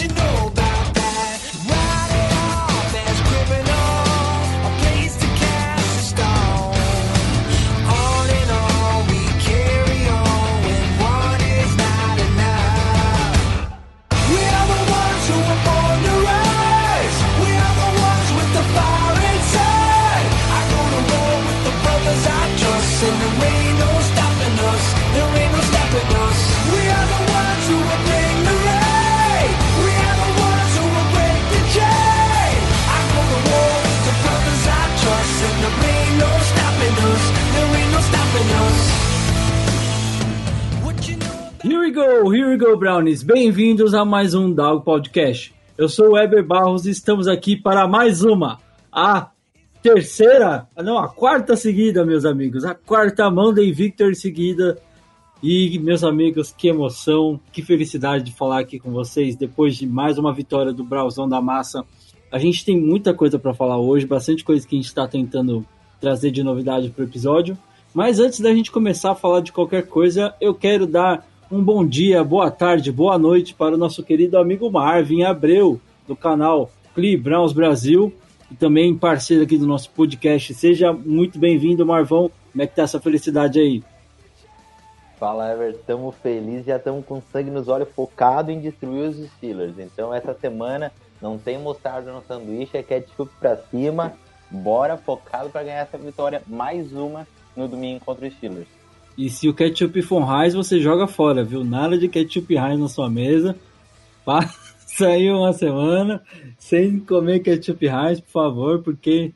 you know go, here we go, Brownies. Bem-vindos a mais um Dog Podcast. Eu sou o Weber Barros e estamos aqui para mais uma, a terceira, não, a quarta seguida, meus amigos. A quarta Monday Victor seguida. E, meus amigos, que emoção, que felicidade de falar aqui com vocês depois de mais uma vitória do Brauzão da Massa. A gente tem muita coisa para falar hoje, bastante coisa que a gente está tentando trazer de novidade para o episódio. Mas antes da gente começar a falar de qualquer coisa, eu quero dar um bom dia, boa tarde, boa noite para o nosso querido amigo Marvin Abreu, do canal Clee Browns Brasil, e também parceiro aqui do nosso podcast. Seja muito bem-vindo, Marvão. Como é que tá essa felicidade aí? Fala, Ever, estamos felizes, já estamos com sangue nos olhos focado em destruir os Steelers. Então, essa semana não tem mostarda no sanduíche, é ketchup pra cima. Bora focado para ganhar essa vitória, mais uma no domingo contra os Steelers. E se o ketchup for Heinz, você joga fora, viu? Nada de ketchup Heinz na sua mesa. Passa aí uma semana sem comer ketchup Heinz, por favor, porque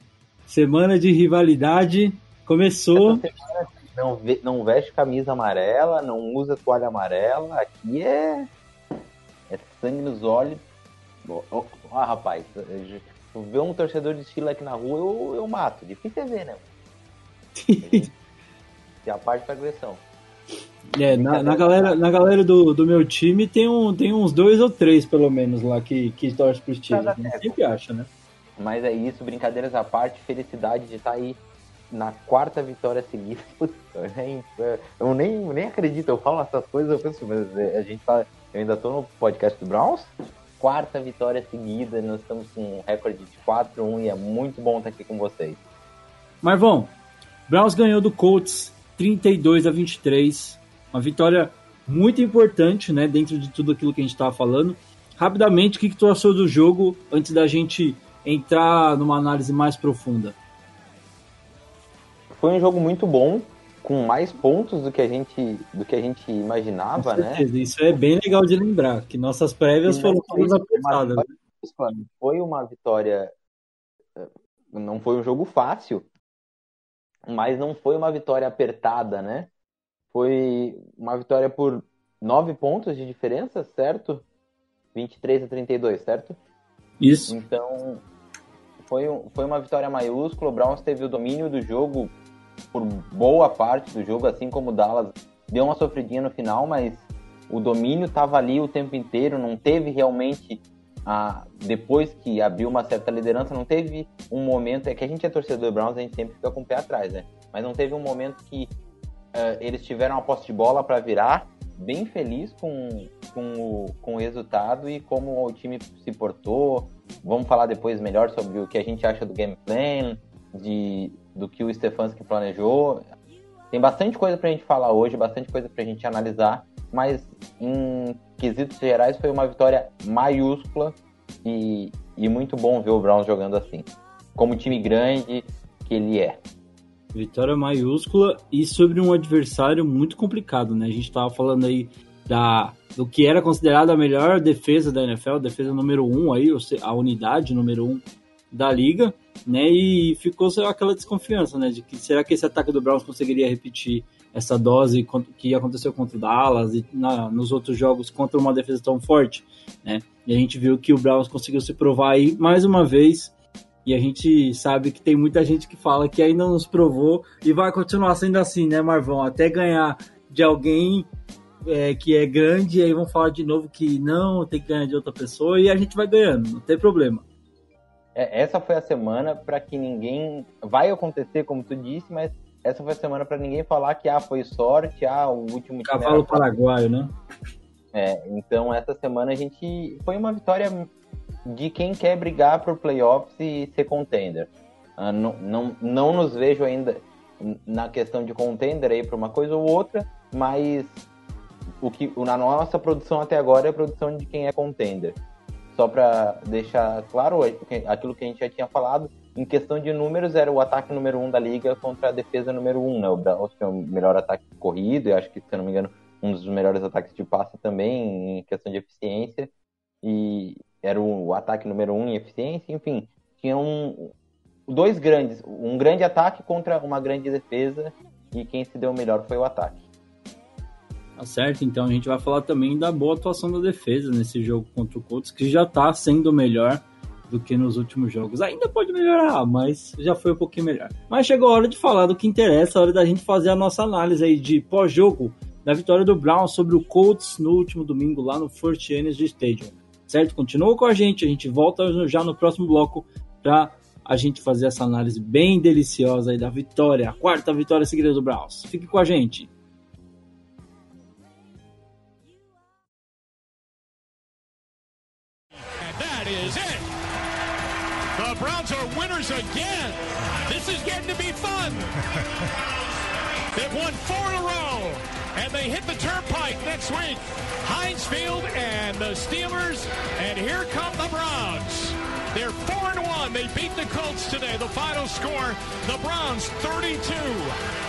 semana de rivalidade começou. Semana não, não veste camisa amarela, não usa toalha amarela. Aqui é, é sangue nos olhos. Ó, rapaz, ver um torcedor de Steelers aqui na rua, eu, eu mato. Difícil é ver, né? A parte da agressão. É, na, na galera, na galera do, do meu time tem, um, tem uns dois ou três, pelo menos, lá que, que torce pros times. A gente sempre acha, né? Mas é isso, brincadeiras à parte, felicidade de estar aí na quarta vitória seguida. Putz, eu nem, eu nem, nem acredito, eu falo essas coisas, eu penso, mas é, a gente tá. Eu ainda tô no podcast do Browns. Quarta vitória seguida, nós estamos com um recorde de 4-1 e é muito bom estar aqui com vocês. Marvão, Browns ganhou do Colts 32 a 23. Uma vitória muito importante, né? Dentro de tudo aquilo que a gente estava falando. Rapidamente, o que, que tu achou do jogo antes da gente entrar numa análise mais profunda? Foi um jogo muito bom, com mais pontos do que a gente, do que a gente imaginava, Com né? certeza, Isso é bem legal de lembrar, que nossas prévias E foram todas uma apertadas. né? vitória- Foi uma vitória. eh, Não foi um jogo fácil, mas não foi uma vitória apertada, né? Foi uma vitória por nove pontos de diferença, certo? 23 a 32, certo? Isso. Então, foi, foi uma vitória maiúscula. O Browns teve o domínio do jogo por boa parte do jogo, assim como o Dallas deu uma sofridinha no final, mas o domínio estava ali o tempo inteiro. Não teve realmente, a, depois que abriu uma certa liderança, não teve um momento. É que a gente é torcedor do Browns, a gente sempre fica com o pé atrás, né? Mas não teve um momento que eh, eles tiveram a posse de bola para virar. Bem feliz com, com, o, com o resultado e como o time se portou. Vamos falar depois melhor sobre o que a gente acha do game plan, de, do que o Stefanski planejou. Tem bastante coisa pra gente falar hoje, bastante coisa pra gente analisar, mas em quesitos gerais foi uma vitória maiúscula e, e muito bom ver o Browns jogando assim. Como time grande que ele é. Vitória maiúscula e sobre um adversário muito complicado, né? A gente tava falando aí da, do que era considerado a melhor defesa da NFL, defesa número um aí, a unidade número um da liga. né? E ficou aquela desconfiança, né? De que será que esse ataque do Browns conseguiria repetir essa dose que aconteceu contra o Dallas e na, nos outros jogos contra uma defesa tão forte, né? E a gente viu que o Browns conseguiu se provar aí mais uma vez. E a gente sabe que tem muita gente que fala que ainda nos provou e vai continuar sendo assim, né, Marvão? Até ganhar de alguém é, que é grande, e aí vão falar de novo que não, tem que ganhar de outra pessoa, e a gente vai ganhando, não tem problema. É, essa foi a semana para que ninguém. Vai acontecer, como tu disse, mas essa foi a semana para ninguém falar que ah, foi sorte, ah, o último Cavalo paraguaio, né? É, então essa semana a gente. Foi uma vitória de quem quer brigar pro playoffs e ser contender. Ah, não, não, não nos vejo ainda na questão de contender aí para uma coisa ou outra, mas o que na nossa produção até agora é a produção de quem é contender. Só para deixar claro aquilo que a gente já tinha falado, em questão de números era o ataque número um da liga contra a defesa número um, né? O Browns tem o melhor ataque corrido e acho que se eu não me engano um dos melhores ataques de passe também em questão de eficiência e era o ataque número um em eficiência, enfim, tinha um, dois grandes, um grande ataque contra uma grande defesa e quem se deu melhor foi o ataque. Tá certo? Então a gente vai falar também da boa atuação da defesa nesse jogo contra o Colts, que já tá sendo melhor do que nos últimos jogos. Ainda pode melhorar, mas já foi um pouquinho melhor. Mas chegou a hora de falar do que interessa, a hora da gente fazer a nossa análise aí de pós-jogo da vitória do Brown sobre o Colts no último domingo lá no First Energy Stadium. Certo? Continua com a gente, a gente volta já no próximo bloco para a gente fazer essa análise bem deliciosa aí da vitória, a quarta vitória seguida do Browns. Fique com a gente. Browns are again. This is getting to be fun. They've won four in a row, and they hit the turnpike next week. Heinz Field and the Steelers, and here come the Browns. They're four and one. They beat the Colts today. The final score: the Browns 32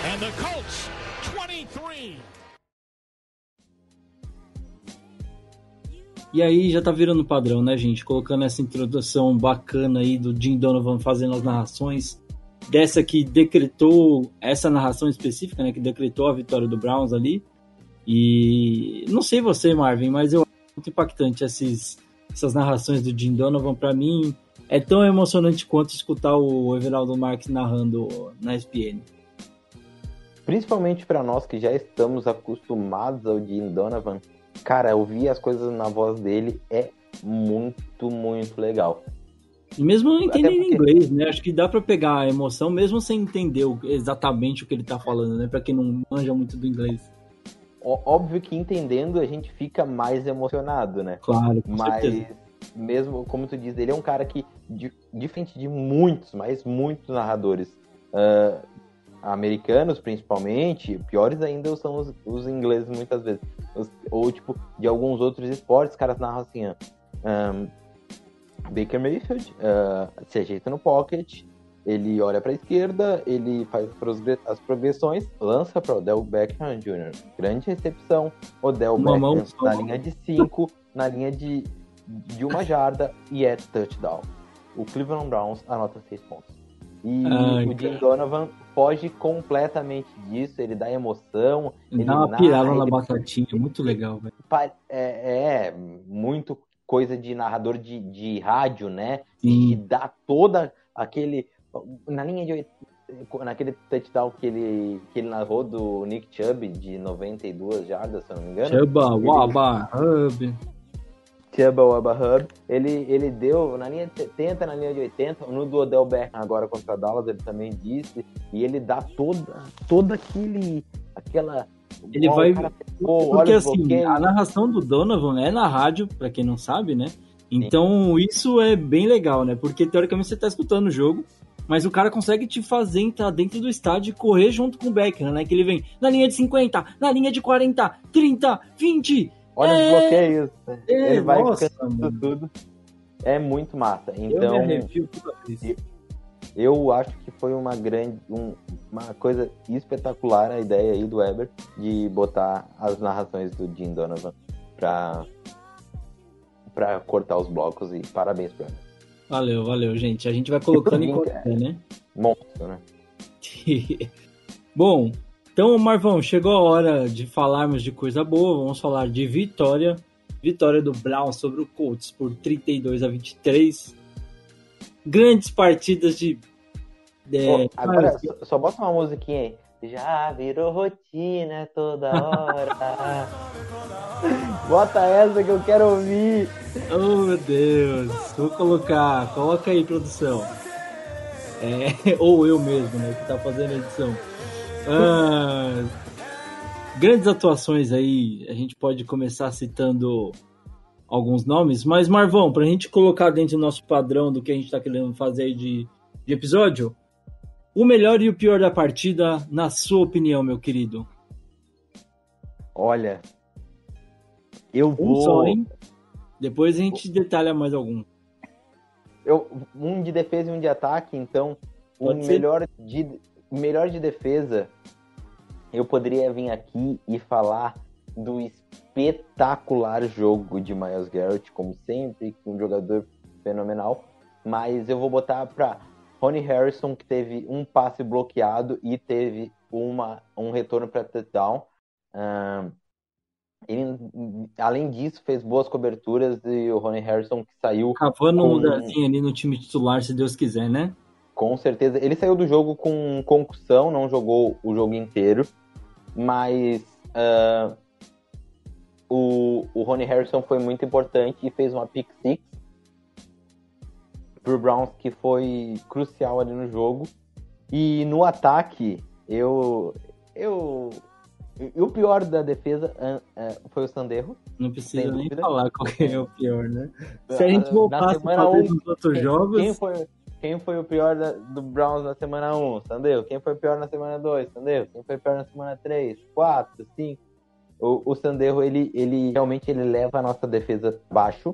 and the Colts 23. E aí já tá virando padrão, né, gente? Colocando essa introdução bacana aí do Jim Donovan fazendo as narrações dessa que decretou essa narração específica, né, que decretou a vitória do Browns ali. E não sei você, Marvin, mas eu acho muito impactante esses, essas narrações do Jim Donovan para mim. É tão emocionante quanto escutar o Everaldo Marques narrando na ESPN. Principalmente para nós que já estamos acostumados ao Jim Donovan, cara, ouvir as coisas na voz dele é muito, muito legal. E mesmo não entendendo porque... inglês, né? Acho que dá para pegar a emoção mesmo sem entender exatamente o que ele tá falando, né? Para quem não manja muito do inglês. Óbvio que entendendo a gente fica mais emocionado, né? Claro, com Mas certeza. mesmo, como tu diz, ele é um cara que, diferente de muitos, mas muitos narradores, uh, americanos principalmente, piores ainda são os, os ingleses muitas vezes. Os, ou tipo, de alguns outros esportes, os caras narram assim, ó, um, Baker Mayfield uh, se ajeita no pocket, ele olha para a esquerda, ele faz as progressões, lança para Odell Beckham Jr. Grande recepção, Odell Beckham na linha de 5, na linha de, de uma jarda e é touchdown. O Cleveland Browns anota 6 pontos. E Ai, o Jim Donovan foge completamente disso, ele dá emoção. Ele dá uma pirada na batatinha, muito legal, velho. É, é, muito coisa de narrador de, de rádio, né? Sim. E dá toda aquele. Na linha de. Naquele touchdown que ele, que ele narrou do Nick Chubb de 92 jardas, se eu não me engano. Chuba, Waba, Hub. Chuba Waba Hub. Ele, ele deu na linha de 70, na linha de 80. No do Odell Beckham agora contra Dallas, ele também disse. E ele dá toda, toda aquele, aquela ele oh, vai. Pô, porque assim, a narração do Donovan é na rádio, para quem não sabe, né? Então Sim. isso é bem legal, né? Porque teoricamente você tá escutando o jogo, mas o cara consegue te fazer entrar dentro do estádio e correr junto com o Beckham, né? Que ele vem na linha de 50, na linha de 40, 30, 20. Olha é... os bloqueios. É... Ele vai Nossa, tudo. É muito massa. Então, eu me então, arrepio toda vez eu acho que foi uma grande, um, uma coisa espetacular a ideia aí do Weber de botar as narrações do Jim Donovan para para cortar os blocos e parabéns para ele. Valeu, valeu, gente. A gente vai colocando em Pergunta, qualquer, né? Monstro, né? Bom, então, Marvão, chegou a hora de falarmos de coisa boa. Vamos falar de vitória. Vitória do Brown sobre o Colts por 32 a 23. Grandes partidas de. é, Pô, agora, só, só bota uma musiquinha aí. Já virou rotina toda hora. bota essa que eu quero ouvir. Oh, meu Deus. Vou colocar. Coloca aí, produção. É, ou eu mesmo, né? Que tá fazendo a edição. Ah, grandes atuações aí. A gente pode começar citando alguns nomes. Mas, Marvão, pra gente colocar dentro do nosso padrão do que a gente tá querendo fazer aí de, de episódio, o melhor e o pior da partida, na sua opinião, meu querido? Olha, eu Um vou. só, hein? Depois a gente detalha mais algum. Eu, um de defesa e um de ataque, então o ser. melhor de, melhor de defesa, eu poderia vir aqui e falar do espetacular jogo de Miles Garrett, como sempre, um jogador fenomenal, mas eu vou botar para Ronnie Harrison, que teve um passe bloqueado e teve uma, um retorno para touchdown. Ele, além disso, fez boas coberturas e o Ronnie Harrison que saiu Cavando um Com- lugarzinho ali no time titular, se Deus quiser, né? Com certeza. Ele saiu do jogo com concussão, não jogou o jogo inteiro. Mas ah, o, o Ronnie Harrison foi muito importante e fez uma pick six pro Browns que foi crucial ali no jogo. E no ataque, eu. eu e o pior da defesa ah, ah, foi o Sanderro. Não precisa nem falar qual é o pior, né? Se a gente voltasse a semana fazer um, outros Quem, jogos, quem foi, quem foi o pior da- do Browns na semana 1? Sandeu. Quem foi o pior na semana 2? Sandeu. Quem foi o pior na semana 3? 4, 5? O, o Sandero, ele, ele realmente ele leva a nossa defesa baixo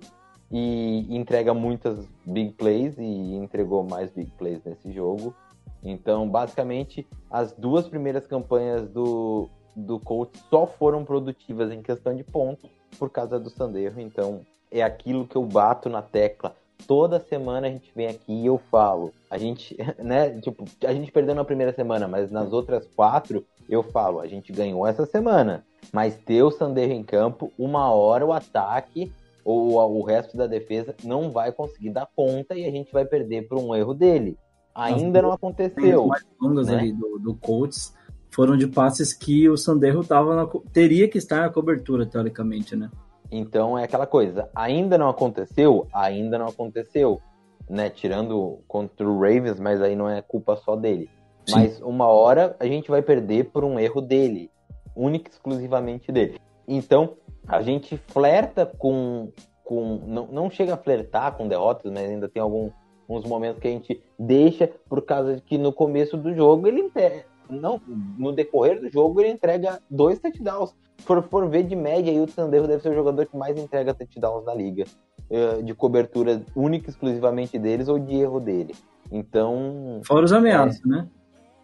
e entrega muitas big plays e entregou mais big plays nesse jogo. Então, basicamente, as duas primeiras campanhas do, do Colts só foram produtivas em questão de pontos por causa do Sandero. Então, é aquilo que eu bato na tecla. Toda semana a gente vem aqui e eu falo. A gente, né, tipo, a gente perdeu na primeira semana, mas nas outras quatro eu falo, a gente ganhou essa semana. Mas ter o Sandero em campo, uma hora o ataque ou o resto da defesa não vai conseguir dar conta e a gente vai perder por um erro dele. Ainda não as aconteceu. mais longas né? ali do, do Colts foram de passes que o Sanderro tava na teria que estar na cobertura, teoricamente, né? Então é aquela coisa, ainda não aconteceu, ainda não aconteceu, né? Tirando contra o Ravens, mas aí não é culpa só dele. Sim. Mas uma hora a gente vai perder por um erro dele, única e exclusivamente dele. Então a gente flerta com, com não, não chega a flertar com derrotas, mas ainda tem algum, uns momentos que a gente deixa por causa de que no começo do jogo ele inte- não no decorrer do jogo ele entrega dois touchdowns. Se for, for ver de média, aí o Sandero deve ser o jogador que mais entrega touchdowns na liga. eh, De cobertura única e exclusivamente deles ou de erro dele. Então, Fora os ameaços, né?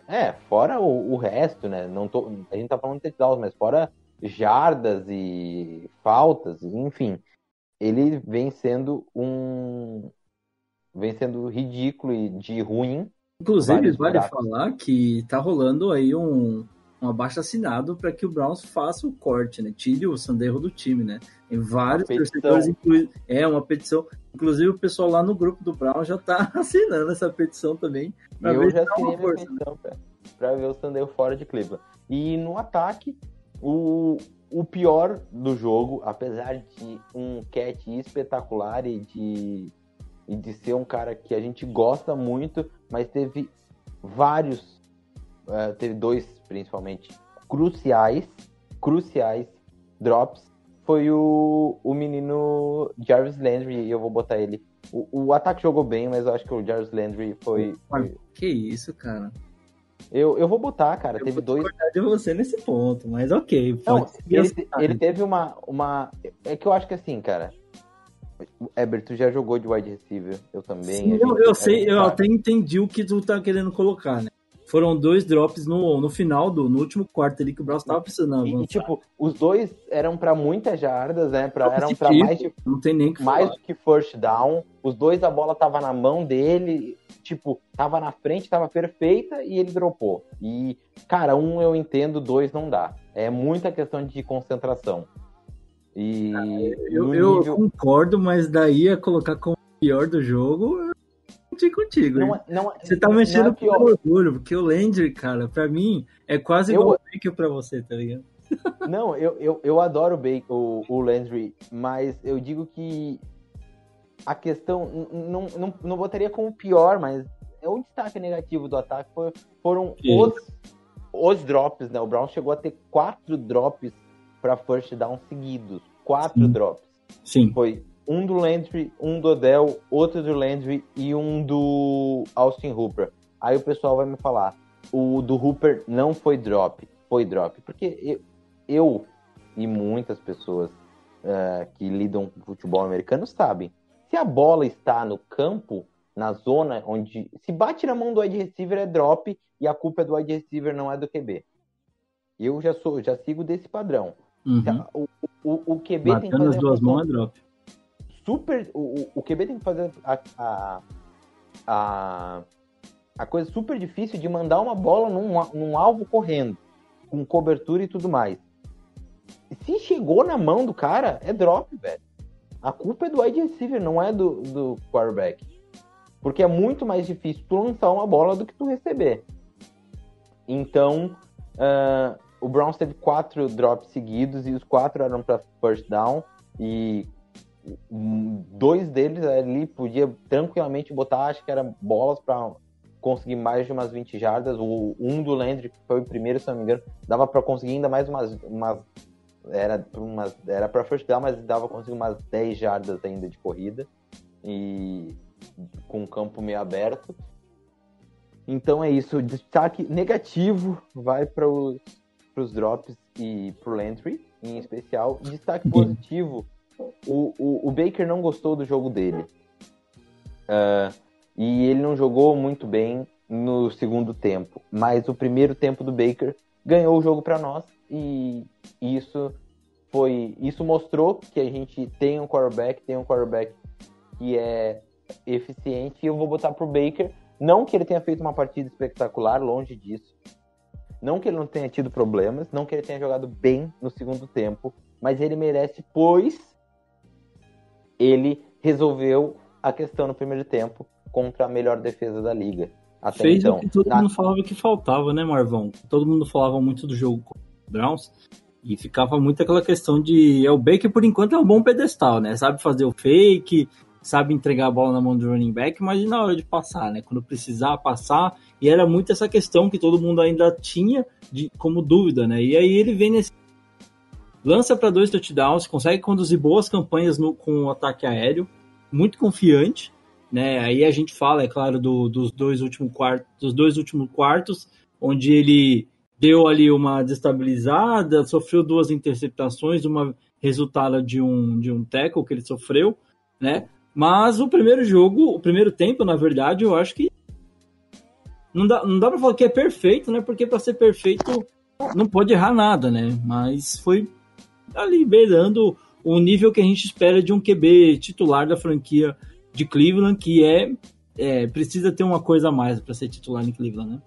é, fora o, o resto, né? Não tô, a gente tá falando de touchdowns, mas fora jardas e faltas, enfim. Ele vem sendo um. Vem sendo ridículo e de ruim. Inclusive, vale falar que tá rolando aí um, um abaixo assinado para que o Browns faça o corte, né? Tire o Sanderro do time, né? Tem vários torcedores, é uma petição. Inclusive, o pessoal lá no grupo do Browns já tá assinando essa petição também. Eu já assinei minha força. petição pra, pra ver o Sandero fora de Cleveland. E no ataque, o, o pior do jogo, apesar de um cat espetacular e de, e de ser um cara que a gente gosta muito, mas teve vários, eh, teve dois principalmente, cruciais, cruciais drops, foi o, o menino Jarvis Landry, e eu vou botar ele. O, o ataque jogou bem, mas eu acho que o Jarvis Landry foi. Que isso, cara. Eu, eu vou botar, cara. Eu teve dois. de você nesse ponto, mas ok. Não, ele, ele teve uma, uma. É que eu acho que assim, cara. O Eber, tu já jogou de wide receiver, eu também. Sim, eu, eu sei, eu até entendi o que tu tá querendo colocar, né? foram dois drops no, no final do no último quarto ali que o Browns tava precisando E, e, tipo, os dois eram pra muitas jardas, né? Pra, eram pra mais de Não tem nem que mais falar. do que first down. Os dois a bola tava na mão dele, tipo, tava na frente, tava perfeita e ele dropou. E, cara, um eu entendo, dois não dá. É muita questão de concentração. E Eu, eu nível- concordo, mas daí a colocar como o pior do jogo, eu não contigo. não, é- não, é- Você tá não mexendo é com pior. o orgulho, porque o Landry, cara, pra mim, é quase Eu- igual o Baker pra você, tá ligado? Não, eu, eu, eu adoro o, Bacon, o, o Landry, mas eu digo que a questão, não, não, não botaria como pior, mas é o destaque negativo do ataque foi- foram Sim. os, os drops, né? O Brown chegou a ter quatro drops para first down seguidos. Quatro Sim. drops. Sim. Foi um do Landry, um do Odell, outro do Landry e um do Austin Hooper. Aí o pessoal vai me falar, o do Hooper não foi drop, foi drop. Porque eu, eu e muitas pessoas eh, que lidam com futebol americano sabem, se a bola está no campo, na zona onde se bate na mão do wide receiver é drop e a culpa é do wide receiver, não é do QB. Eu já sou, já sigo desse padrão. Uhum. O, o, o QB tem que Batendo as fazer a duas mãos é drop. super. O, o- QB tem que fazer a, a, a, a coisa super difícil de mandar uma bola num, num alvo correndo, com cobertura e tudo mais. Se chegou na mão do cara, é drop, velho. A culpa é do wide receiver, não é do, do quarterback. Porque é muito mais difícil tu lançar uma bola do que tu receber. Então, ah, o Browns teve quatro drops seguidos e os quatro eram para first down. E dois deles ali podia tranquilamente botar, acho que era bolas para conseguir mais de umas 20 jardas. O um do Landry, que foi o primeiro, se não me engano, dava para conseguir ainda mais umas, umas era pra umas era para first down, mas dava para conseguir umas 10 jardas ainda de corrida e com o campo meio aberto. Então é isso, destaque negativo vai para os drops e para o Landry, em especial. Destaque positivo, o, o, o Baker não gostou do jogo dele. Ah, e ele não jogou muito bem no segundo tempo. Mas o primeiro tempo do Baker ganhou o jogo para nós e isso foi isso mostrou que a gente tem um quarterback, tem um quarterback que é eficiente e eu vou botar pro Baker, não que ele tenha feito uma partida espetacular, longe disso. Não que ele não tenha tido problemas, não que ele tenha jogado bem no segundo tempo, mas ele merece, pois ele resolveu a questão no primeiro tempo contra a melhor defesa da liga. Até Fez então. o que todo Na- mundo falava que faltava, né, Marvão? Todo mundo falava muito do jogo com o Browns e ficava muito aquela questão de. É, o Baker, por enquanto, é um bom pedestal, né? Sabe fazer o fake, sabe entregar a bola na mão do running back, mas na hora de passar, né? Quando precisar passar. E era muito essa questão que todo mundo ainda tinha de, como dúvida, né? E aí ele vem nesse. Lança para dois touchdowns, consegue conduzir boas campanhas no, com o ataque aéreo, muito confiante né? Aí a gente fala, é claro, do- dos dois últimos quartos, dos dois últimos quartos, onde ele deu ali uma destabilizada, sofreu duas interceptações, uma resultada de um de um tackle que ele sofreu, né? Mas o primeiro jogo, o primeiro tempo, na verdade, eu acho que não dá, não dá para falar que é perfeito, né? Porque para ser perfeito não pode errar nada, né? Mas foi ali beirando o nível que a gente espera de um QB titular da franquia de Cleveland, que é, é, precisa ter uma coisa a mais para ser titular em Cleveland, né?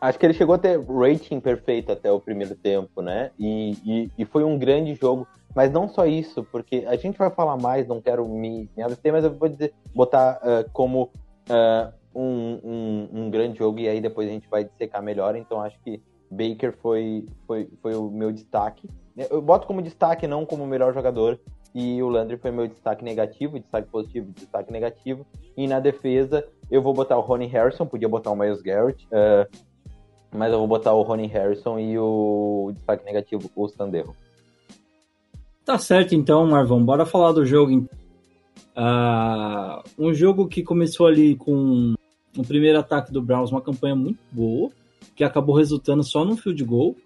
Acho que ele chegou a ter rating perfeito até o primeiro tempo, né? E, e, e foi um grande jogo. Mas não só isso, porque a gente vai falar mais, não quero me, me abster, mas eu vou dizer, botar ah, como ah, um, um, um grande jogo e aí depois a gente vai dissecar melhor. Então acho que Baker foi, foi, foi o meu destaque. Eu boto como destaque, não como melhor jogador. E o Landry foi meu destaque negativo, destaque positivo, destaque negativo. E na defesa, eu vou botar o Ronnie Harrison, podia botar o Miles Garrett. ah, mas eu vou botar o Ronnie Harrison e o destaque negativo, o Sanderro. Tá certo então, Marvão. Bora falar do jogo. Ah, um jogo que começou ali com o primeiro ataque do Browns, uma campanha muito boa, que acabou resultando só num field goal.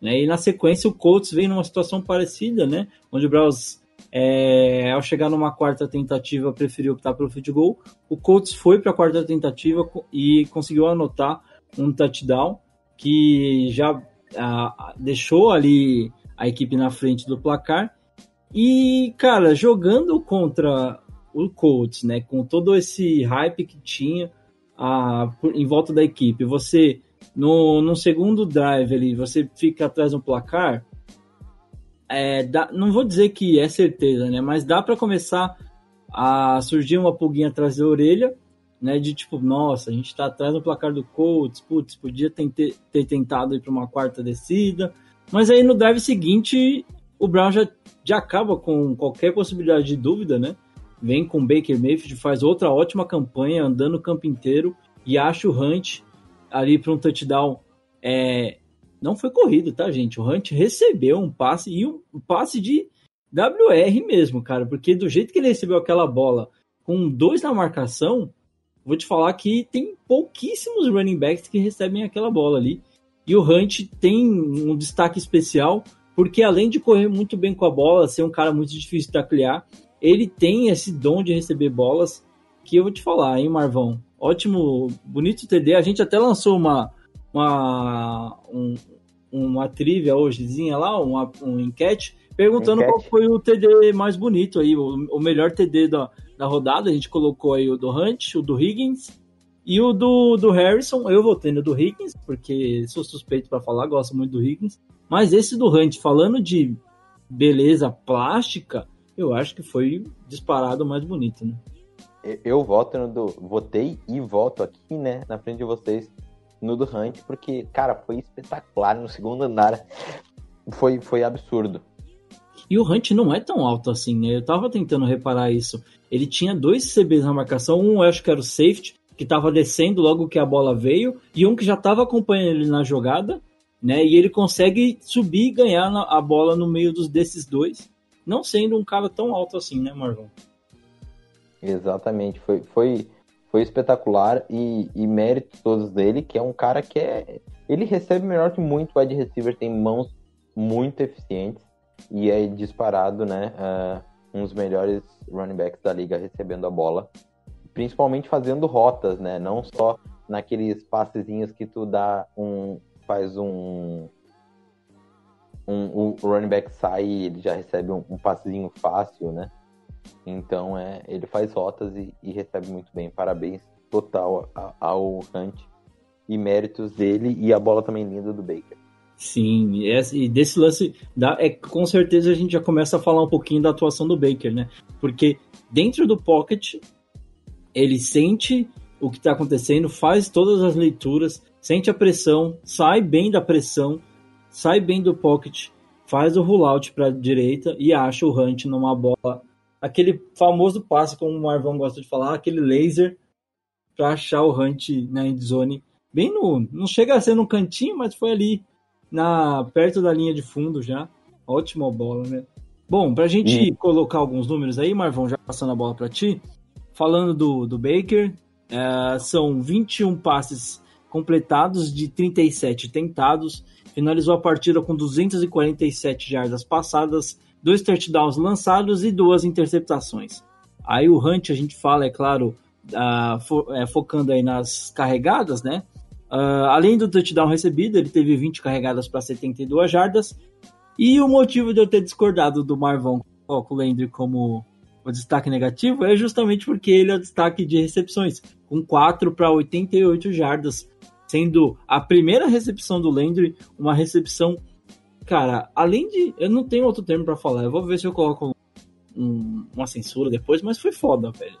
Né? E na sequência o Colts veio numa situação parecida, né? Onde o Browns, é, ao chegar numa quarta tentativa, preferiu optar pelo field goal. O Colts foi para a quarta tentativa e conseguiu anotar um touchdown que já ah, deixou ali a equipe na frente do placar. E, cara, jogando contra o Colts, né, com todo esse hype que tinha por- em volta da equipe, você no, no segundo drive ali, você fica atrás do placar, é, dá- não vou dizer que é certeza, né, mas dá para começar a surgir uma pulguinha atrás da orelha, né, de tipo, nossa, a gente tá atrás do placar do Colts, putz, podia ter, ter- ter tentado ir para uma quarta descida, mas aí no drive seguinte, o Brown já, já acaba com qualquer possibilidade de dúvida, né, vem com Baker Mayfield, faz outra ótima campanha, andando o campo inteiro, e acha o Hunt ali para um touchdown. É, não foi corrido, tá, gente? O Hunt recebeu um passe e um passe de WR mesmo, cara, porque do jeito que ele recebeu aquela bola com dois na marcação, vou te falar que tem pouquíssimos running backs que recebem aquela bola ali. E o Hunt tem um destaque especial, porque além de correr muito bem com a bola, ser um cara muito difícil de taclear, ele tem esse dom de receber bolas que eu vou te falar, hein, Marvão? Ótimo, bonito TD. A gente até lançou uma, uma, um- uma trivia hojezinha lá, uma, uma enquete, perguntando Enquete. qual foi o TD mais bonito aí, o, o melhor TD da, da rodada. A gente colocou aí o do Hunt, o do Higgins e o do, do Harrison. Eu votei no do Higgins, porque sou suspeito para falar, gosto muito do Higgins. Mas esse do Hunt, falando de beleza plástica, eu acho que foi disparado mais bonito, né? Eu- Eu voto no do. Votei e voto aqui, né, na frente de vocês, no do Hunt, porque, cara, foi espetacular no segundo andar. Foi, foi absurdo. E o Hunt não é tão alto assim, né? Eu tava tentando reparar isso. Ele tinha dois CBs na marcação, um eu acho que era o safety, que tava descendo logo que a bola veio, e um que já tava acompanhando ele na jogada, né? E ele consegue subir e ganhar a bola no meio dos desses dois, não sendo um cara tão alto assim, né, Marvão? Exatamente, foi, foi, foi espetacular e, e méritos todos dele, que é um cara que é. Ele recebe melhor que muito wide receiver, tem mãos muito eficientes e é disparado, né? ah, um dos melhores running backs da liga recebendo a bola, principalmente fazendo rotas, né? Não só naqueles passezinhos que tu dá um. Faz um. um o running back sai e ele já recebe um, um passezinho fácil, né? Então é, ele faz rotas e, e recebe muito bem. Parabéns total ao Hunt e méritos dele e a bola também linda do Baker. Sim, e esse- desse lance, dá, é, com certeza a gente já começa a falar um pouquinho da atuação do Baker, né? Porque dentro do pocket, ele sente o que está acontecendo, faz todas as leituras, sente a pressão, sai bem da pressão, sai bem do pocket, faz o rollout para a direita e acha o Hunt numa bola. Aquele famoso passe, como o Marvão gosta de falar, aquele laser para achar o Hunt na endzone. Bem no. Não chega a ser no cantinho, mas foi ali na perto da linha de fundo já. Ótima bola, né? Bom, pra gente E- colocar alguns números aí, Marvão, já passando a bola para ti. Falando do, do Baker, é, são 21 passes completados de 37 tentados. Finalizou a partida com 247 jardas passadas, dois touchdowns lançados e duas interceptações. Aí o Hunt, a gente fala, é claro, ah, fo- é, focando aí nas carregadas, né? Ah, além do touchdown recebido, ele teve 20 carregadas para 72 jardas. E o motivo de eu ter discordado do Marvão com o Landry como o destaque negativo é justamente porque ele é o destaque de recepções, com 4 para 88 jardas, sendo a primeira recepção do Landry uma recepção, cara, além de. Eu não tenho outro termo para falar, eu vou ver se eu coloco um- uma censura depois, mas foi foda, velho.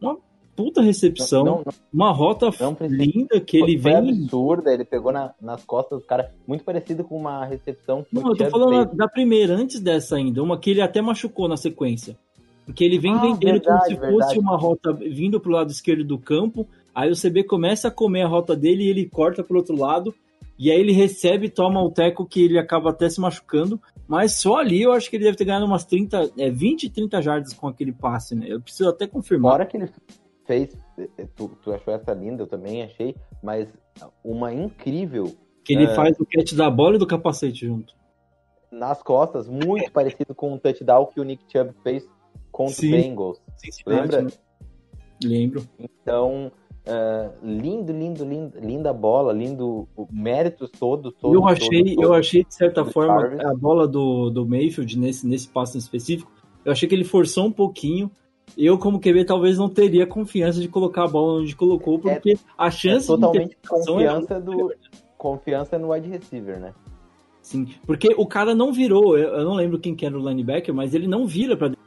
Uma puta recepção, Não, não, uma rota não linda que ele vem. absurda, ele pegou na- nas costas do cara, muito parecido com uma recepção que Não, eu tô falando da primeira, antes dessa ainda, uma que ele até machucou na sequência. Porque ele vem Ah, vendendo como verdade, se fosse verdade. uma rota vindo pro lado esquerdo do campo, aí o CB começa a comer a rota dele e ele corta pro outro lado, e aí ele recebe e toma o teco que ele acaba até se machucando, mas só ali eu acho que ele deve ter ganhado umas 30, é, 20, 30 jardas com aquele passe, né? Eu preciso até confirmar. Fora que ele fez, eh, tu, tu achou essa linda, eu também achei, mas uma incrível Que ele é. faz o catch da bola e do capacete junto. nas costas, muito parecido com o touchdown que o Nick Chubb fez contra Sim. o Bengals. Cincinnati, Lembra? Lembro. Então, ah, lindo, lindo, lindo, linda bola, lindo, méritos todos. todos eu achei, todos, eu todos. achei de certa forma a bola do, do Mayfield nesse, nesse passo em específico. Eu achei que ele forçou um pouquinho. Eu, como QB, talvez não teria confiança de colocar a bola onde colocou, porque a É chance totalmente de interceptação é confiança do confiança no wide receiver, né? Sim, porque o cara não virou, eu, eu não lembro quem que era o linebacker, mas ele não vira dentro.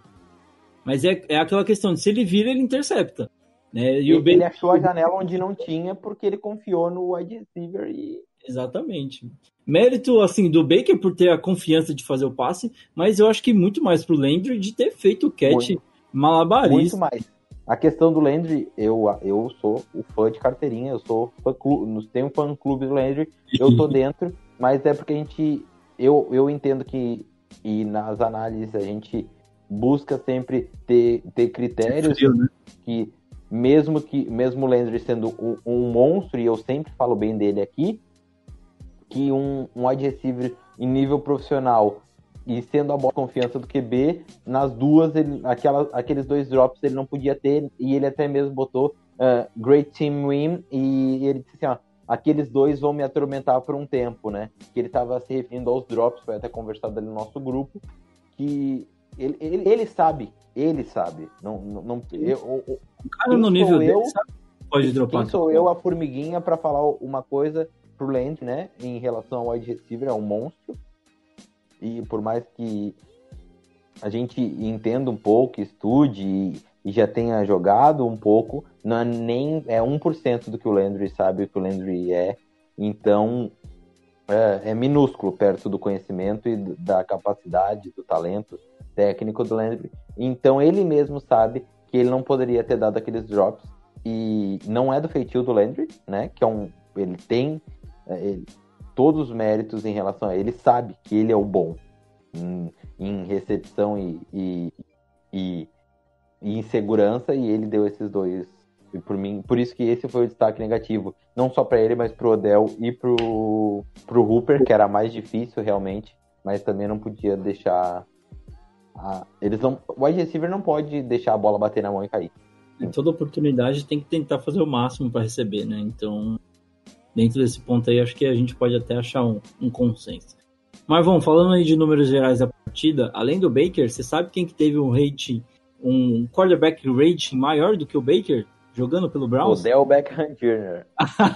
Mas é, é aquela questão de se ele vira, ele intercepta. Né? E ele, o Ben- ele achou a janela onde não tinha porque ele confiou no wide receiver e Exatamente. Mérito, assim, do Baker por ter a confiança de fazer o passe, mas eu acho que muito mais pro Landry de ter feito o catch Muito. malabarista. muito mais. A questão do Landry, eu, eu sou o fã de carteirinha, eu sou fã clube, tem um fã clube do Landry, eu tô dentro, mas é porque a gente, eu, eu entendo que, e nas análises a gente busca sempre ter, ter critérios né? que mesmo que mesmo o Landry sendo um, um monstro e eu sempre falo bem dele aqui, que um, um wide receiver em nível profissional e sendo a bola de confiança do QB, nas duas, ele, aquela, aqueles dois drops ele não podia ter, e ele até mesmo botou uh, Great Team Win, e ele disse assim, ó, aqueles dois vão me atormentar por um tempo, né? Que ele estava se referindo aos drops, foi até conversado ali no nosso grupo, que ele, ele, ele sabe, ele sabe, não, não, não eu, eu, O cara no nível dele eu? sabe pode dropar. quem sou eu, a formiguinha, para falar uma coisa pro Land, né? Em relação ao wide receiver, é um monstro. E por mais que a gente entenda um pouco, estude e, e já tenha jogado um pouco, não é nem é 1% do que o Landry sabe o que o Landry é. Então é, é minúsculo perto do conhecimento e da capacidade, do talento técnico do Landry. Então ele mesmo sabe que ele não poderia ter dado aqueles drops e não é do feitio do Landry, né? Que é um ele tem é, ele- todos os méritos em relação a ele, sabe que ele é o bom em, em recepção e, e, e, e em segurança e ele deu esses dois e por mim, por isso que esse foi o destaque negativo, não só para ele, mas pro Odell e pro pro Hooper, que era mais difícil realmente, mas também não podia deixar eles não, o wide receiver não pode deixar a bola bater na mão e cair. Em toda oportunidade tem que tentar fazer o máximo para receber, né? Então, dentro desse ponto aí, acho que a gente pode até achar um, um consenso. Mas vamos, falando aí de números gerais da partida, além do Baker, você sabe quem que teve um rating, um quarterback rating maior do que o Baker jogando pelo Browns? Odell Beckham Jr.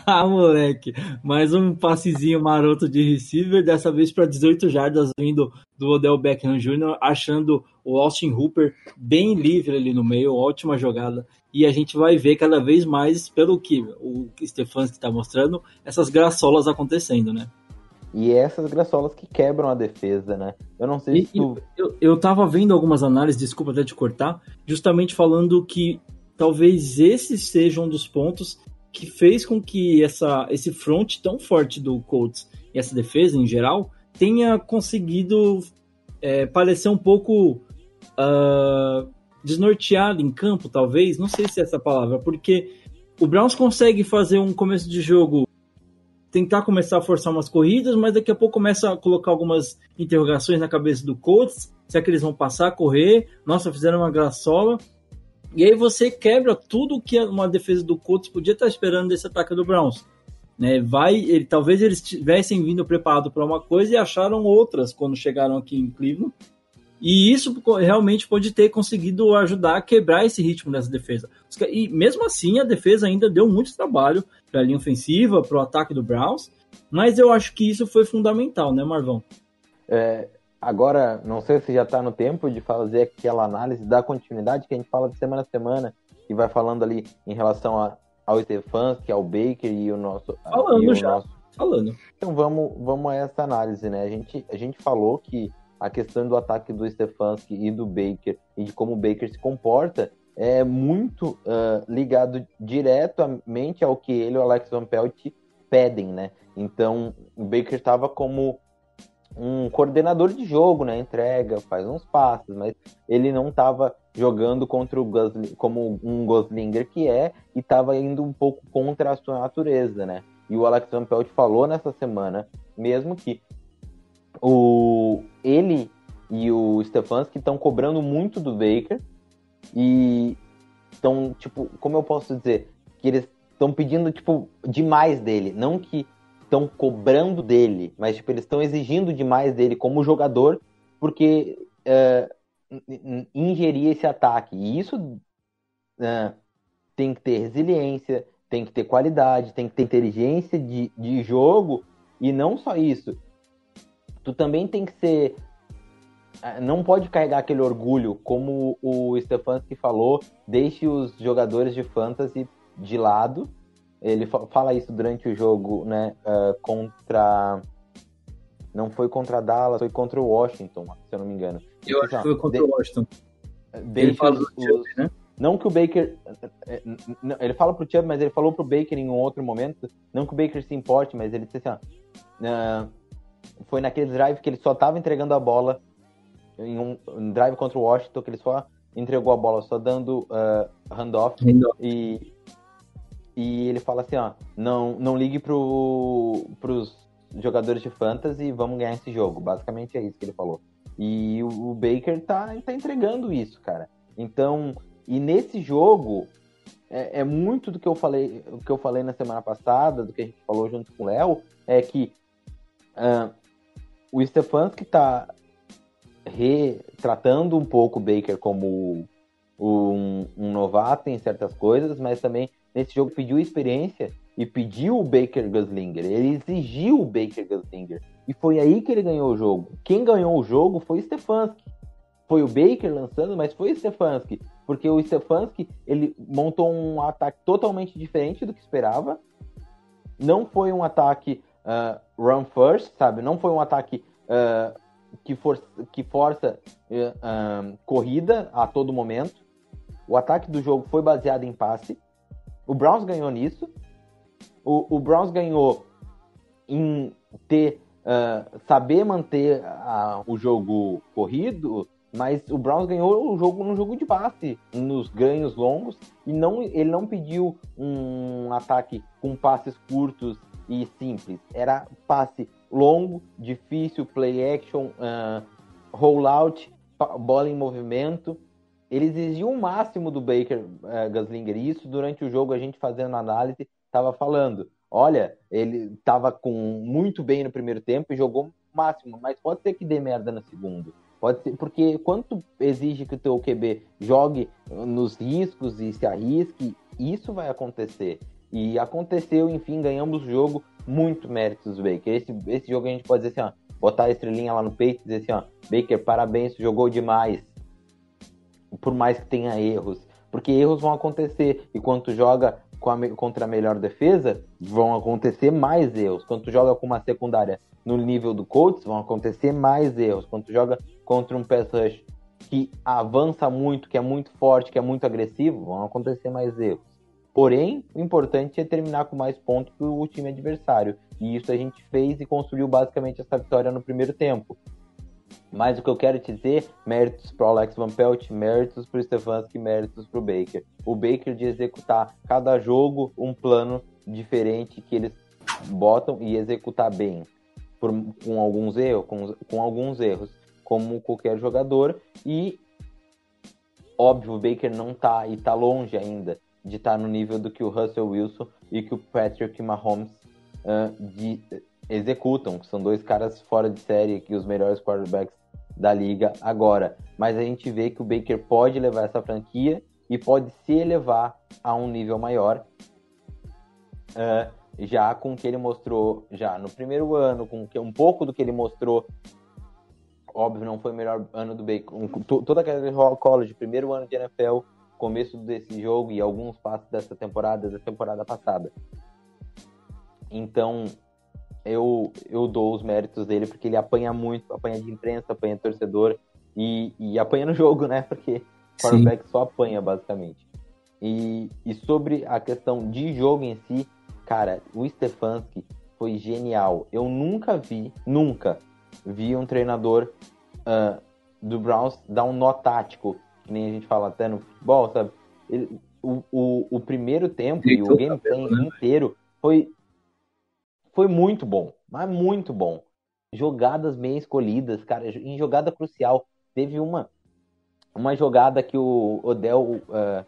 ah, moleque. Mais um passezinho maroto de receiver, dessa vez para 18 jardas vindo do Odell Beckham Jr., achando o Austin Hooper bem livre ali no meio, ótima jogada. E a gente vai ver cada vez mais, pelo que o Stefanski está mostrando, essas graçolas acontecendo, né? E é essas graçolas que quebram a defesa, né? Eu não sei E- se tu Eu, eu tava vendo algumas análises, desculpa até te cortar, justamente falando que talvez esse seja um dos pontos que fez com que essa, esse front tão forte do Colts e essa defesa em geral tenha conseguido é, parecer um pouco ah, desnorteado em campo, talvez, não sei se é essa palavra, porque o Browns consegue fazer um começo de jogo tentar começar a forçar umas corridas, mas daqui a pouco começa a colocar algumas interrogações na cabeça do Colts, se que eles vão passar, correr, nossa, fizeram uma graçola, e aí você quebra tudo que uma defesa do Colts podia estar esperando desse ataque do Browns. Né, vai, ele, talvez eles tivessem vindo preparado para uma coisa e acharam outras quando chegaram aqui em Cleveland. E isso realmente pode ter conseguido ajudar a quebrar esse ritmo dessa defesa. E mesmo assim, a defesa ainda deu muito trabalho para a linha ofensiva, para o ataque do Browns. Mas eu acho que isso foi fundamental, né, Marvão? É, agora, não sei se já está no tempo de fazer aquela análise da continuidade que a gente fala de semana a semana e vai falando ali em relação a, ao Stefanski, ao Baker e o nosso. Falando e o já. nosso- Falando. Então vamos, vamos a essa análise, né? A gente, a gente falou que a questão do ataque do Stefanski e do Baker e de como o Baker se comporta é muito ah, ligado diretamente ao que ele e o Alex Van Pelt pedem, né? Então o Baker estava como um coordenador de jogo, né? Entrega, faz uns passes, mas ele não estava jogando contra o Gosling, como um Goslinger que é e estava indo um pouco contra a sua natureza, né? E o Alex Van Pelt falou nessa semana mesmo que o ele e o Stefanski estão cobrando muito do Baker e estão, tipo, como eu posso dizer, que eles estão pedindo, tipo, demais dele. Não que estão cobrando dele, mas, tipo, eles estão exigindo demais dele como jogador, porque é, ingerir esse ataque. E isso é, tem que ter resiliência, tem que ter qualidade, tem que ter inteligência de, de jogo, e não só isso. Tu também tem que ser é, não pode carregar aquele orgulho, como o Stefanski falou, deixe os jogadores de fantasy de lado. Ele fala isso durante o jogo, né, uh, contra... Não foi contra Dallas, foi contra o Washington, se eu não me engano. Eu acho que foi contra o Washington. Ele fala os, Chubb, né? Não que o Baker. É, ele fala pro Chubb, mas ele falou pro Baker em um outro momento. Não que o Baker se importe, mas ele disse assim: ó, uh, foi naquele drive que ele só tava entregando a bola em um, um, drive contra o Washington, que ele só entregou a bola, só dando uh, handoff. handoff. E, e ele fala assim, ó, não, não ligue pro, pros jogadores de fantasy vamos ganhar esse jogo. Basicamente é isso que ele falou. E o, o Baker tá, tá entregando isso, cara. Então, e nesse jogo, é, é, muito do que eu falei, o que eu falei na semana passada, do que a gente falou junto com o Léo, é que uh, o Stefanski tá retratando um pouco o Baker como um, um, novato em certas coisas, mas também nesse jogo pediu experiência e pediu o Baker Gunslinger. Ele exigiu o Baker Gunslinger. E foi aí que ele ganhou o jogo. Quem ganhou o jogo foi o Stefanski. Foi o Baker lançando, mas foi o Stefanski. Porque o Stefanski, ele montou um ataque totalmente diferente do que esperava. Não foi um ataque uh, run first, sabe? Não foi um ataque uh, que, for, que força uh, corrida a todo momento. O ataque do jogo foi baseado em passe. O Browns ganhou nisso. O, o Browns ganhou em ter uh, saber manter uh, o jogo corrido, mas o Browns ganhou o jogo no jogo de passe, nos ganhos longos, e não, ele não pediu um ataque com passes curtos e simples. Era passe longo, difícil, play action, uh, rollout, bola em movimento. Ele exigiu o máximo do Baker uh, Gaslinger. E isso durante o jogo, a gente fazendo análise, estava falando. Olha, ele estava com muito bem no primeiro tempo e jogou o máximo, mas pode ser que dê merda no segundo. Pode ser, porque quanto exige que o teu QB jogue nos riscos e se arrisque, isso vai acontecer. E aconteceu, enfim, ganhamos o jogo, muito méritos do Baker. Esse, esse jogo a gente pode dizer assim, ó, botar a estrelinha lá no peito e dizer assim, ó, Baker, parabéns, jogou demais. Por mais que tenha erros. Porque erros vão acontecer. E quando tu joga a, contra a melhor defesa, vão acontecer mais erros. Quando tu joga com uma secundária no nível do Colts, vão acontecer mais erros. Quando tu joga contra um pass rush que avança muito, que é muito forte, que é muito agressivo, vão acontecer mais erros. Porém, o importante é terminar com mais pontos que o time adversário. E isso a gente fez e construiu basicamente essa vitória no primeiro tempo. Mas o que eu quero te dizer, méritos para o Alex Van Pelt, méritos para o Stefanski, méritos para o Baker. O Baker de executar cada jogo um plano diferente que eles botam e executar bem, por, com alguns erros, com, com alguns erros, como qualquer jogador. E óbvio, o Baker não tá e tá longe ainda de estar tá no nível do que o Russell Wilson e que o Patrick Mahomes uh, de, executam, que são dois caras fora de série, que os melhores quarterbacks da liga agora. Mas a gente vê que o Baker pode levar essa franquia e pode se elevar a um nível maior, uh, já com o que ele mostrou já no primeiro ano, com que um pouco do que ele mostrou. Óbvio, não foi o melhor ano do Baker. Um, toda aquela college, primeiro ano de NFL, começo desse jogo e alguns passos dessa temporada, da temporada passada. Então, eu, eu dou os méritos dele porque ele apanha muito, apanha de imprensa, apanha de torcedor e, e apanha no jogo, né? Porque o quarterback só apanha, basicamente. E, e sobre a questão de jogo em si, cara, o Stefanski foi genial. Eu nunca vi, nunca vi um treinador uh, do Browns dar um nó tático que nem a gente fala até no futebol, sabe? Ele, o, o, o, primeiro tempo e, e o gameplay né? inteiro foi, foi muito bom, mas muito bom. Jogadas bem escolhidas, cara, em jogada crucial. Teve uma, uma jogada que o Odell uh,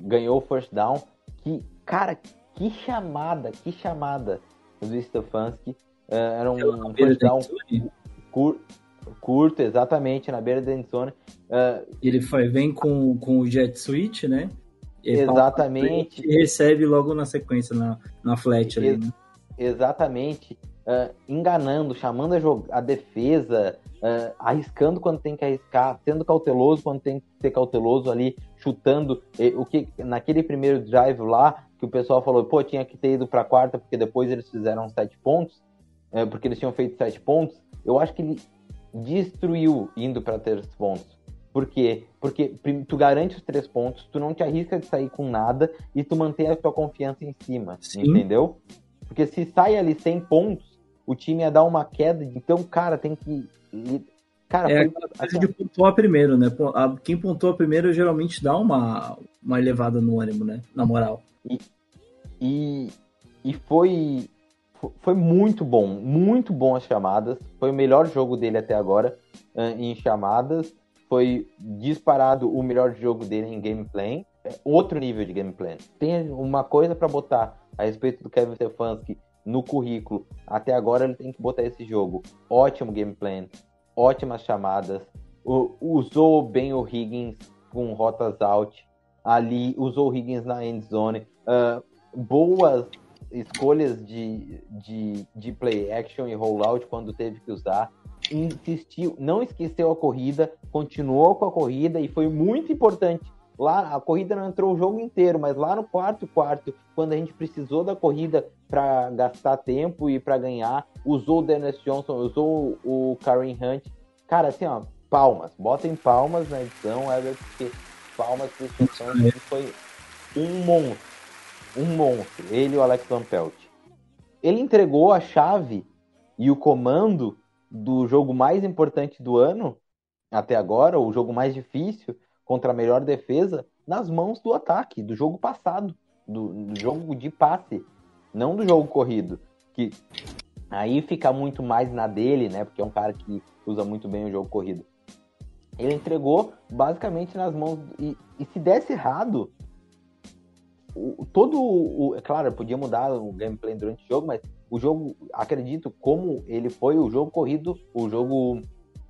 ganhou o first down, que, cara, que chamada, que chamada do Stefanski. Uh, era um, um touchdown endzone. cur- curto, exatamente, na beira da endzone. Uh, Ele foi, vem com, com o jet switch, né? Ele Exatamente. E recebe logo na sequência, na, na flat ali. Né? Exatamente, ah, enganando, chamando a, a defesa, ah, arriscando quando tem que arriscar, sendo cauteloso quando tem que ser cauteloso ali, chutando. E o que naquele primeiro drive lá que o pessoal falou, pô, tinha que ter ido para quarta porque depois eles fizeram sete pontos, eh, porque eles tinham feito sete pontos. Eu acho que ele destruiu indo para três pontos. Por quê? Porque tu garante os três pontos, tu não te arrisca de sair com nada e tu mantém a tua confiança em cima, Sim. entendeu? Porque se sai ali 100 pontos, o time ia dar uma queda. Então, cara, tem que. Cara, É foi. aquela coisa de pontuar primeiro, né? A- Quem pontua primeiro geralmente dá uma, uma elevada no ânimo, né? Na moral. E, e foi, foi muito bom, muito bom as chamadas. Foi o melhor jogo dele até agora em chamadas. Foi disparado o melhor jogo dele em gameplay. Outro nível de gameplay. Tem uma coisa para botar a respeito do Kevin Stefanski no currículo. Até agora ele tem que botar esse jogo. Ótimo gameplay, ótimas chamadas. Usou bem o Higgins com rotas out. Ali usou o Higgins na end zone. Ah, boas escolhas de, de, de play action e rollout quando teve que usar. Insistiu, não esqueceu a corrida, continuou com a corrida e foi muito importante. Lá a corrida não entrou o jogo inteiro, mas lá no quarto quarto, quando a gente precisou da corrida para gastar tempo e para ganhar, usou o Dennis Johnson, usou o Karen Hunt. Cara, assim, ó, palmas. Botem palmas na edição, Everett, porque palmas pro que foi um monstro um monstro, ele e o Alex Van Pelt. Ele entregou a chave e o comando do jogo mais importante do ano, até agora, o jogo mais difícil, contra a melhor defesa, nas mãos do ataque, do jogo passado, do, do jogo de passe, não do jogo corrido. Que aí fica muito mais na dele, né? Porque é um cara que usa muito bem o jogo corrido. Ele entregou basicamente nas mãos. E, e se desse errado, o- todo o, é claro, podia mudar o gameplay durante o jogo, mas o jogo, acredito, como ele foi o jogo corrido, o jogo,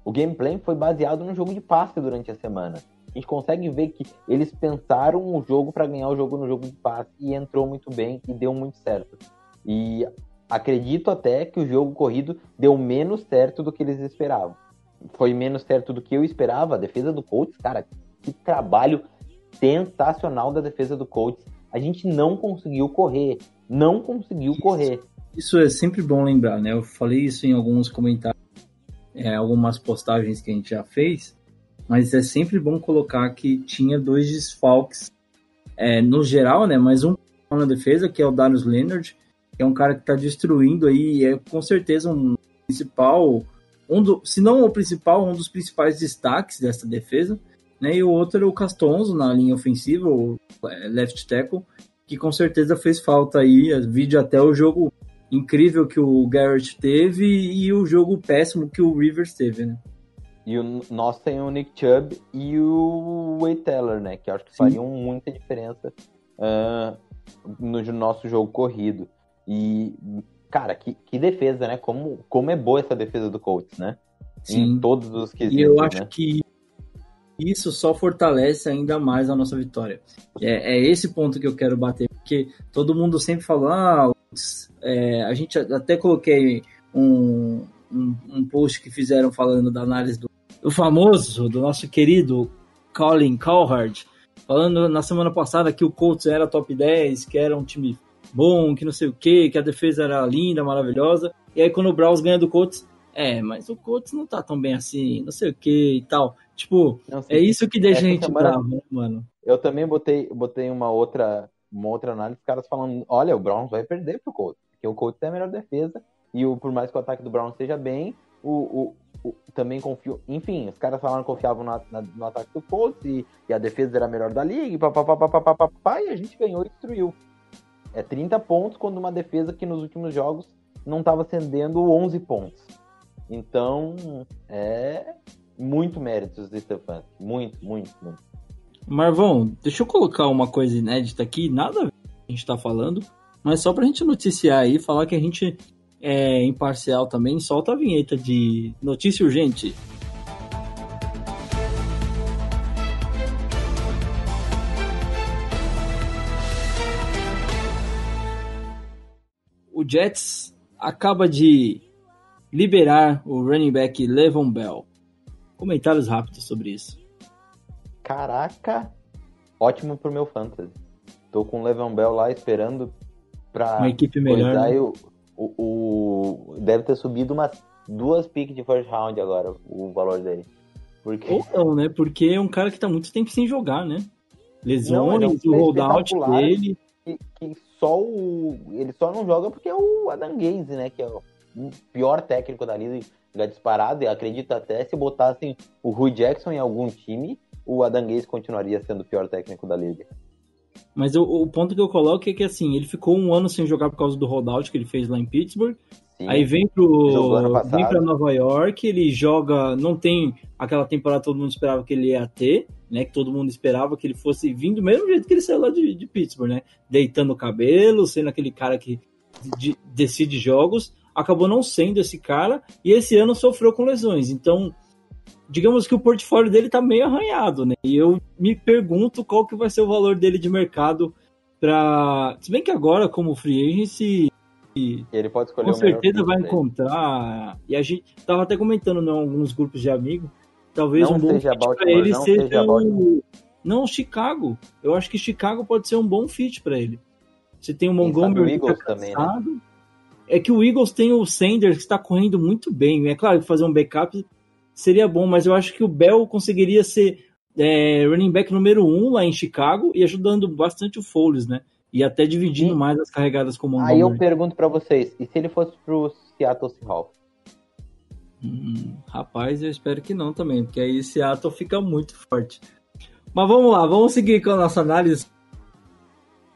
o gameplay foi baseado no jogo de passe durante a semana. A gente consegue ver que eles pensaram o jogo para ganhar o jogo no jogo de passe e entrou muito bem e deu muito certo. E acredito até que o jogo corrido deu menos certo do que eles esperavam. Foi menos certo do que eu esperava. A defesa do Colts, cara, que trabalho sensacional da defesa do Colts. A gente não conseguiu correr. Não conseguiu correr. Isso é sempre bom lembrar, né? Eu falei isso em alguns comentários, é, algumas postagens que a gente já fez, mas é sempre bom colocar que tinha dois desfalques é, no geral, né? Mas um na defesa, que é o Darius Leonard, que é um cara que está destruindo aí, é com certeza um principal, um do, se não o principal, um dos principais destaques dessa defesa, né? E o outro é o Castonzo na linha ofensiva, o é, left tackle, que com certeza fez falta aí, vídeo até o jogo incrível que o Garrett teve e o jogo péssimo que o Rivers teve, né? E o nosso tem o Nick Chubb e o Wade Teller, né? Que acho que Sim. fariam muita diferença ah, no nosso jogo corrido. E, cara, que, que defesa, né? Como, como é boa essa defesa do Colts, né? Em todos os quesitos, E eu acho né? que isso só fortalece ainda mais a nossa vitória. É, é esse ponto que eu quero bater, porque todo mundo sempre fala, ah, é, a gente até coloquei um, um, um post que fizeram falando da análise do, do famoso, do nosso querido Colin Cowherd, falando na semana passada que o Colts era top 10, que era um time bom, que não sei o que, que a defesa era linda, maravilhosa. E aí quando o Browns ganha do Colts, é, mas o Colts não tá tão bem assim, não sei o que e tal. Tipo, Não é isso que deixa a gente semana- bravo, né, mano? Eu também botei, botei uma outra uma outra análise, os caras falando, olha, o Browns vai perder pro Colts, porque o Colts tem a melhor defesa, e o, por mais que o ataque do Browns esteja bem, o, o, o- também confio, enfim, os caras falaram que confiavam no, na- no ataque do Colts, e, e a defesa era a melhor da liga, e papapá, e a gente ganhou e destruiu. É 30 pontos quando uma defesa que nos últimos jogos não estava acendendo 11 pontos. Então, é muito méritos do Stefanski, muito, muito, muito. Marvão, deixa eu colocar uma coisa inédita aqui, nada a ver com o que a gente tá falando, Mas só pra gente noticiar aí, falar que a gente é imparcial também, solta a vinheta de notícia urgente. O Jets acaba de liberar o running back Levon Bell. Comentários rápidos sobre isso. Caraca, ótimo pro meu fantasy. Tô com o Levan Bell lá esperando pra Uma equipe melhor, né? O, o, deve ter subido umas duas picks de first round agora, o valor dele. Porque Ou não, né? Porque é um cara que tá muito tempo sem jogar, né? Lesões, Não, é um o holdout dele. que, que só o. Ele só não joga porque é o Adam Gaze, né? Que é o pior técnico da liga liga disparado. E acredito até se botassem o Rui Jackson em algum time, o Adam Gaze continuaria sendo o pior técnico da liga. Mas o, o ponto que eu coloco é que assim, ele ficou um ano sem jogar por causa do holdout que ele fez lá em Pittsburgh. Sim. Aí vem pro vem para Nova York, ele joga, não tem aquela temporada que todo mundo esperava que ele ia ter, né? Que todo mundo esperava que ele fosse vir do mesmo jeito que ele saiu lá de, de Pittsburgh, né? Deitando o cabelo, sendo aquele cara que de- decide jogos, acabou não sendo esse cara e esse ano sofreu com lesões. Então, digamos que o portfólio dele tá meio arranhado, né? E eu me pergunto qual que vai ser o valor dele de mercado para, se bem que agora como free agency Ele pode escolher com certeza vai dele. encontrar. E a gente tava até comentando em alguns grupos de amigos. Talvez Não um bom fit para ele não seja seja o... Não, Chicago. Eu acho que Chicago pode ser um bom fit para ele. Você tem o Montgomery o que tá também, né? É que o Eagles tem o Sanders que está correndo muito bem. É claro que fazer um backup seria bom, mas eu acho que o Bell conseguiria ser é, running back número um lá em Chicago e ajudando bastante o Foles, né? E até dividindo E- mais as carregadas com o Aí eu Montgomery. pergunto pra vocês, e se ele fosse pro Seattle Seahawks? Hum, rapaz, eu espero que não também, porque aí Seattle fica muito forte. Mas vamos lá, vamos seguir com a nossa análise.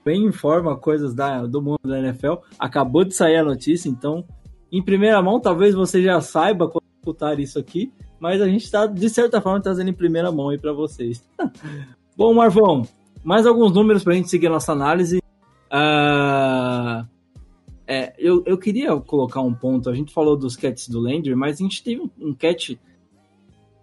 Bem informa coisas da, do mundo da NFL. Acabou de sair a notícia, então, em primeira mão, talvez você já saiba quando escutar isso aqui, mas a gente está, de certa forma, trazendo em primeira mão aí para vocês. Bom, Marvão, mais alguns números para a gente seguir a nossa análise. Ah, é, eu, eu queria colocar um ponto. A gente falou dos catches do Landry, mas a gente teve um, catch.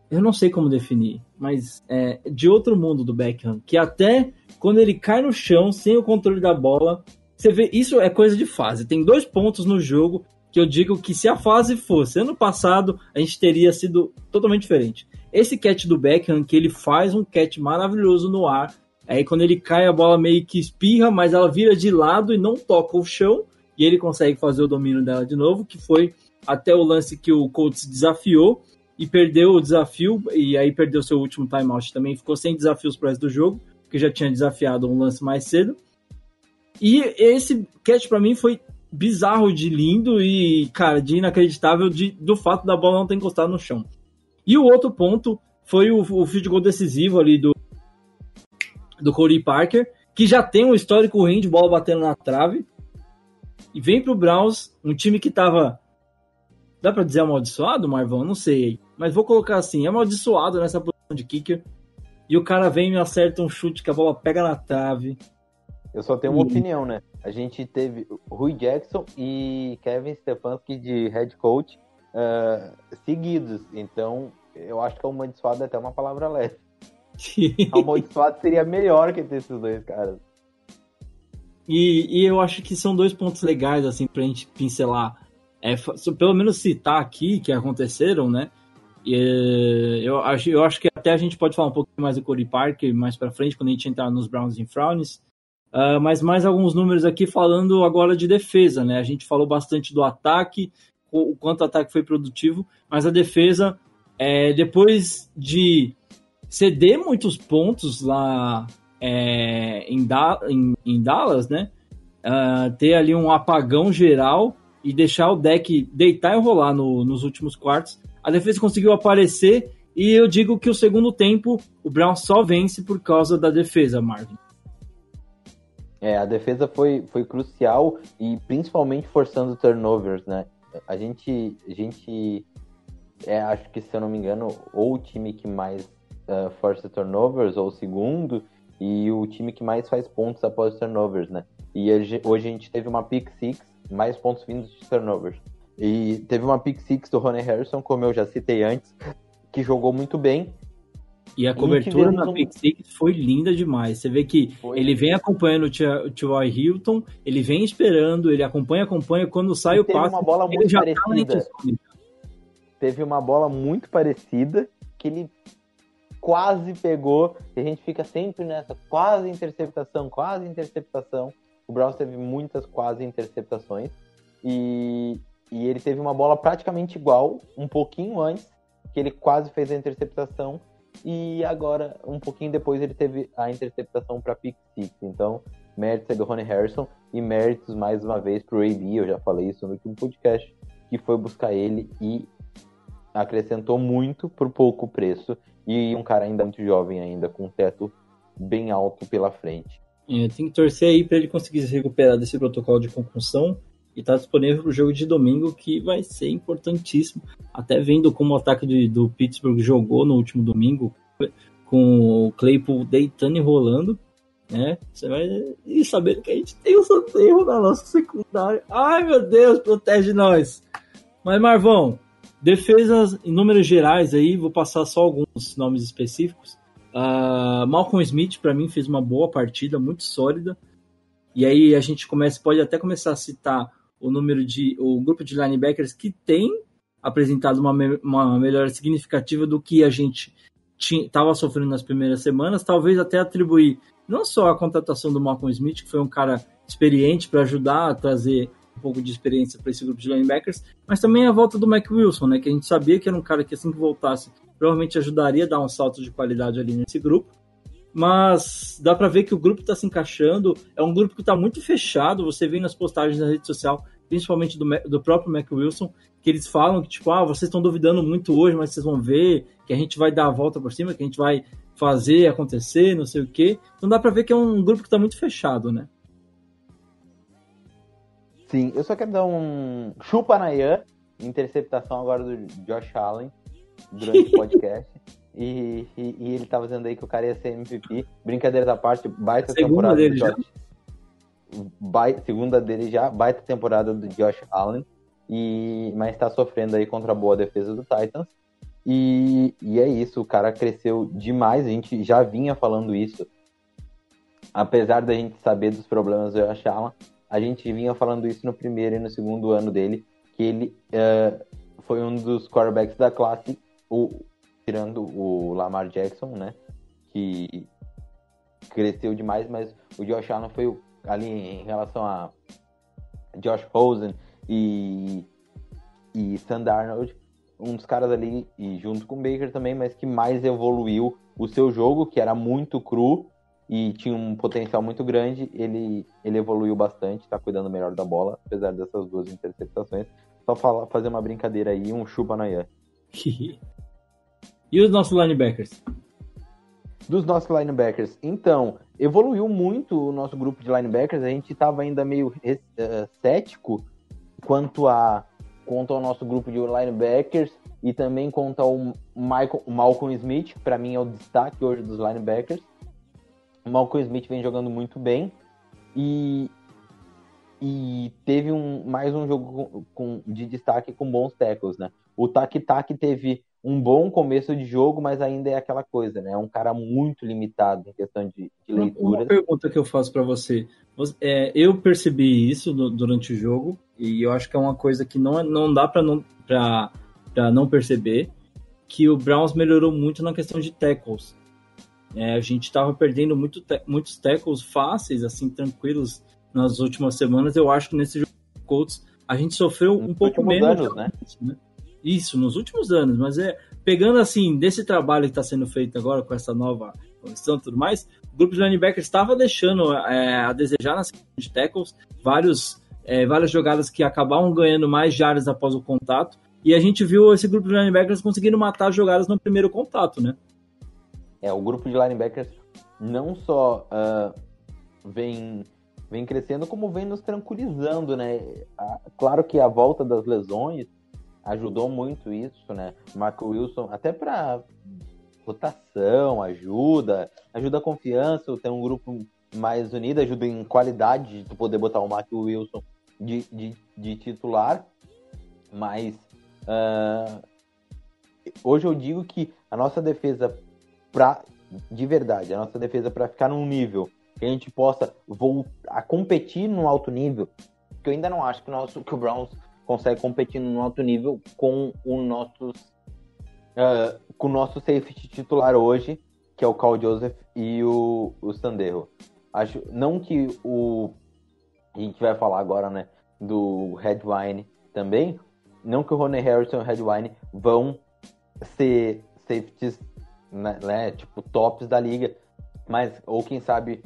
Eu não sei como definir, mas é, de outro mundo do Beckham, que até quando ele cai no chão, sem o controle da bola, você vê, isso é coisa de fase. Tem dois pontos no jogo que eu digo que se a fase fosse ano passado, a gente teria sido totalmente diferente. Esse catch do Beckham, que ele faz um catch maravilhoso no ar, aí quando ele cai, a bola meio que espirra, mas ela vira de lado e não toca o chão, e ele consegue fazer o domínio dela de novo, que foi até o lance que o Colts desafiou e perdeu o desafio, e aí perdeu seu último timeout também, ficou sem desafios pro resto do jogo, porque já tinha desafiado um lance mais cedo. E esse catch para mim foi bizarro de lindo e, cara, de inacreditável de, do fato da bola não ter encostado no chão. E o outro ponto foi o, o field goal decisivo ali do, do Cody Parker, que já tem um histórico ruim de bola batendo na trave. E vem pro Browns, um time que tava. Dá pra dizer amaldiçoado, Marvão? Não sei. Mas vou colocar assim: amaldiçoado nessa posição de kicker. E o cara vem e acerta um chute que a bola pega na trave. Eu só tenho uma Hum. opinião, né? A gente teve Rui Jackson e Kevin Stefanski de head coach ah, seguidos. Então, eu acho que amaldiçoado é até uma palavra leve. Amaldiçoado seria melhor que ter esses dois caras. E, e eu acho que são dois pontos legais, assim, pra gente pincelar. É, pelo menos citar aqui que aconteceram, né? E, eh, eu, acho, eu acho que até a gente pode falar um pouquinho mais do Cody Parker mais pra frente, quando a gente entrar nos Browns e Frowns. Ah, mas mais alguns números aqui falando agora de defesa, né? A gente falou bastante do ataque, o, quanto o ataque foi produtivo, mas a defesa, é, depois de ceder muitos pontos lá é, em, Da- em- em Dallas, né? Ah, ter ali um apagão geral e deixar o deck deitar e rolar no- nos últimos quartos. A defesa conseguiu aparecer e eu digo que o segundo tempo o Brown só vence por causa da defesa, Marvin. É, a defesa foi, foi crucial e principalmente forçando turnovers, né? A gente, a gente é, acho que se eu não me engano, ou o time que mais ah, força turnovers, ou o segundo, e o time que mais faz pontos após turnovers, né? E hoje a gente teve uma pick six, mais pontos vindos de turnovers. E teve uma pick six do Ronnie Harrison, como eu já citei antes, que jogou muito bem. E a cobertura na pick six foi linda demais. Você vê que foi. ele vem acompanhando o T.Y. Hilton, ele vem esperando, ele acompanha, acompanha, quando sai e o passe, uma bola muito já parecida. tá Teve uma bola muito parecida que ele quase pegou, e a gente fica sempre nessa quase interceptação, quase interceptação. O Browns teve muitas quase interceptações e, e ele teve uma bola praticamente igual, um pouquinho antes, que ele quase fez a interceptação e agora, um pouquinho depois, ele teve a interceptação para pick six. Então, méritos aí do Ronnie Harrison e méritos mais uma vez para o AB, eu já falei isso no último podcast, que foi buscar ele e acrescentou muito por pouco preço e um cara ainda muito jovem ainda, com um teto bem alto pela frente. É, tem que torcer aí para ele conseguir se recuperar desse protocolo de concussão e tá disponível para o jogo de domingo, que vai ser importantíssimo. Até vendo como o ataque de, do Pittsburgh jogou no último domingo, com o Claypool deitando e rolando, né? Você vai ir sabendo que a gente tem o Santerro na nossa secundária. Ai meu Deus, protege nós! Mas Marvão, defesas em números gerais aí, vou passar só alguns nomes específicos. Uh, Malcolm Smith, para mim, fez uma boa partida, muito sólida. E aí a gente começa, pode até começar a citar o número de o grupo de linebackers que tem apresentado uma, uma melhora significativa do que a gente estava sofrendo nas primeiras semanas, talvez até atribuir não só a contratação do Malcolm Smith, que foi um cara experiente para ajudar a trazer um pouco de experiência para esse grupo de linebackers, mas também a volta do Mac Wilson, né, que a gente sabia que era um cara que assim que voltasse provavelmente ajudaria a dar um salto de qualidade ali nesse grupo mas dá para ver que o grupo está se encaixando. É um grupo que está muito fechado. Você vê nas postagens na rede social, principalmente do, do próprio Mac Wilson, que eles falam que, tipo, ah, vocês estão duvidando muito hoje, mas vocês vão ver que a gente vai dar a volta por cima, que a gente vai fazer acontecer, não sei o quê. Então dá para ver que é um grupo que está muito fechado, né? Sim, eu só quero dar um chupa na Ian, interceptação agora do Josh Allen durante o podcast. E, e, e, ele tava dizendo aí que o cara ia ser MVP. Brincadeira da parte, baita temporada dele do Josh. Já. segunda dele já, baita temporada do Josh Allen. E, mas está sofrendo aí contra a boa defesa do Titans. E, e é isso, o cara cresceu demais. A gente já vinha falando isso. Apesar da gente saber dos problemas do Josh Allen, a gente vinha falando isso no primeiro e no segundo ano dele, que ele uh, foi um dos quarterbacks da classe, o, tirando o Lamar Jackson, né? Que cresceu demais, mas o Josh Allen foi ali em relação a Josh Rosen e, e Sam Darnold, um dos caras ali, e junto com o Baker também, mas que mais evoluiu o seu jogo, que era muito cru e tinha um potencial muito grande, ele, ele evoluiu bastante, tá cuidando melhor da bola, apesar dessas duas interceptações. Só falar, fazer uma brincadeira aí, um chupa na. E os nossos linebackers? Dos nossos linebackers. Então, evoluiu muito o nosso grupo de linebackers. A gente estava ainda meio uh, cético quanto, a, quanto ao nosso grupo de linebackers e também quanto ao Michael, Malcolm Smith, que para mim é o destaque hoje dos linebackers. O Malcolm Smith vem jogando muito bem e, e teve um, mais um jogo com, com, de destaque com bons tackles, né? O Taki Taki teve um bom começo de jogo, mas ainda é aquela coisa, né? É um cara muito limitado em questão de, de leitura. Uma pergunta que eu faço para você. É, eu percebi isso durante o jogo e eu acho que é uma coisa que não, é, não dá para não, pra, pra não perceber que o Browns melhorou muito na questão de tackles. É, a gente estava perdendo muito muitos tackles fáceis, assim, tranquilos nas últimas semanas. Eu acho que nesse jogo Colts a gente sofreu um pouco menos. Anos, né? né? Isso, nos últimos anos, mas é pegando assim, desse trabalho que está sendo feito agora com essa nova comissão e tudo mais, o grupo de linebackers estava deixando é, a desejar nas de tackles, vários, é, várias jogadas que acabavam ganhando mais jardas após o contato, e a gente viu esse grupo de linebackers conseguindo matar jogadas no primeiro contato, né? É, o grupo de linebackers não só uh, vem, vem crescendo, como vem nos tranquilizando, né? Claro que a volta das lesões ajudou muito isso, né? Marco Wilson, até para rotação, ajuda, ajuda a confiança, tem um grupo mais unida, ajuda em qualidade de tu poder botar o Mac Wilson de, de, de titular, mas ah, hoje eu digo que a nossa defesa pra, de verdade, a nossa defesa para ficar num nível que a gente possa voltar a competir no alto nível, que eu ainda não acho que o nosso que o Browns consegue competir no alto nível com o nosso ah, com o nosso safety titular hoje, que é o Carl Joseph e o, o Sandero. Acho não que o a gente vai falar agora, né, do Redwine também, não que o Ronnie Harrison e o Redwine vão ser safeties, né, né, tipo tops da liga, mas ou quem sabe,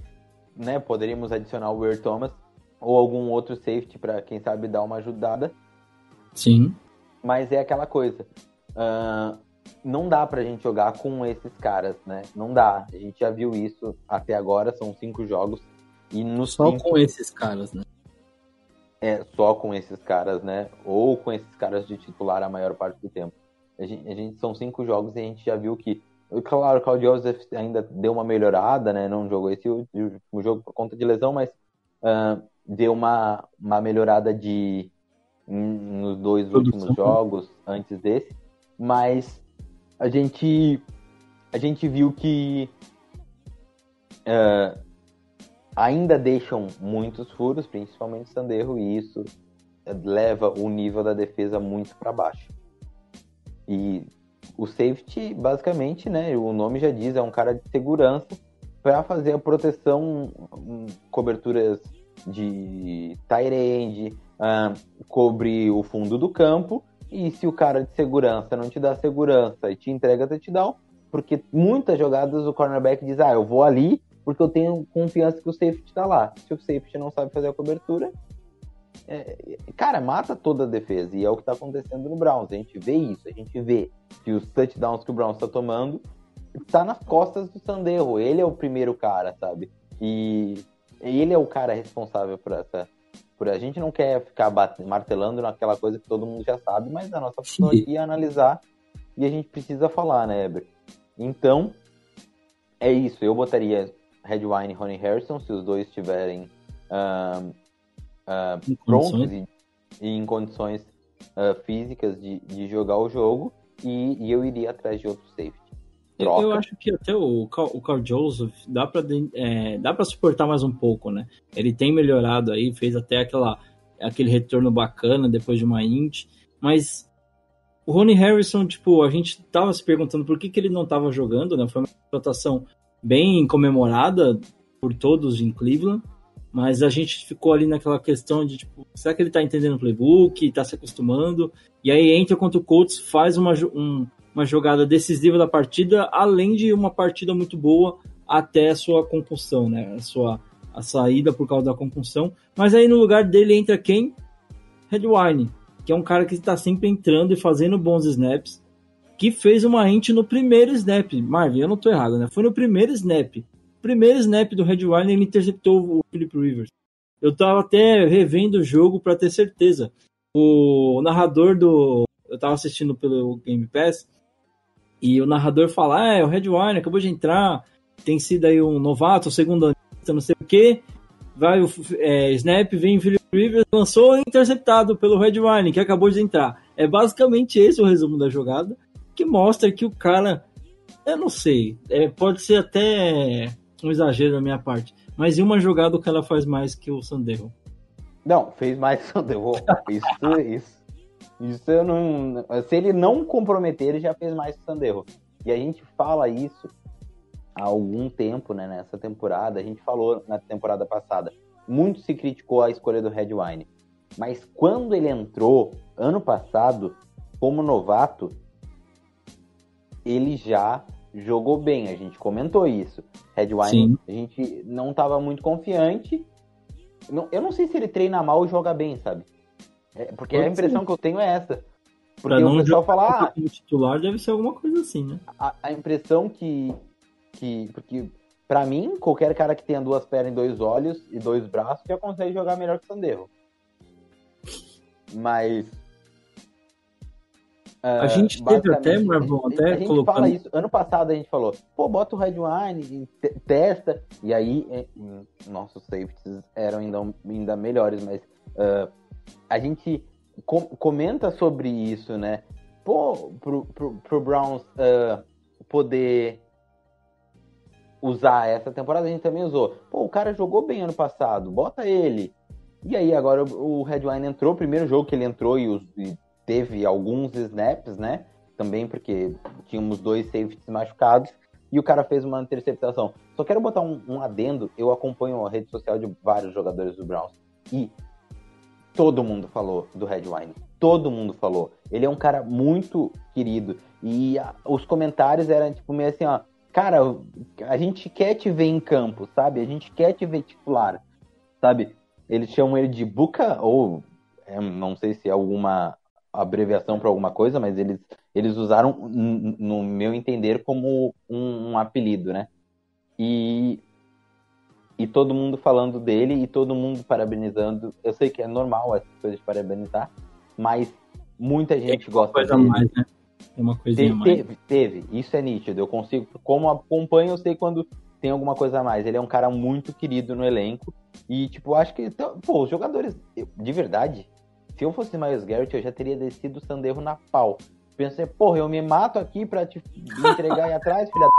né, poderíamos adicionar o Earl Thomas ou algum outro safety para quem sabe dar uma ajudada, Sim. mas é aquela coisa. ah, não dá pra gente jogar com esses caras, né? Não dá. A gente já viu isso até agora, são cinco jogos. E nos Só cinco com esses caras, né? é só com esses caras, né? Ou com esses caras de titular a maior parte do tempo. A gente, a gente- são cinco jogos e a gente já viu que. Claro, o Carl Joseph ainda deu uma melhorada, né? Não jogou esse último jogo por conta de lesão, mas ah, deu uma, uma melhorada de nos dois Produção. últimos jogos antes desse. Mas a gente a gente viu que ah, ainda deixam muitos furos, principalmente o Sanderro, e isso leva o nível da defesa muito para baixo. E o safety, basicamente, né, o nome já diz, é um cara de segurança para fazer a proteção, hum, coberturas de tight end, ah, cobrir o fundo do campo, e se o cara de segurança não te dá segurança e te entrega touchdown, porque muitas jogadas o cornerback diz, ah, eu vou ali porque eu tenho confiança que o safety tá lá. Se o safety não sabe fazer a cobertura, é, cara, mata toda a defesa. E é o que tá acontecendo no Browns. A gente vê isso, a gente vê que os touchdowns que o Browns tá tomando tá nas costas do Sandero. Ele é o primeiro cara, sabe? E ele é o cara responsável por essa. Por a gente não quer ficar bate- martelando naquela coisa que todo mundo já sabe, mas a nossa função aqui é analisar e a gente precisa falar, né, Eber? Então, é isso. Eu botaria Redwine e Ronnie Harrison, se os dois estiverem ah, Em prontos e, e em condições ah, físicas de, de jogar o jogo, e, e eu iria atrás de outro safety. Eu, Troca. eu acho que até o, Carl- o Carl Joseph dá pra, de- é, dá pra suportar mais um pouco, né? Ele tem melhorado aí, fez até aquela, aquele retorno bacana depois de uma int, mas o Ronnie Harrison, tipo, a gente tava se perguntando por que, que ele não tava jogando, né? Foi uma rotação bem comemorada por todos em Cleveland, mas a gente ficou ali naquela questão de, tipo, será que ele tá entendendo o playbook, tá se acostumando? E aí entra contra o Colts, faz uma, um, uma jogada decisiva da partida, além de uma partida muito boa até a sua concussão, né? A sua a saída por causa da concussão. Mas aí no lugar dele entra quem? Redwine, que é um cara que está sempre entrando e fazendo bons snaps, que fez uma int no primeiro snap. Marvin, eu não tô errado, né? Foi no primeiro snap. Primeiro snap do Redwine, ele interceptou o Philip Rivers. Eu tava até revendo o jogo para ter certeza. O narrador do. Eu tava assistindo pelo Game Pass. E o narrador fala: Ah, é, o Redwine acabou de entrar. Tem sido aí um novato, segundo anista, não sei o quê. Vai o é, Snap, vem o Philip Rivers, lançou interceptado pelo Redwine, que acabou de entrar. É basicamente esse o resumo da jogada, que mostra que o cara. Eu não sei, é, pode ser até um exagero da minha parte, mas em uma jogada o cara faz mais que o Sandero. Não, fez mais o Sandero. Isso, isso. Isso eu não. Se ele não comprometer, ele já fez mais que o Sandero. E a gente fala isso há algum tempo, né, nessa temporada. A gente falou na temporada passada. Muito se criticou a escolha do Redwine. Mas quando ele entrou ano passado, como novato, ele já jogou bem. A gente comentou isso. Redwine, Sim. a gente não estava muito confiante. Eu não sei se ele treina mal ou joga bem, sabe? É, porque Pode a impressão ser. que eu tenho é essa. Pra Porque não o pessoal jogar fala, ah, como titular deve ser alguma coisa assim, né? a, a impressão que, que. Porque, pra mim, qualquer cara que tenha duas pernas e dois olhos e dois braços já consegue jogar melhor que o Sandero. Mas. A gente teve até, Marvão, até a gente colocando- fala isso. Ano passado a gente falou, pô, bota o Red Wine, te- testa. E aí, nossos safeties eram ainda, ainda melhores, mas ah, a gente com- comenta sobre isso, né? Pô, pro, pro, pro Browns ah, poder usar essa temporada, a gente também usou. Pô, o cara jogou bem ano passado, bota ele. E aí agora o o Red Wine entrou, o primeiro jogo que ele entrou e, os- e teve alguns snaps, né? Também porque tínhamos dois safeties machucados e o cara fez uma interceptação. Só quero botar um, um adendo, eu acompanho a rede social de vários jogadores do Browns e todo mundo falou do Red Wine. Todo mundo falou. Ele é um cara muito querido. E a- os comentários eram tipo meio assim, ó. Cara, a gente quer te ver em campo, sabe? A gente quer te ver titular, sabe? Eles chamam ele de Buca, ou é, não sei se é alguma abreviação para alguma coisa, mas eles, eles usaram, no meu entender, como um, um apelido, né? E, e todo mundo falando dele e todo mundo parabenizando. Eu sei que é normal essas coisas de parabenizar, mas muita gente gosta coisa a dele. mais, né? Uma coisinha a Teve, mais. teve, teve. Isso é nítido. Eu consigo, como acompanho, eu sei quando tem alguma coisa a mais. Ele é um cara muito querido no elenco. E, tipo, acho que, então, pô, os jogadores, eu- de verdade, se eu fosse Miles Garrett, eu já teria descido o Sanderro na pau. Pensei, porra, eu me mato aqui pra te me entregar aí atrás, filha da.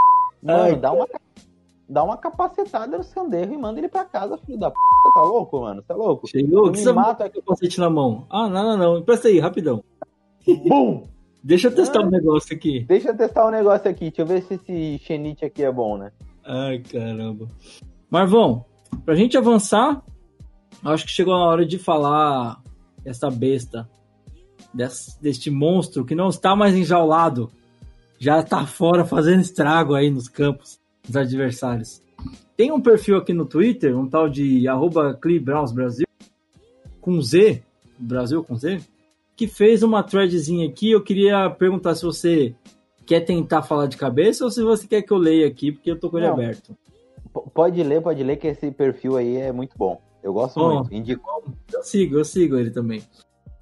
Mano, Ai, dá uma, dá uma capacetada no Sanderro e manda ele pra casa, filho da p. Tá louco, mano? Tá louco? Chegou, Eu que você com aqui. o capacete na mão? Ah, não, não, não. Empresta aí, rapidão. Bum! Deixa eu testar Ah. um negócio aqui. Deixa eu testar um negócio aqui. Deixa eu ver se esse Xenite aqui é bom, né? Ai, caramba. Marvão, pra gente avançar, acho que chegou a hora de falar dessa besta, desse, deste monstro que não está mais enjaulado, já tá fora fazendo estrago aí nos campos dos adversários. Tem um perfil aqui no Twitter, um tal de arroba Brasil, com Z, Brasil com Z, que fez uma threadzinha aqui. Eu queria perguntar se você quer tentar falar de cabeça ou se você quer que eu leia aqui, porque eu tô com ele Não. aberto. Pode ler, pode ler, que esse perfil aí é muito bom. Eu gosto Bom. muito. Indico. Eu sigo, eu sigo ele também.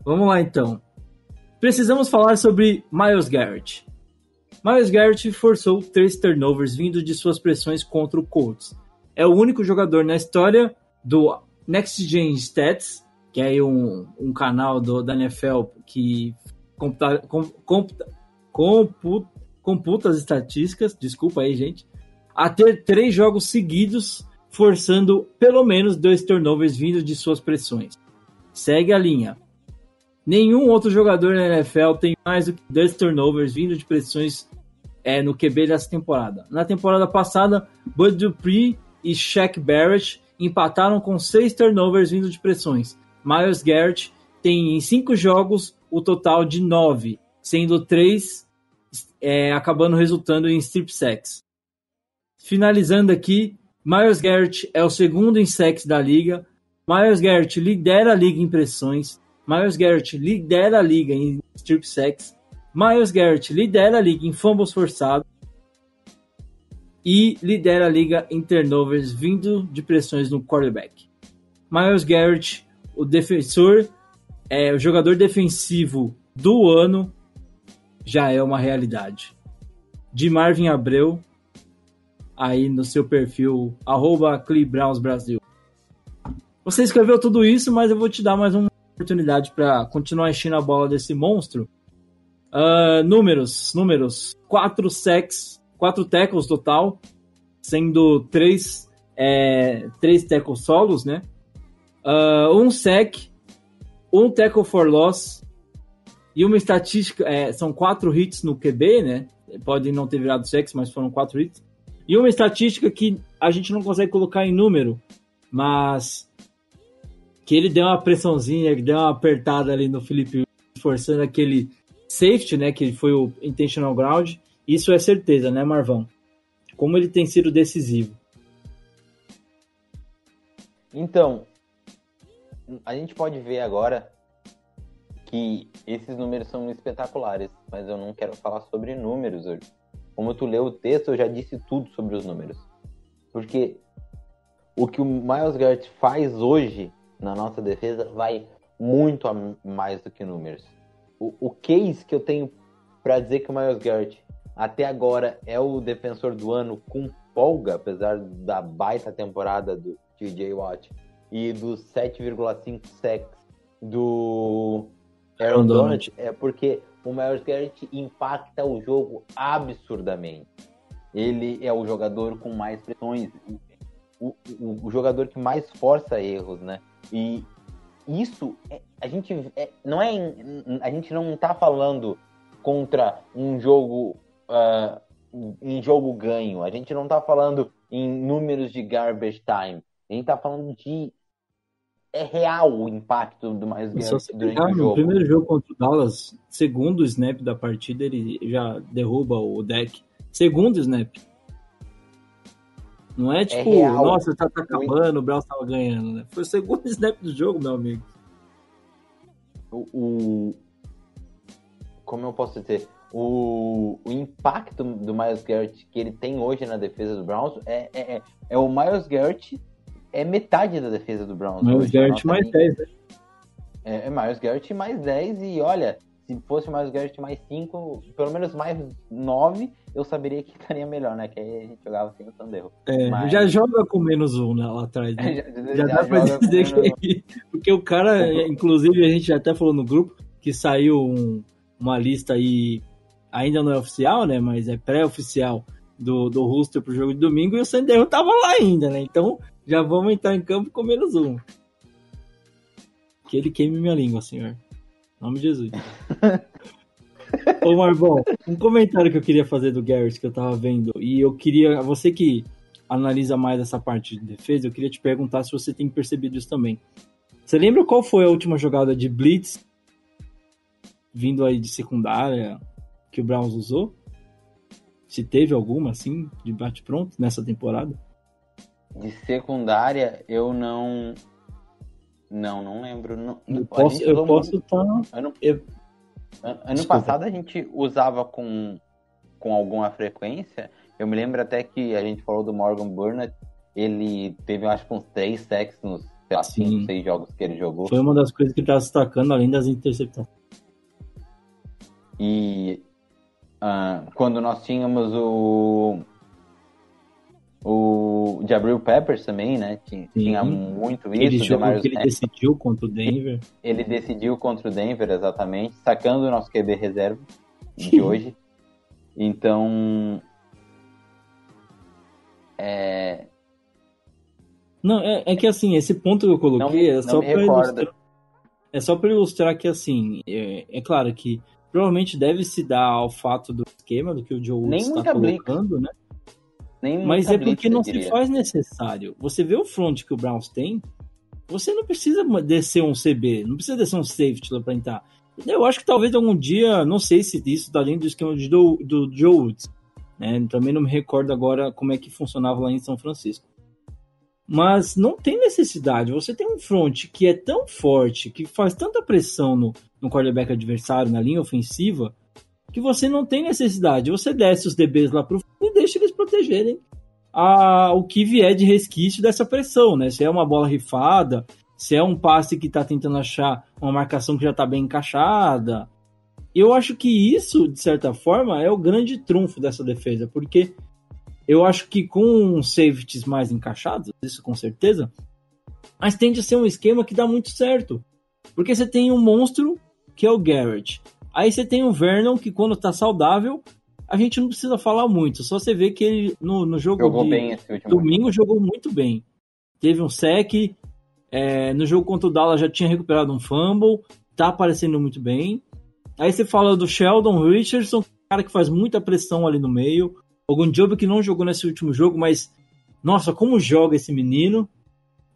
Vamos lá então. Precisamos falar sobre Miles Garrett. Miles Garrett forçou três turnovers vindo de suas pressões contra o Colts. É o único jogador na história do Next Gen Stats, que é um, um canal do, da NFL que computa, com, computa, compu- computa as estatísticas, desculpa aí, gente, a ter três jogos seguidos forçando pelo menos dois turnovers vindo de suas pressões. Segue a linha. Nenhum outro jogador na NFL tem mais do que dois turnovers vindo de pressões é, no QB dessa temporada. Na temporada passada, Bud Dupree e Shaq Barrett empataram com seis turnovers vindo de pressões. Miles Garrett tem em cinco jogos o total de nove, sendo três é, acabando resultando em strip sacks. Finalizando aqui, Miles Garrett é o segundo em sacks da liga. Miles Garrett lidera a liga em pressões. Miles Garrett lidera a liga em strip sacks. Miles Garrett lidera a liga em fumbles forçados. E lidera a liga em turnovers vindo de pressões no quarterback. Miles Garrett, o defensor, é o jogador defensivo do ano, já é uma realidade. De Marvin Abreu, aí no seu perfil, arroba Brasil. Você escreveu tudo isso, mas eu vou te dar mais uma oportunidade para continuar enchendo a bola desse monstro. Uh, números, números. Quatro sacks, quatro tackles total, sendo três, é, três tackles solos, né? Uh, um sack, um tackle for loss e uma estatística, é, são quatro hits no QB, né? Podem não ter virado sacks, mas foram quatro hits. E uma estatística que a gente não consegue colocar em número, mas que ele deu uma pressãozinha, que deu uma apertada ali no Felipe, forçando aquele safety, né, que foi o intentional ground. Isso é certeza, né, Marvão? Como ele tem sido decisivo. Então, a gente pode ver agora que esses números são espetaculares, mas eu não quero falar sobre números hoje. Como tu leu o texto, eu já disse tudo sobre os números. Porque o que o Miles Garrett faz hoje na nossa defesa vai muito a mais do que números. O, o case que eu tenho pra dizer que o Miles Garrett até agora é o defensor do ano com folga, apesar da baita temporada do TJ Watt e dos 7,5 sacks do Aaron Aaron Donald, é porque o Miles Garrett impacta o jogo absurdamente. Ele é o jogador com mais pressões, o, o, o jogador que mais força erros, né? E isso é- a gente é- não é a gente não tá falando contra um jogo ah, em jogo ganho. A gente não tá falando em números de garbage time. A gente tá falando de é real o impacto do se durante o no jogo. primeiro jogo contra o Dallas, segundo snap da partida, ele já derruba o deck. Segundo snap. Não é tipo, real. nossa, tá, tá acabando, o Browns tava ganhando, né? Foi o segundo snap do jogo, meu amigo. o, o- como eu posso dizer o, o impacto do Miles Garrett que ele tem hoje na defesa do Browns é, é, é- é o Miles Garrett é metade da defesa do Browns Miles hoje, Garrett na nossa mais liga. 10, né? é, é Miles Garrett mais 10 e olha se fosse o Miles Garrett mais 5 pelo menos mais 9 eu saberia que estaria melhor né que aí a gente jogava sem de erro É, Mas- Já joga com menos um né, lá atrás. né? já, Já dá pra dizer que. Porque o cara, inclusive, a gente já até falou no grupo que saiu um- uma lista aí, ainda não é oficial, né? Mas é pré-oficial do, do roster pro jogo de domingo e o Sanderro tava lá ainda, né? Então já vamos entrar em campo com menos um. Que ele queime minha língua, senhor. Em nome de Jesus. Ô Marvão, um comentário que eu queria fazer do Garrett que eu tava vendo, e eu queria, você que analisa mais essa parte de defesa, eu queria te perguntar se você tem percebido isso também. Você lembra qual foi a última jogada de blitz vindo aí de secundária que o Browns usou? Se teve alguma assim de bate pronto nessa temporada? de secundária eu não não não lembro não, Eu posso, eu posso estar. Eu- an- ano Desculpa. passado a gente usava com, com alguma frequência. Eu me lembro até que a gente falou do Morgan Burnett. Ele teve, acho que uns três sacks nos, sei lá, cinco, seis jogos que ele jogou. Foi uma das coisas que tá destacando, além das interceptações. E ah, quando nós tínhamos o. O Jabril Peppers também, né? Tinha, tinha muito isso. jogo Demarius que ele decidiu contra o Denver. ele decidiu contra o Denver, exatamente, sacando o nosso QB reserva de hoje. Então. É, Não, é, é que assim, esse ponto que eu coloquei Não é só para ilustrar. É só para ilustrar que assim, é, é claro que provavelmente deve se dar ao fato do esquema do que o Joe Nem está blitz, colocando, né? Nem Mas é porque não se faz necessário. Você vê o front que o Browns tem, você não precisa descer um CB, não precisa descer um safety lá para entrar. Eu acho que talvez algum dia, não sei se isso está dentro do esquema de do, do Joe Woods. Né? Também não me recordo agora como é que funcionava lá em São Francisco. Mas não tem necessidade. Você tem um front que é tão forte, que faz tanta pressão no, no quarterback adversário, na linha ofensiva, que você não tem necessidade. Você desce os DBs lá pro deixa eles protegerem a, o que vier de resquício dessa pressão, né? Se é uma bola rifada, se é um passe que tá tentando achar uma marcação que já tá bem encaixada. Eu acho que isso, de certa forma, é o grande trunfo dessa defesa, porque eu acho que com safeties mais encaixados, isso com certeza, mas tende a ser um esquema que dá muito certo. Porque você tem um monstro que é o Garrett. Aí você tem o Vernon, que quando tá saudável, a gente não precisa falar muito. Só você vê que ele no, no jogo Jogou de bem esse último domingo jogou muito bem. Teve um sec, é, no jogo contra o Dallas já tinha recuperado um fumble, tá aparecendo muito bem. Aí você fala do Sheldon Richardson, cara que faz muita pressão ali no meio. Algum job que não jogou nesse último jogo, mas nossa, como joga esse menino.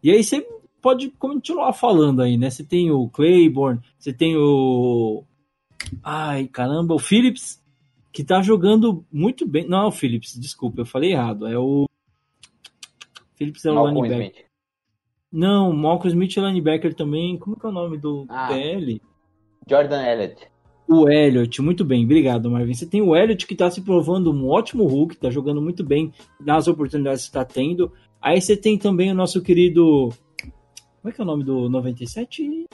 E aí você pode continuar falando aí, né? Você tem o Claiborne, você tem o. Ai, caramba, o Phillips, que tá jogando muito bem. Não é o Phillips, desculpa, eu falei errado. É o. Phillips é o Malcolm linebacker. Smith. Não, Malcolm Smith é linebacker também. Como que é o nome do Ah. PL? Jordan Elliott. O Elliott, muito bem, obrigado, Marvin. Você tem o Elliott que tá se provando um ótimo Hulk, tá jogando muito bem nas oportunidades que está tendo. Aí você tem também o nosso querido. Como é que é o nome do 97?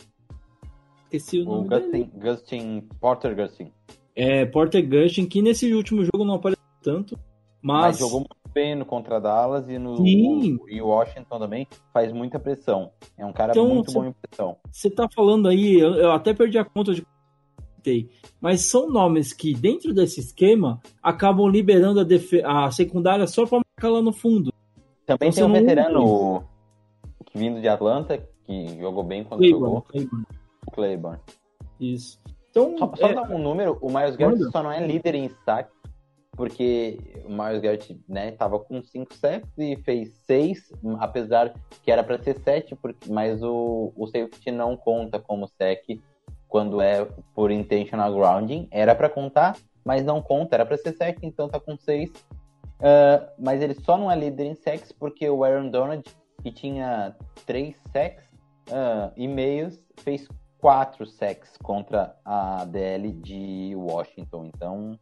Esqueci o O nome dele. Gustin, Gustin, Porter Gustin. É Porter Gustin, que nesse último jogo não apareceu tanto, mas, Mas jogou muito bem no contra Dallas e no Sim. e Washington também faz muita pressão. É um cara Então, muito você- bom em pressão. você tá falando aí, eu, eu até perdi a conta de mas são nomes que dentro desse esquema acabam liberando a, defe- a secundária só para marcar lá no fundo. Também Então, tem um veterano que vindo de Atlanta, que jogou bem quando Claiborne, jogou, Claiborne, o Claiborne. Isso. Então, Só, só é, dar um número, o Miles Garrett só não é líder em saque, porque o Miles Garrett, né, tava com 5 sacks e fez 6, apesar que era para ser 7, mas o, o safety não conta como sack quando é por intentional grounding. Era para contar, mas não conta, era para ser sack, então tá com 6. mas ele só não é líder em sacks porque o Aaron Donald, que tinha 3 sacks ah, e meios, fez 4 sacks contra a DL de Washington. Então,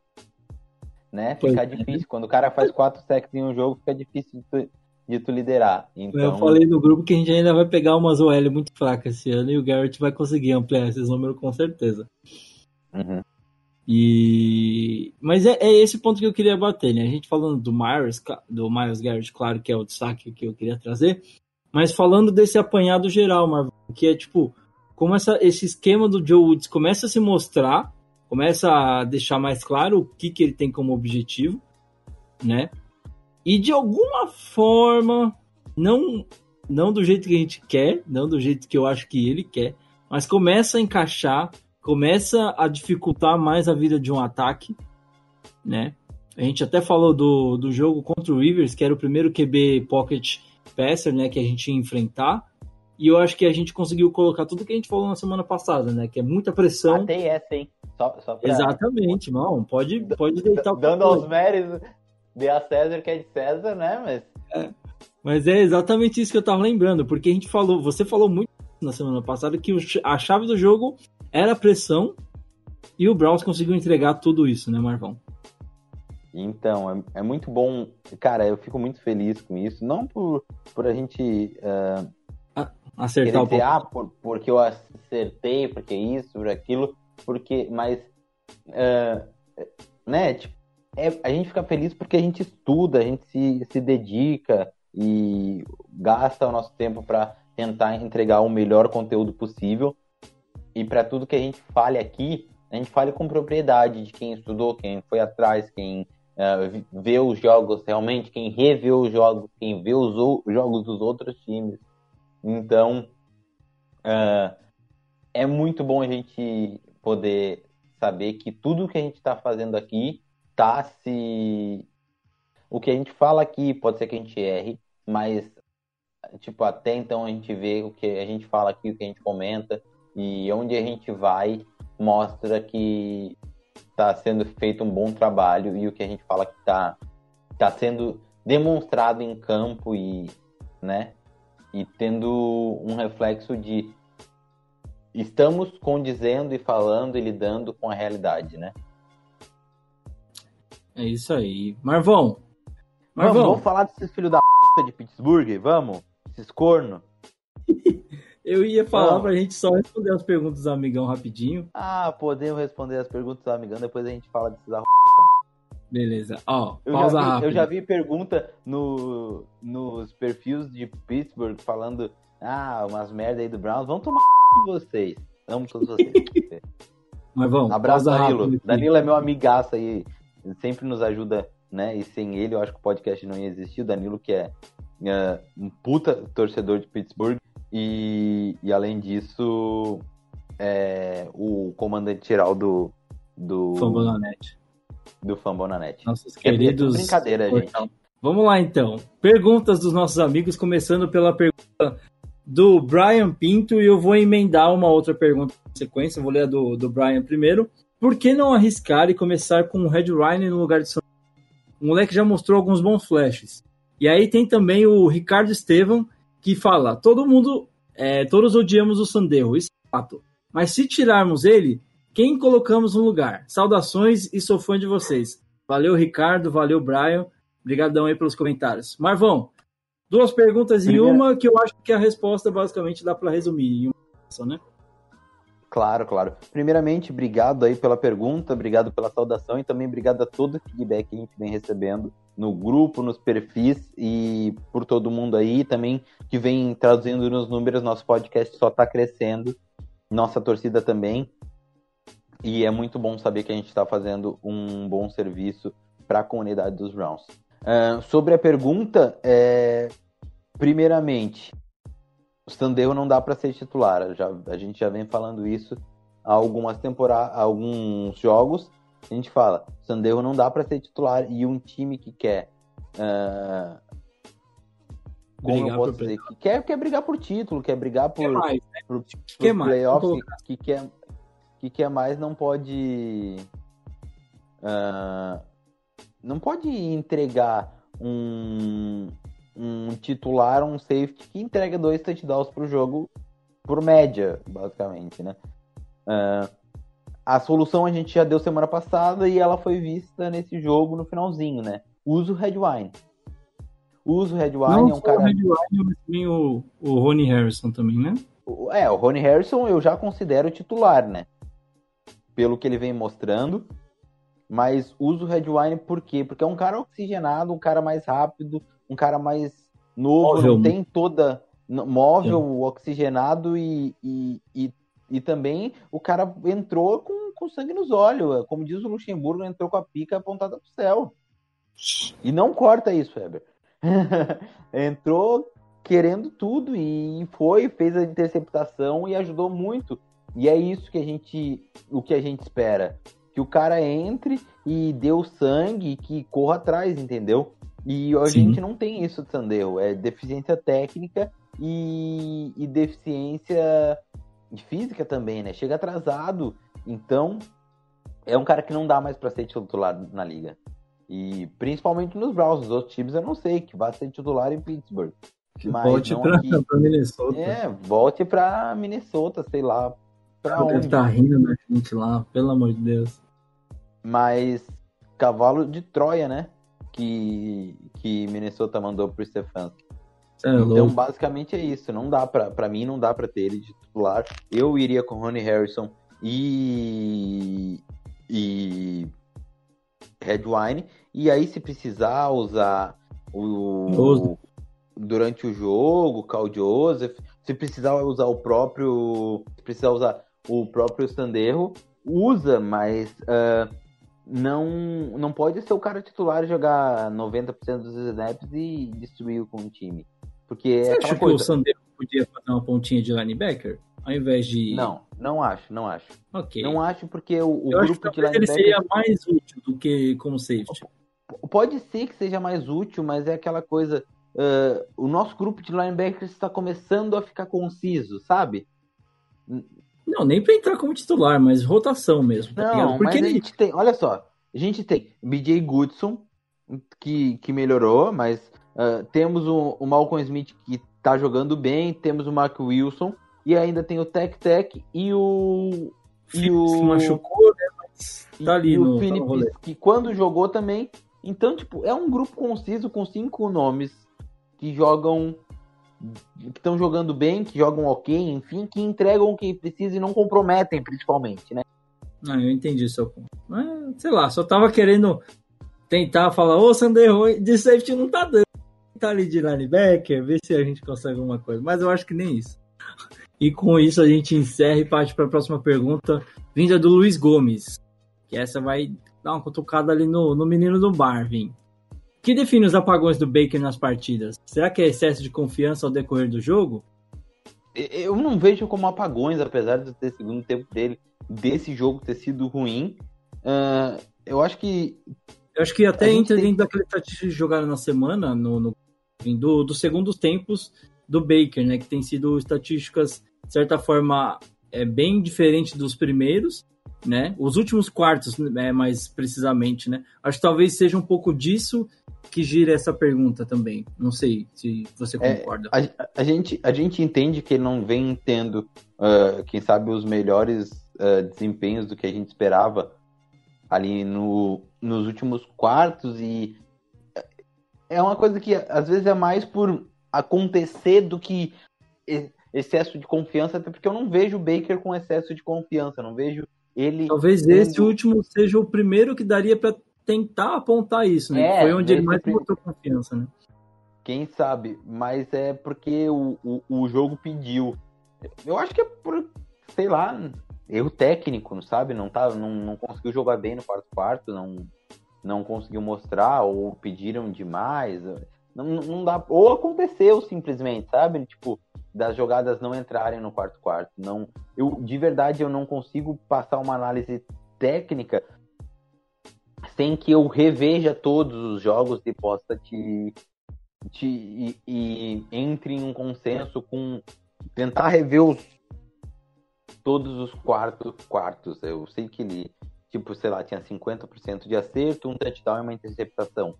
né, Pois fica é. difícil. Quando o cara faz 4 sacks em um jogo, fica difícil de tu, de tu liderar. Então, eu falei no grupo que a gente ainda vai pegar umas OL muito fracas esse ano e o Garrett vai conseguir ampliar esses números com certeza. Uhum. E mas é, é esse ponto que eu queria bater, né? A gente falando do Myers, do Miles Garrett, claro que é o destaque que eu queria trazer, mas falando desse apanhado geral, Marvel, que é tipo como essa, esse esquema do Joe Woods começa a se mostrar, começa a deixar mais claro o que, que ele tem como objetivo, né? E de alguma forma, não, não do jeito que a gente quer, não do jeito que eu acho que ele quer, mas começa a encaixar, começa a dificultar mais a vida de um ataque, né? A gente até falou do, do jogo contra o Rivers, que era o primeiro QB pocket passer, né, que a gente ia enfrentar. E eu acho que a gente conseguiu colocar tudo que a gente falou na semana passada, né? Que é muita pressão. Até essa, hein? Só, só pra- Exatamente, não. Pode, pode deitar o Dando aos méritos, dê a César que é de César, né? Mas Mas é exatamente isso que eu tava lembrando, porque a gente falou, você falou muito na semana passada que a chave do jogo era a pressão e o Browns conseguiu entregar tudo isso, né, Marvão? Então, é, é muito bom. Cara, eu fico muito feliz com isso. Não por, por a gente eh, Acertar o dizer, ah, por, porque eu acertei, porque isso, por aquilo, porque. Mas. eh, né, tipo, é- a gente fica feliz porque a gente estuda, a gente se, se dedica e gasta o nosso tempo para tentar entregar o melhor conteúdo possível. E para tudo que a gente fale aqui, a gente fale com propriedade de quem estudou, quem foi atrás, quem vi- vê os jogos realmente, quem revê os jogos, quem vê os jogos dos outros times. Então, eh, é muito bom a gente poder saber que tudo que a gente está fazendo aqui tá se. O que a gente fala aqui pode ser que a gente erre, mas tipo, até então a gente vê o que a gente fala aqui, o que a gente comenta, e onde a gente vai mostra que está sendo feito um bom trabalho e o que a gente fala que está tá sendo demonstrado em campo e, né, e tendo um reflexo de estamos condizendo e falando e lidando com a realidade, né? É isso aí. Marvão. Vamos, Marvão, vamos falar desses filhos da p de Pittsburgh? Vamos? Esses corno? eu ia falar Vamos. pra gente só responder as perguntas do amigão rapidinho. Ah, podemos responder as perguntas do amigão, depois a gente fala desses arro... Beleza. Ó, Eu pausa já, vi, rápida. eu já vi pergunta no, nos perfis de Pittsburgh falando ah, umas merda aí do Browns. Vamos tomar de vocês. Amo todos vocês. Marvão, Abraço, pausa Danilo. rápida aqui. Danilo é meu amigaço aí. Ele sempre nos ajuda, né? E sem ele, eu acho que o podcast não ia existir. O Danilo, que é, é, um puta torcedor de Pittsburgh. E, e além disso, é o comandante geral do, do, Fambonanet. Do Fambonanet. Nossos É queridos. brincadeira, gente. Vamos lá então. Perguntas dos nossos amigos, começando pela pergunta do Brian Pinto, e eu vou emendar uma outra pergunta na sequência. Eu vou ler a do, do Brian primeiro. Por que não arriscar e começar com o Red Ryan no lugar de Sam? O moleque já mostrou alguns bons flashes. E aí tem também o Ricardo Estevam, que fala: todo mundo, é, todos odiamos o Sandero, isso é fato. Mas se tirarmos ele, quem colocamos no lugar? Saudações e sou fã de vocês. Valeu, Ricardo, valeu, Brian. Obrigadão aí pelos comentários. Marvão, duas perguntas em uma que eu acho que a resposta basicamente dá para resumir em uma só, né? Claro, claro. Primeiramente, obrigado aí pela pergunta, obrigado pela saudação e também obrigado a todo o feedback que a gente vem recebendo no grupo, nos perfis e por todo mundo aí também que vem traduzindo nos números. Nosso podcast só está crescendo, nossa torcida também. E é muito bom saber que a gente está fazendo um bom serviço para a comunidade dos Browns. Uh, sobre a pergunta, é... primeiramente, o Sandero não dá para ser titular. Já, a gente já vem falando isso há algumas temporadas, alguns jogos. A gente fala, Sandero não dá para ser titular e um time que quer uh, como Brigar eu posso dizer, que quer, quer brigar por título, quer brigar por, Quer mais, né? por, Quer por playoffs, que, que quer, que quer mais não pode ah, não pode entregar um, um titular, um safety que entrega dois touchdowns pro jogo por média, basicamente, né? Ah, a solução a gente já deu semana passada e ela foi vista nesse jogo no finalzinho, né? Usa o Red Wine. Usa o Red Wine, Não é um cara. o Red Wine, mas também o, o Rony Harrison também, né? É, o Rony Harrison eu já considero titular, né? Pelo que ele vem mostrando. Mas uso o Red Wine por quê? Porque é um cara oxigenado, um cara mais rápido, um cara mais novo, Móvel, não né? tem toda. móvel, oxigenado e, e, e, e também o cara entrou com, com sangue nos olhos. Como diz o Luxemburgo, entrou com a pica apontada pro céu. E não corta isso, Weber. entrou querendo tudo e foi, fez a interceptação e ajudou muito. E é isso que a gente, o que a gente espera, que o cara entre e dê o sangue, que corra atrás, entendeu? E a Sim. gente não tem isso de Sandero, é deficiência técnica e, e deficiência física também, né? Chega atrasado, então é um cara que não dá mais pra ser titular na liga. E principalmente nos Browns, os outros times eu não sei, que vai ser titular em Pittsburgh. Volte pra, pra Minnesota. É, volte pra Minnesota, sei lá. Pra onde? estar rindo da gente lá, pelo amor de Deus. Mas cavalo de Troia, né? Que, que Minnesota mandou pro Stefanski. Cê é então, louco. basicamente é isso. Não dá pra, pra mim, não dá pra ter ele de titular. Eu iria com Ronnie Harrison e. e. Red Wine. E aí, se precisar usar o. Durante o jogo, Cal Joseph, se precisar usar o próprio. Se precisar usar o próprio Sanderro, usa, mas. ah, não, não pode ser o cara titular jogar 90% dos snaps e destruir com o time. Porque Você é acha que o coisa. Sandero podia fazer uma pontinha de linebacker? Ao invés de. Não, não acho, não acho. Ok. Não acho porque o, o Eu acho que grupo de talvez ele seria mais útil do que como safety. pode ser que seja mais útil, mas é aquela coisa. ah, o nosso grupo de linebackers está começando a ficar conciso, sabe? Não, nem pra entrar como titular, mas rotação mesmo. Tá Não? Porque mas a ele. gente tem, olha só, a gente tem BJ Goodson, que, que melhorou, mas ah, temos o, o Malcolm Smith que tá jogando bem, temos o Mark Wilson, e ainda tem o Tech Tech e o. E o, se machucou, né? Mas tá ali e no, o tá rolê. Phillips, que quando jogou também. Então, tipo, é um grupo conciso com cinco nomes que jogam. Que estão jogando bem, que jogam ok, enfim, que entregam o que precisa e não comprometem, principalmente, né? Ah, eu entendi seu ponto. Mas, sei lá, só tava querendo tentar falar, ô Sandero, de safety não tá dando. Tá ali de linebacker, ver se a gente consegue alguma coisa. Mas eu acho que nem isso. E com isso a gente encerra e parte para a próxima pergunta, vinda do Luiz Gomes. Que essa vai dar uma cutucada ali no, no menino do Barvin. Que define os apagões do Baker nas partidas? Será que é excesso de confiança ao decorrer do jogo? Eu não vejo como apagões, apesar de ter segundo tempo dele, desse jogo ter sido ruim. Ah, eu acho que Eu acho que até entra tem- dentro daquela estatística que jogaram na semana, no, no do, dos segundos tempos do Baker, né? Que tem sido estatísticas, de certa forma, é, bem diferente dos primeiros, né? Os últimos quartos, é, mais precisamente, né? Acho que talvez seja um pouco disso que gira essa pergunta também. Não sei se você É, concorda. a, a gente, a gente entende que ele não vem tendo, ah, quem sabe, os melhores ah, desempenhos do que a gente esperava ali no, nos últimos quartos e é uma coisa que às vezes é mais por acontecer do que excesso de confiança, até porque eu não vejo o Baker com excesso de confiança, não vejo ele. Talvez tendo- esse último seja o primeiro que daria para tentar apontar isso, né? É, Foi onde ele mais botou confiança, né? Quem sabe? Mas é porque o, o, o jogo pediu. Eu acho que é por, sei lá, erro técnico, não sabe? Não, tá, não, não conseguiu jogar bem no quarto quarto, não, não conseguiu mostrar, ou pediram demais. Não, não dá. Ou aconteceu simplesmente, sabe? Tipo, das jogadas não entrarem no quarto quarto. Não, eu, de verdade, eu não consigo passar uma análise técnica sem que eu reveja todos os jogos e possa te, te e, e entre em um consenso com tentar rever os, todos os quartos quartos. Eu sei que ele, tipo, sei lá, tinha 50% de acerto, um touchdown e uma interceptação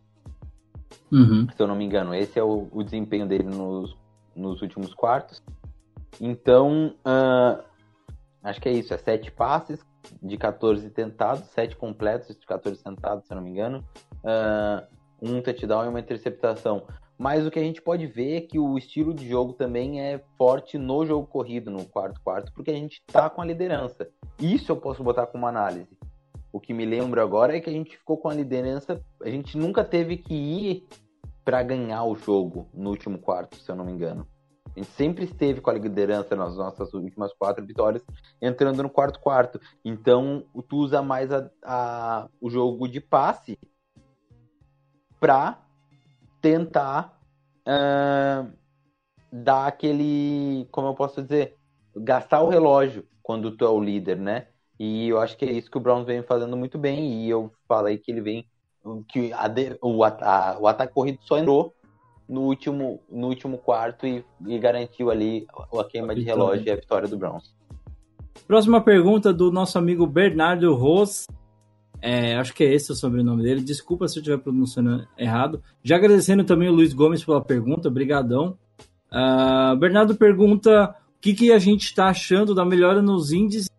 Uhum. se eu não me engano. Esse é o, o desempenho dele nos, nos últimos quartos. Então, ah, acho que é isso. É sete passes de 14 tentados, sete completos de 14 tentados, se eu não me engano. Ah, um touchdown e uma interceptação. Mas o que a gente pode ver é que o estilo de jogo também é forte no jogo corrido, no quarto quarto, porque a gente tá com a liderança. Isso eu posso botar como análise. O que me lembro agora é que a gente ficou com a liderança, a gente nunca teve que ir para ganhar o jogo no último quarto, se eu não me engano. A gente sempre esteve com a liderança nas nossas últimas quatro vitórias, entrando no quarto quarto. Então, tu usa mais a, a- o jogo de passe para tentar ah, dar aquele, como eu posso dizer, gastar o relógio quando tu é o líder, né? E eu acho que é isso que o Browns vem fazendo muito bem. E eu falei que ele vem. que a o, a- o ataque corrido só entrou no último, no último quarto e, e garantiu ali a queima A de relógio e a vitória do Browns. Próxima pergunta do nosso amigo Bernardo Ros. É, acho que é esse o sobrenome dele. Desculpa se eu estiver pronunciando errado. Já agradecendo também o Luiz Gomes pela pergunta. Obrigadão. Ah, Bernardo pergunta o que, que a gente está achando da melhora nos índices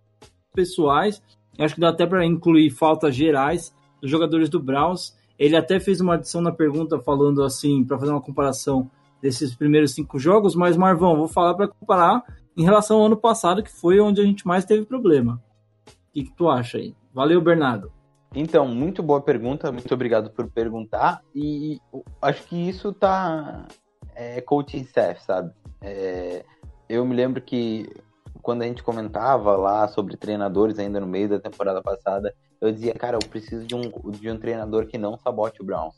pessoais. Acho que dá até para incluir faltas gerais dos jogadores do Browns. Ele até fez uma adição na pergunta falando assim, para fazer uma comparação desses primeiros cinco jogos, mas Marvão, vou falar para comparar em relação ao ano passado, que foi onde a gente mais teve problema. O que, que tu acha aí? Valeu, Bernardo. Então, muito boa pergunta, muito obrigado por perguntar. E acho que isso tá. É coaching staff, sabe? É, eu me lembro que quando a gente comentava lá sobre treinadores ainda no meio da temporada passada, eu dizia, cara, eu preciso de um, de um treinador que não sabote o Browns.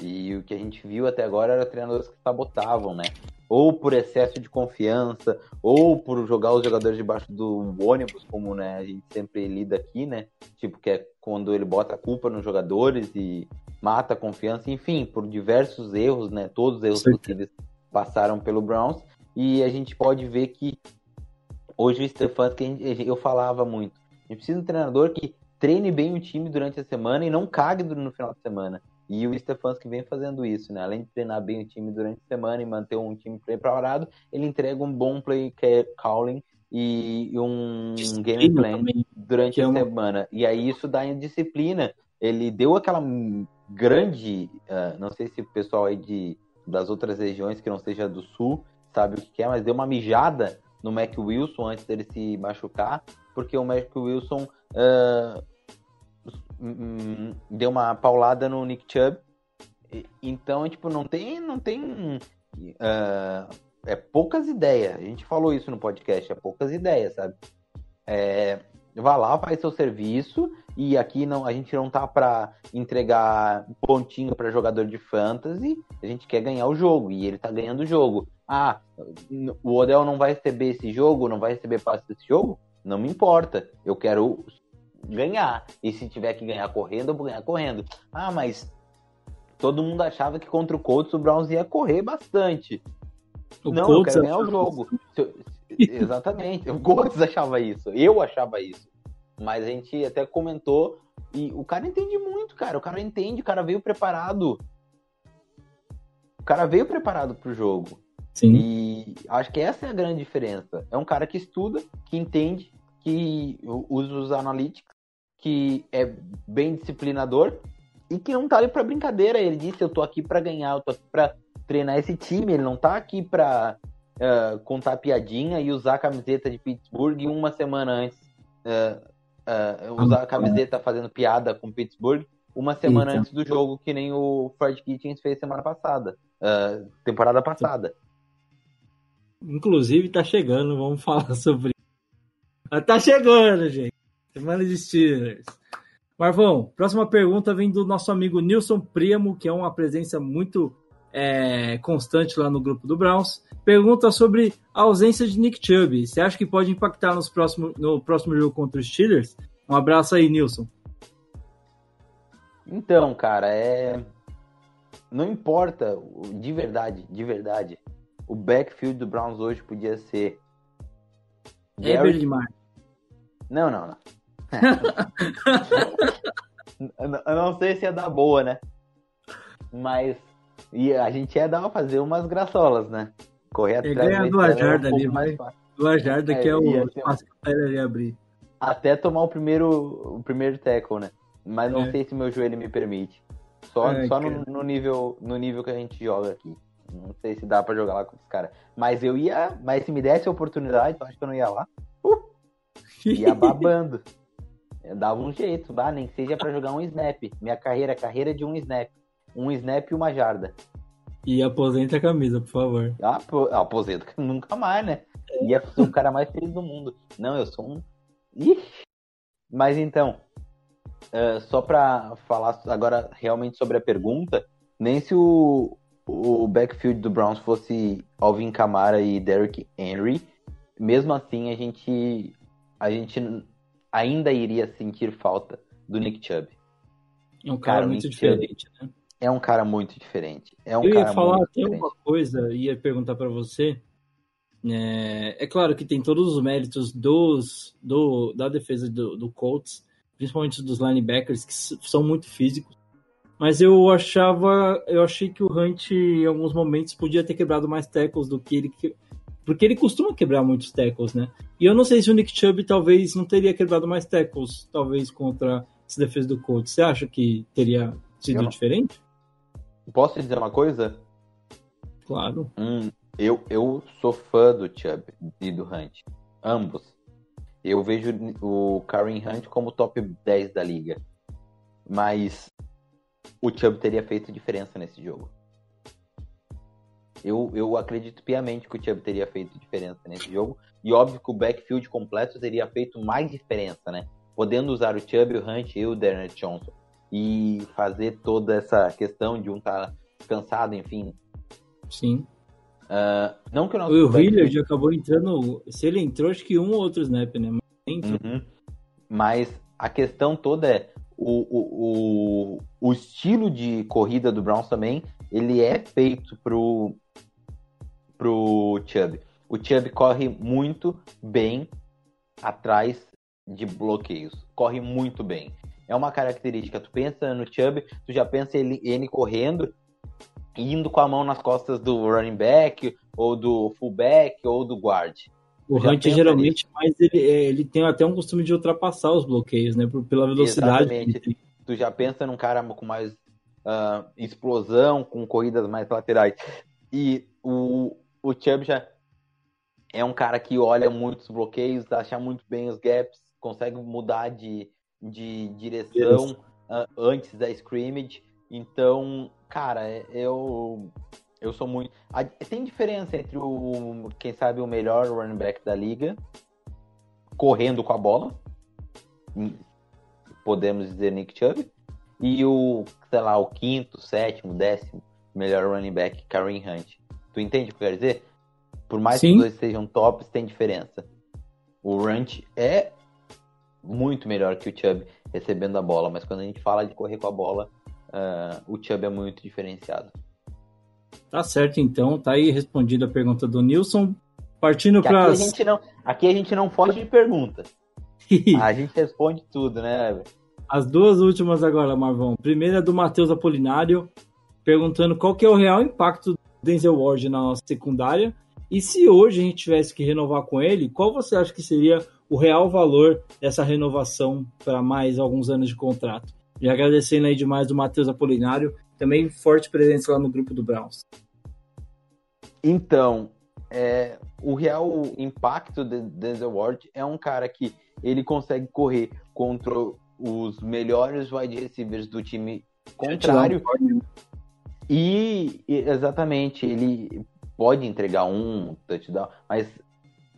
E o que a gente viu até agora era treinadores que sabotavam, né? Ou por excesso de confiança, ou por jogar os jogadores debaixo do ônibus, como né, a gente sempre lida aqui, né? Tipo, que é quando ele bota a culpa nos jogadores e mata a confiança, enfim, por diversos erros, né? Todos os erros Certeza. possíveis passaram pelo Browns. E a gente pode ver que hoje o a gente- eu falava muito, a gente precisa de um treinador que treine bem o time durante a semana e não cague no final de semana. E o Stefanski vem fazendo isso, né? Além de treinar bem o time durante a semana e manter um time preparado, ele entrega um bom play ca- calling e um game Disciplina plan também. durante que é a uma- semana. E aí isso dá em disciplina. Ele deu aquela grande, ah, não sei se o pessoal aí de, das outras regiões que não seja do sul sabe o que é, mas deu uma mijada no Mac Wilson antes dele se machucar, porque o Mac Wilson hum, deu uma paulada no Nick Chubb. Então, tipo, não tem, não tem ah, é poucas ideias. A gente falou isso no podcast, é poucas ideias, sabe? É, vá lá, faz seu serviço e aqui não, a gente não tá pra entregar pontinho pra jogador de fantasy, a gente quer ganhar o jogo e ele tá ganhando o jogo. Ah, o Odell não vai receber esse jogo, não vai receber passe desse jogo? Não me importa. Eu quero ganhar. E se tiver que ganhar correndo, eu vou ganhar correndo. Ah, mas todo mundo achava que contra o Colts o Browns ia correr bastante. O não, eu Colts quero ganhar o jogo. Eu- Exatamente. O Colts achava isso. Eu achava isso. Mas a gente até comentou e o cara entende muito, cara. O cara entende, o cara veio preparado. O cara veio preparado pro jogo. Sim. E acho que essa é a grande diferença. É um cara que estuda, que entende, que usa os analytics, que é bem disciplinador e que não tá ali pra brincadeira. Ele disse: Eu tô aqui pra ganhar, eu tô aqui pra treinar esse time. Ele não tá aqui pra, uh, contar piadinha e usar a camiseta de Pittsburgh uma semana antes. Uh, uh, usar a camiseta fazendo piada com Pittsburgh uma semana Então. antes do jogo, que nem o Fred Kitchens fez semana passada. temporada passada. Inclusive, tá chegando, vamos falar sobre Tá chegando, gente. Semana de Steelers. Marvão, próxima pergunta vem do nosso amigo Nilson Primo, que é uma presença muito é, constante lá no grupo do Browns. Pergunta sobre a ausência de Nick Chubb. Você acha que pode impactar nos próximo, no próximo jogo contra os Steelers? Um abraço aí, Nilson. Então, cara, é. Não importa, de verdade, de verdade. O backfield do Browns hoje podia ser. Garrett- demais. Não, não, não. eu não- eu não sei se ia dar boa, né? Mas e a gente ia dar pra fazer umas graçolas, né? Correr atrás ganha da duas um jardas ali, fácil. Duas jardas, É, que é o espaço que ia abrir. Até tomar o primeiro, o primeiro tackle, né? Mas não É. sei se meu joelho me permite. Só, Ai, só no, no nível, no nível que a gente joga aqui. Não sei se dá pra jogar lá com os caras. Mas eu ia. Mas se me desse a oportunidade, eu acho que eu não ia lá. Ia babando. Eu dava um jeito, bah, nem que seja pra jogar um snap. Minha carreira, carreira de um snap. Um snap e uma jarda. E aposenta a camisa, por favor. Ah, aposento nunca mais, né? Ia ser o cara mais feliz do mundo. Não, eu sou um. Ixi. Mas então, eh, só pra falar agora realmente sobre a pergunta, nem se o, o backfield do Browns fosse Alvin Kamara e Derrick Henry, mesmo assim a gente, a gente ainda iria sentir falta do Nick Chubb. É um cara, Cara, muito Nick Chubb diferente, né? É um cara muito diferente. É um Eu ia falar até diferente. uma coisa, ia perguntar pra você. É, é claro que tem todos os méritos dos, do, da defesa do, do Colts, principalmente dos linebackers, que são muito físicos. Mas eu achava, eu achei que o Hunt, em alguns momentos, podia ter quebrado mais tackles do que ele. que- Porque ele costuma quebrar muitos tackles, né? E eu não sei se o Nick Chubb talvez não teria quebrado mais tackles, talvez contra essa defesa do Colts. Você acha que teria sido não- diferente? Posso te dizer uma coisa? Claro. Hum, eu, eu sou fã do Chubb e do Hunt. Ambos. Eu vejo o Karen Hunt como top 10 da liga. Mas o Chubb teria feito diferença nesse jogo. Eu, eu acredito piamente que o Chubb teria feito diferença nesse jogo. E óbvio que o backfield completo teria feito mais diferença, né? Podendo usar o Chubb, o Hunt e o Darren Johnson. E fazer toda essa questão de um estar cansado, enfim. Sim. Ah, não que o nosso O backfield- Hilliard acabou entrando. Se ele entrou, acho que um ou outro snap, né? Mas. Uhum. Mas a questão toda é o, o, o, estilo de corrida do Browns também, ele é feito pro, pro Chubb. O Chubb corre muito bem atrás de bloqueios. Corre muito bem. É uma característica. Tu pensa no Chubb, tu já pensa ele, ele correndo, indo com a mão nas costas do running back, ou do fullback, ou do guard. O Hunt geralmente, mas ele, é, ele tem até um costume de ultrapassar os bloqueios, né? Pela velocidade. Exatamente. tu já pensa num cara com mais ah, explosão, com corridas mais laterais. E o, o Chubb já é um cara que olha muitos bloqueios, acha muito bem os gaps, consegue mudar de, de direção ah, antes da scrimmage. Então, cara, é- eu eu sou muito. tem diferença entre o, quem sabe, o melhor running back da liga correndo com a bola. Podemos dizer Nick Chubb. E o, sei lá, o quinto, sétimo, décimo melhor running back, Kareem Hunt. Tu entende o que eu quero dizer? Por mais que Sim. os dois sejam tops, tem diferença. O Hunt é muito melhor que o Chubb recebendo a bola, mas quando a gente fala de correr com a bola, ah, o Chubb é muito diferenciado. Tá certo, então. Tá aí respondida a pergunta do Nilson. Partindo Que aqui, para a gente não, aqui a gente não foge de pergunta. A gente responde tudo, né? As duas últimas agora, Marvão. Primeira é do Matheus Apolinário, perguntando qual que é o real impacto do Denzel Ward na nossa secundária. E se hoje a gente tivesse que renovar com ele, qual você acha que seria o real valor dessa renovação para mais alguns anos de contrato? E agradecendo aí demais do Matheus Apolinário, também forte presença lá no grupo do Browns. Então, é, o real impacto de Denzel Ward é um cara que ele consegue correr contra os melhores wide receivers do time contrário e, exatamente ele pode entregar um touchdown, mas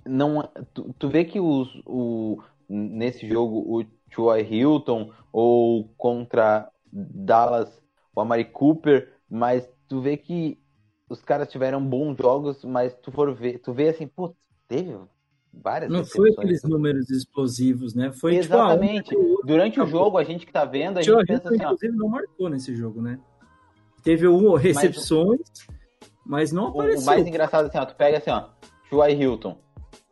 não tu, tu vê que os, o, nesse jogo o Troy Hilton ou contra Dallas o Amari Cooper, mas tu vê que os caras tiveram bons jogos, mas tu for ver, tu vê assim, putz, teve várias Não foi aqueles números explosivos, né? Foi Exatamente. Tipo, ah, um, Durante o jogo, a gente que tá vendo, a gente pensa assim, inclusive ó, não marcou nesse jogo, né? Teve um, recepções, mas, mas não apareceu. O mais engraçado assim, ó, tu pega assim, ó, Troy Hilton.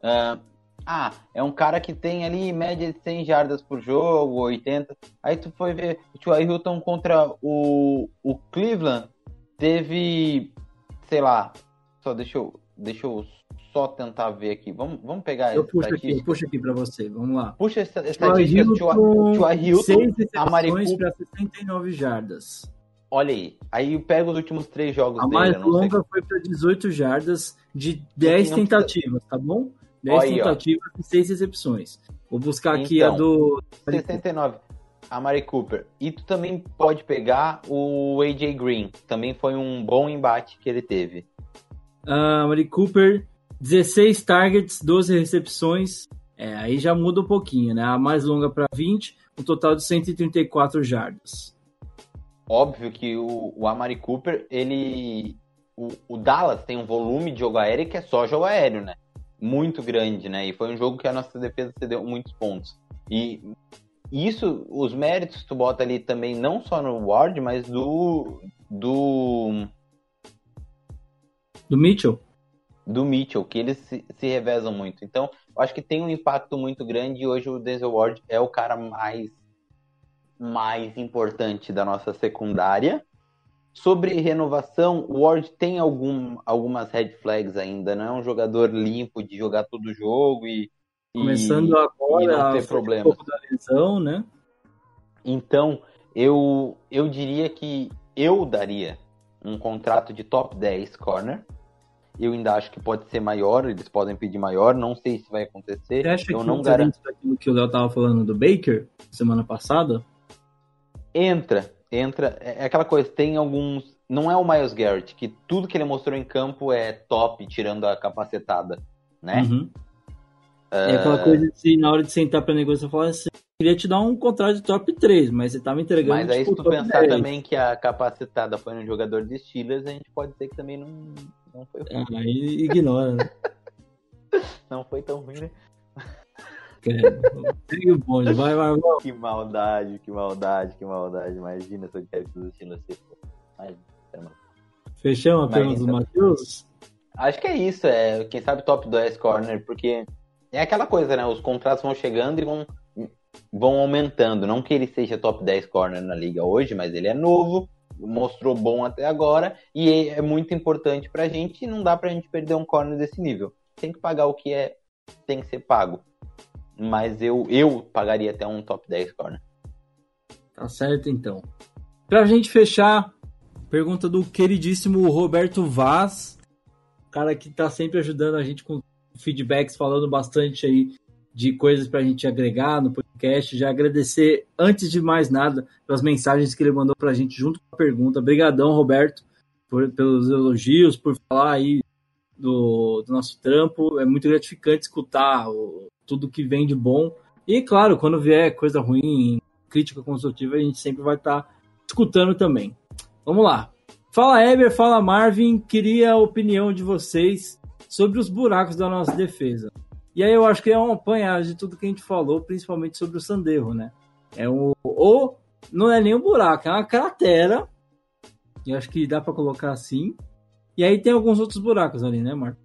Uh, ah, é um cara que tem ali média de 100 jardas por jogo, 80. Aí tu foi ver o Troy Hilton contra o, o Cleveland, teve, sei lá, só deixa eu, deixa eu só tentar ver aqui. Vamos, vamos pegar eu puxo aqui, puxo aqui para você. Vamos lá. Puxa essa estatística do Troy Hilton, a Maricu... para 69 jardas. Olha aí. Aí pega os últimos três jogos a dele. A mais longa sei. foi para 18 jardas de 10 tentativas, tá bom? 10 aí, tentativas e 6 recepções. Vou buscar aqui então, a do. 69. A Mari Cooper. E tu também pode pegar o AJ Green. Também foi um bom embate que ele teve. A Mari Cooper, 16 targets, 12 recepções. É, aí já muda um pouquinho, né? A mais longa para 20, um total de 134 jardas. Óbvio que o, o Amari Cooper, ele. O, o Dallas tem um volume de jogo aéreo que é só jogo aéreo, né? Muito grande, né? E foi um jogo que a nossa defesa cedeu muitos pontos. E isso, os méritos tu bota ali também, não só no Ward, mas do. Do. Do Mitchell. Do Mitchell, que eles se, se revezam muito. Então, eu acho que tem um impacto muito grande e hoje o Denzel Ward é o cara mais mais importante da nossa secundária. Sobre renovação, o Ward tem algum, algumas red flags ainda, não é um jogador limpo de jogar todo o jogo e. Começando e, agora e não ter problemas. Um da lesão, né? Então, eu, eu diria que eu daria um contrato de top 10 corner. Eu ainda acho que pode ser maior, eles podem pedir maior, não sei se vai acontecer. Você acha eu que não garanto aquilo que o Léo tava falando do Baker semana passada? entra, entra. É aquela coisa, tem alguns. Não é o Miles Garrett, que tudo que ele mostrou em campo é top, tirando a capacetada, né? Uhum. Uh... É aquela coisa de na hora de sentar pra negociar, falar assim, queria te dar um contrato de top 3, mas você tá me entregando. Mas aí, tipo, se tu pensar 10. também que a capacitada foi um jogador de Steelers, a gente pode dizer que também não, não foi ruim. Ah, aí ignora, né? não foi tão ruim, né? Segue o bonde, vai. Que maldade, que maldade, que maldade. Imagina se eu tivesse assistindo assim. Imagina. Fechamos a pergunta do Matheus? Acho que é isso, é, quem sabe top 2 corner, porque é aquela coisa, né? Os contratos vão chegando e vão, vão aumentando. Não que ele seja top 10 corner na liga hoje, mas ele é novo, mostrou bom até agora e é muito importante pra gente e não dá pra gente perder um corner desse nível. Tem que pagar o que é tem que ser pago mas eu, eu pagaria até um top 10 corner. Tá certo, então. Pra gente fechar, pergunta do queridíssimo Roberto Vaz, cara que tá sempre ajudando a gente com feedbacks, falando bastante aí de coisas pra gente agregar no podcast. Já agradecer, antes de mais nada, pelas mensagens que ele mandou pra gente junto com a pergunta. Obrigadão, Roberto, por, pelos elogios, por falar aí do, do, nosso trampo. É muito gratificante escutar o, tudo que vem de bom. E, claro, quando vier coisa ruim, crítica construtiva, a gente sempre vai estar tá escutando também. Vamos lá. Fala Eber, fala Marvin, queria a opinião de vocês sobre os buracos da nossa defesa. E aí eu acho que é uma apanhada de tudo que a gente falou, principalmente sobre o Sanderro, né? É um ou não é nem um buraco, é uma cratera. Eu acho que dá para colocar assim. E aí tem alguns outros buracos ali, né, Marco?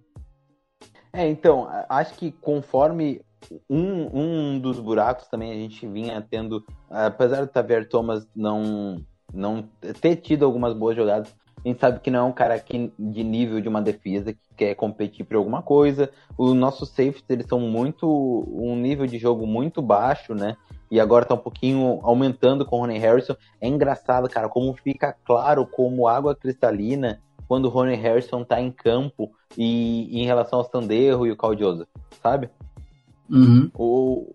É, então, acho que conforme um, um dos buracos também a gente vinha tendo, apesar do Taver Thomas não, não ter tido algumas boas jogadas, a gente sabe que não é um cara que, de nível de uma defesa que quer competir por alguma coisa. Os nossos safeties, eles são muito. um nível de jogo muito baixo, né? E agora tá um pouquinho aumentando com o Ronnie Harrison. É engraçado, cara, como fica claro como água cristalina quando o Ronnie Harrison tá em campo e, e em relação ao Sanderro e o Cal sabe? Uhum. O,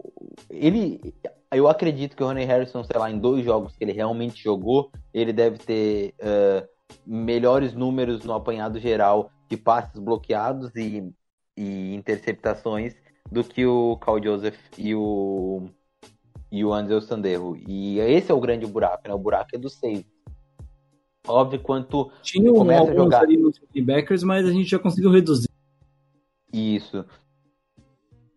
ele, eu acredito que o Ronnie Harrison, sei lá, em dois jogos que ele realmente jogou, ele deve ter uh, melhores números no apanhado geral de passes bloqueados e, e interceptações do que o Cal Joseph e o e o Ansel Sanderro. E esse é o grande buraco, né? O buraco é do safety. Óbvio, quanto Tinha começa a jogar... ali nos backers, mas a gente já conseguiu reduzir. Isso.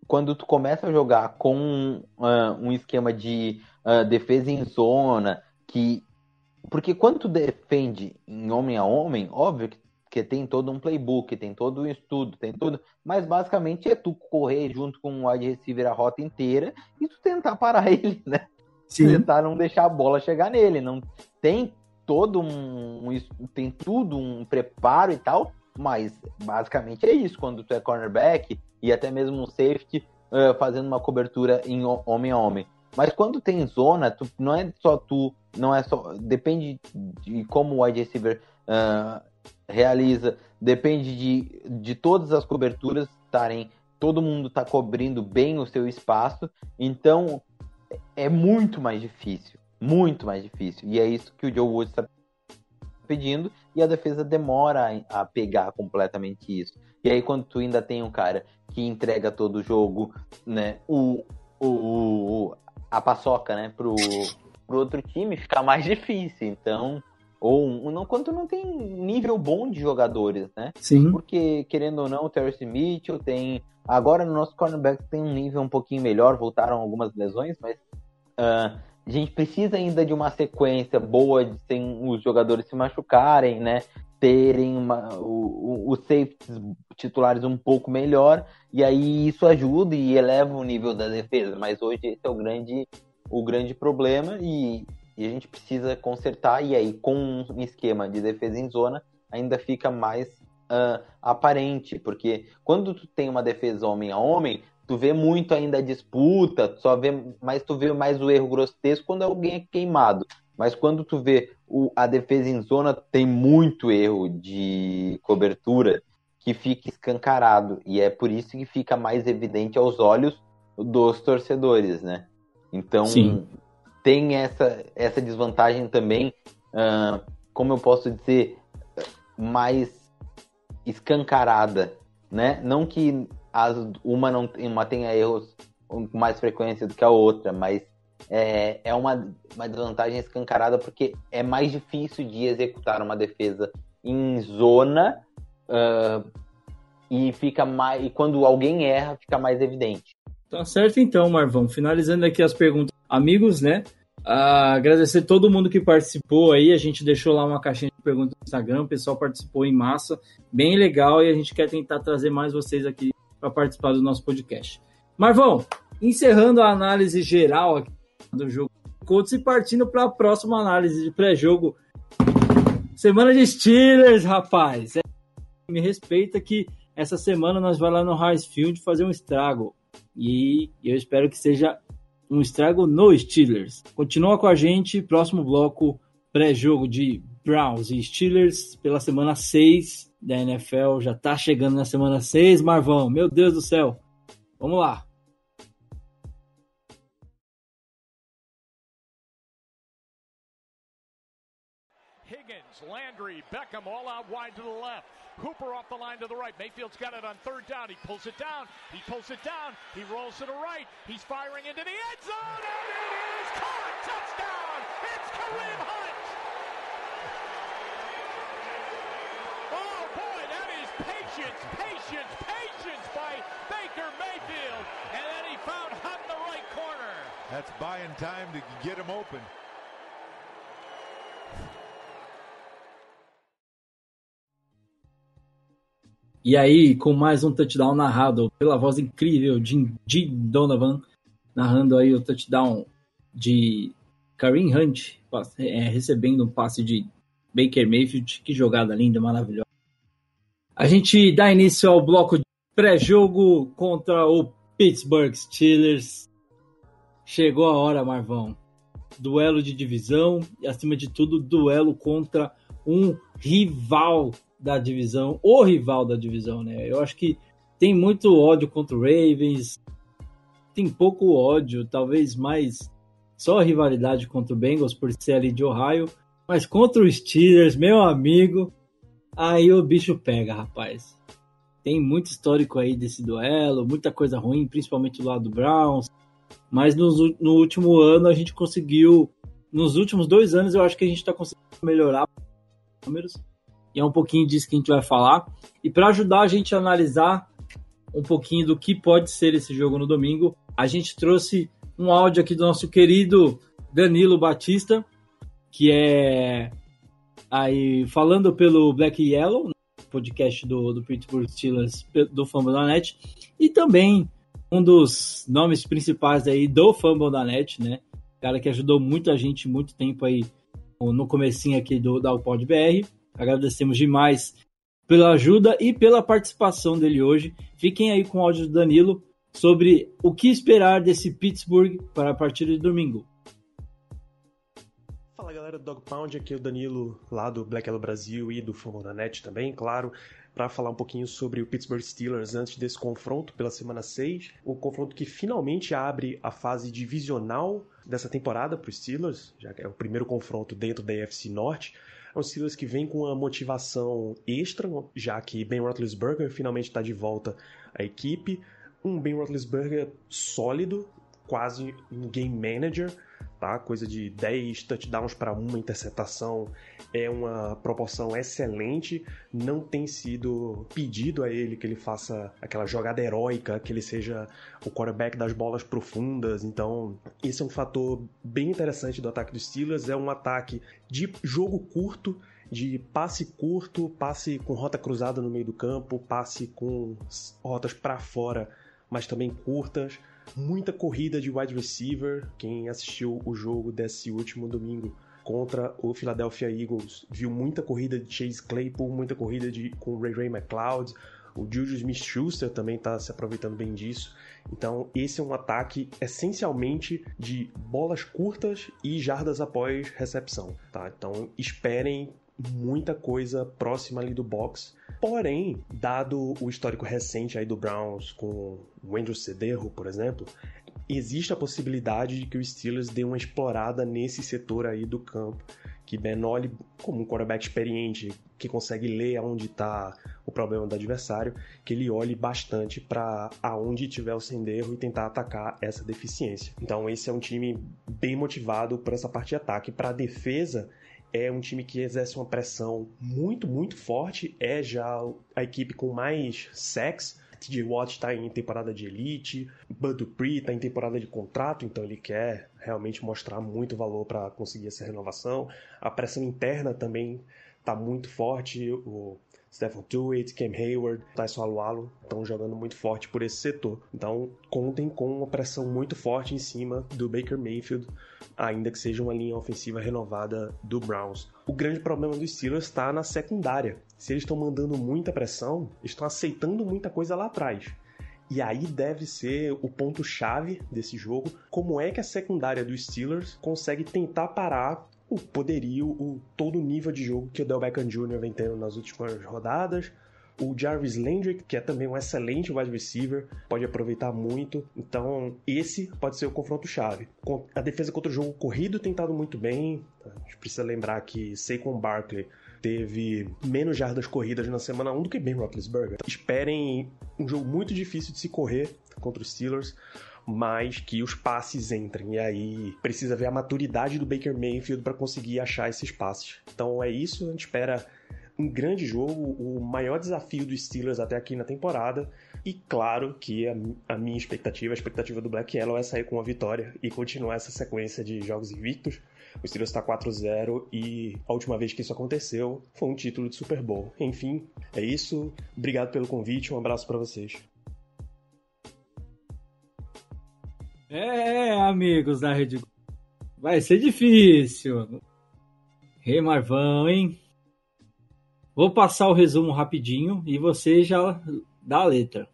Quando tu começa a jogar com uh, um esquema de uh, defesa em zona, que. Porque quando tu defende em homem a homem, óbvio que, que tem todo um playbook, tem todo um estudo, tem tudo. Mas basicamente é tu correr junto com o wide receiver a rota inteira e tu tentar parar ele, né? Tentar não deixar a bola chegar nele. Não tem todo um, um. Tem tudo, um preparo e tal, mas basicamente é isso. Quando tu é cornerback e até mesmo um safety uh, fazendo uma cobertura em homem a homem. Mas quando tem zona, tu, não é só tu, não é só. Depende de como o wide receiver uh, realiza, depende de, de todas as coberturas estarem. Todo mundo tá cobrindo bem o seu espaço, então é muito mais difícil. Muito mais difícil. E é isso que o Joe Woods está pedindo, e a defesa demora a pegar completamente isso. E aí, quando tu ainda tem um cara que entrega todo o jogo, né, o, o, o a paçoca, né, pro, pro outro time, fica mais difícil. Então, ou não, quando tu não tem nível bom de jogadores, né? Sim. Porque, querendo ou não, o Terrence Mitchell tem. Agora no nosso cornerback tem um nível um pouquinho melhor, voltaram algumas lesões, mas uh, a gente precisa ainda de uma sequência boa sem os jogadores se machucarem, né? Terem uma, o, os safeties titulares um pouco melhor, e aí isso ajuda e eleva o nível da defesa. Mas hoje esse é o grande, o grande problema e, e a gente precisa consertar. E aí, com um esquema de defesa em zona, ainda fica mais uh, aparente, porque quando tu tem uma defesa homem a homem, tu vê muito ainda a disputa, só vê, mas tu vê mais o erro grotesco quando alguém é queimado. Mas quando tu vê o, a defesa em zona, tem muito erro de cobertura que fica escancarado. E é por isso que fica mais evidente aos olhos dos torcedores, né? Então, Sim. tem essa, essa desvantagem também, uh, como eu posso dizer, mais escancarada, né? Não que as, uma não uma tenha erros com mais frequência do que a outra, mas é, é uma, uma desvantagem escancarada porque é mais difícil de executar uma defesa em zona uh, e fica mais e quando alguém erra fica mais evidente. Tá certo então, Marvão. Finalizando aqui as perguntas, amigos, né? Ah, agradecer todo mundo que participou aí. A gente deixou lá uma caixinha de perguntas no Instagram, o pessoal participou em massa, bem legal, e a gente quer tentar trazer mais vocês aqui para participar do nosso podcast. Marvão, encerrando a análise geral aqui do jogo Colts e partindo para a próxima análise de pré-jogo. Semana de Steelers, rapaz. É, me respeita que essa semana nós vamos lá no Highfield fazer um estrago. E eu espero que seja um estrago no Steelers. Continua com a gente, próximo bloco, pré-jogo de Browns e Steelers pela semana 6 da NFL. Já tá chegando na semana 6, Marvão. Meu Deus do céu. Vamos lá. Beckham all out wide to the left. Hooper off the line to the right. Mayfield's got it on third down. He pulls it down. He pulls it down. He rolls to the right. He's firing into the end zone, and it is caught. Touchdown! It's Kareem Hunt. Oh boy, that is patience, patience, patience by Baker Mayfield, and then he found Hunt in the right corner. That's buying time to get him open. E aí, com mais um touchdown narrado pela voz incrível de Jim Donovan, narrando aí o touchdown de Kareem Hunt, é, recebendo um passe de Baker Mayfield. Que jogada linda, maravilhosa. A gente dá início ao bloco de pré-jogo contra o Pittsburgh Steelers. Chegou a hora, Marvão. Duelo de divisão e, acima de tudo, duelo contra um rival da divisão, o rival da divisão, né? Eu acho que tem muito ódio contra o Ravens, tem pouco ódio, talvez mais só rivalidade contra o Bengals por ser ali de Ohio, mas contra os Steelers, meu amigo, aí o bicho pega, rapaz. Tem muito histórico aí desse duelo, muita coisa ruim, principalmente do lado do Browns. Mas no, no último ano a gente conseguiu, nos últimos dois anos eu acho que a gente está conseguindo melhorar os números. E é um pouquinho disso que a gente vai falar. E para ajudar a gente a analisar um pouquinho do que pode ser esse jogo no domingo, a gente trouxe um áudio aqui do nosso querido Danilo Batista, que é aí falando pelo Black Yellow, podcast do, do Pittsburgh Steelers do Fumble da Net, e também um dos nomes principais aí do Fumble da Net, né? Cara que ajudou muita gente muito tempo aí no comecinho aqui do da Pod BR. Agradecemos demais pela ajuda e pela participação dele hoje. Fiquem aí com o áudio do Danilo sobre o que esperar desse Pittsburgh para a partida de domingo. Fala galera do Dog Pound, aqui é o Danilo lá do Black Yellow Brasil e do da Net também, claro, para falar um pouquinho sobre o Pittsburgh Steelers antes desse confronto pela semana 6, o confronto que finalmente abre a fase divisional dessa temporada para os Steelers, já que é o primeiro confronto dentro da AFC Norte. É um Steelers que vem com uma motivação extra, já que Ben Roethlisberger finalmente está de volta à equipe, um Ben Roethlisberger sólido, quase um game manager, tá? Coisa de 10 touchdowns para uma interceptação é uma proporção excelente. Não tem sido pedido a ele que ele faça aquela jogada heróica, que ele seja o quarterback das bolas profundas. Então, esse é um fator bem interessante do ataque dos Steelers. É um ataque de jogo curto de passe curto, passe com rota cruzada no meio do campo, passe com rotas para fora mas também curtas. Muita corrida de wide receiver. Quem assistiu o jogo desse último domingo contra o Philadelphia Eagles viu muita corrida de Chase Claypool, muita corrida de, com Ray Ray McLeod. O Juju Smith-Schuster também está se aproveitando bem disso. Então, esse é um ataque essencialmente de bolas curtas e jardas após recepção, tá? Então, esperem muita coisa próxima ali do box. Porém, dado o histórico recente aí do Browns com o Andrew Cederro, por exemplo, existe a possibilidade de que o Steelers dê uma explorada nesse setor aí do campo, que Ben olhe como um quarterback experiente, que consegue ler aonde está o problema do adversário, que ele olhe bastante para aonde tiver o Senderro e tentar atacar essa deficiência. Então esse é um time bem motivado por essa parte de ataque. Para a defesa, é um time que exerce uma pressão muito, muito forte. É já a equipe com mais sacks. TJ Watt está em temporada de elite, Bud Dupree está em temporada de contrato, então ele quer realmente mostrar muito valor para conseguir essa renovação. A pressão interna também está muito forte. O Stephen Tuitt, Cam Hayward, Tyson Alualo estão jogando muito forte por esse setor. Então, contem com uma pressão muito forte em cima do Baker Mayfield, ainda que seja uma linha ofensiva renovada do Browns. O grande problema dos Steelers está na secundária. Se eles estão mandando muita pressão, estão aceitando muita coisa lá atrás. E aí deve ser o ponto-chave desse jogo. Como é que a secundária dos Steelers consegue tentar parar o poderio, o todo o nível de jogo que o Del Beckham Jr. vem tendo nas últimas rodadas. O Jarvis Landry, que é também um excelente wide receiver, pode aproveitar muito. Então, esse pode ser o confronto-chave. A defesa contra o jogo corrido tem estado muito bem. A gente precisa lembrar que Saquon Barkley teve menos jardas corridas na semana 1 do que Ben Roethlisberger. Esperem um jogo muito difícil de se correr contra os Steelers mas que os passes entrem. E aí precisa ver a maturidade do Baker Mayfield para conseguir achar esses passes. Então é isso, a gente espera um grande jogo, o maior desafio dos Steelers até aqui na temporada. E claro que a, a, minha expectativa, a expectativa do Black Yellow é sair com uma vitória e continuar essa sequência de jogos invictos. O Steelers está 4-0 e a última vez que isso aconteceu foi um título de Super Bowl. Enfim, é isso. Obrigado pelo convite, um abraço para vocês. É, amigos da Rede Vai ser difícil. Rei Marvão, hein? Vou passar o resumo rapidinho e você já dá a letra.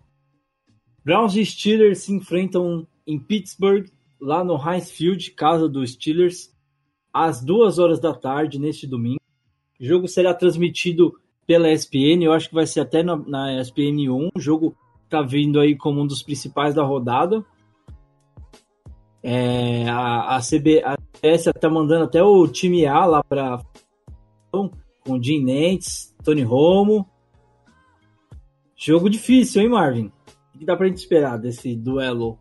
Browns e Steelers se enfrentam em Pittsburgh, lá no Heinz Field, casa dos Steelers, às duas horas da tarde neste domingo. O jogo será transmitido pela ESPN, eu acho que vai ser até na, na ESPN 1, o jogo tá vindo aí como um dos principais da rodada. É, a, a, CB, a CBS tá mandando até o time A lá para com Jim Nantz, Tony Romo. Jogo difícil, hein, Marvin? O que dá pra gente esperar desse duelo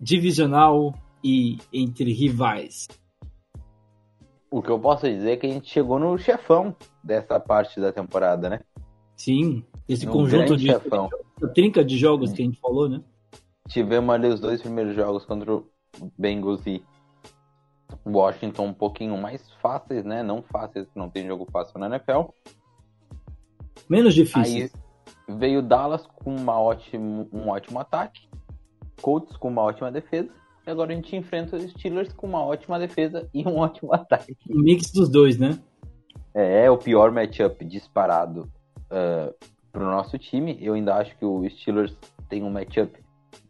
divisional e entre rivais? O que eu posso dizer é que a gente chegou no chefão dessa parte da temporada, né? Sim, esse Um conjunto de chefão. trinca de jogos que a gente falou, né? Tivemos ali os dois primeiros jogos contra o Bengals e Washington um pouquinho mais fáceis, né? Não fáceis, não tem jogo fácil na NFL. Menos difícil. Aí veio Dallas com uma ótimo, um ótimo ataque, Colts com uma ótima defesa, e agora a gente enfrenta os Steelers com uma ótima defesa e um ótimo ataque. Um mix dos dois, né? É, é o pior matchup disparado uh, pro nosso time. Eu ainda acho que o Steelers tem um matchup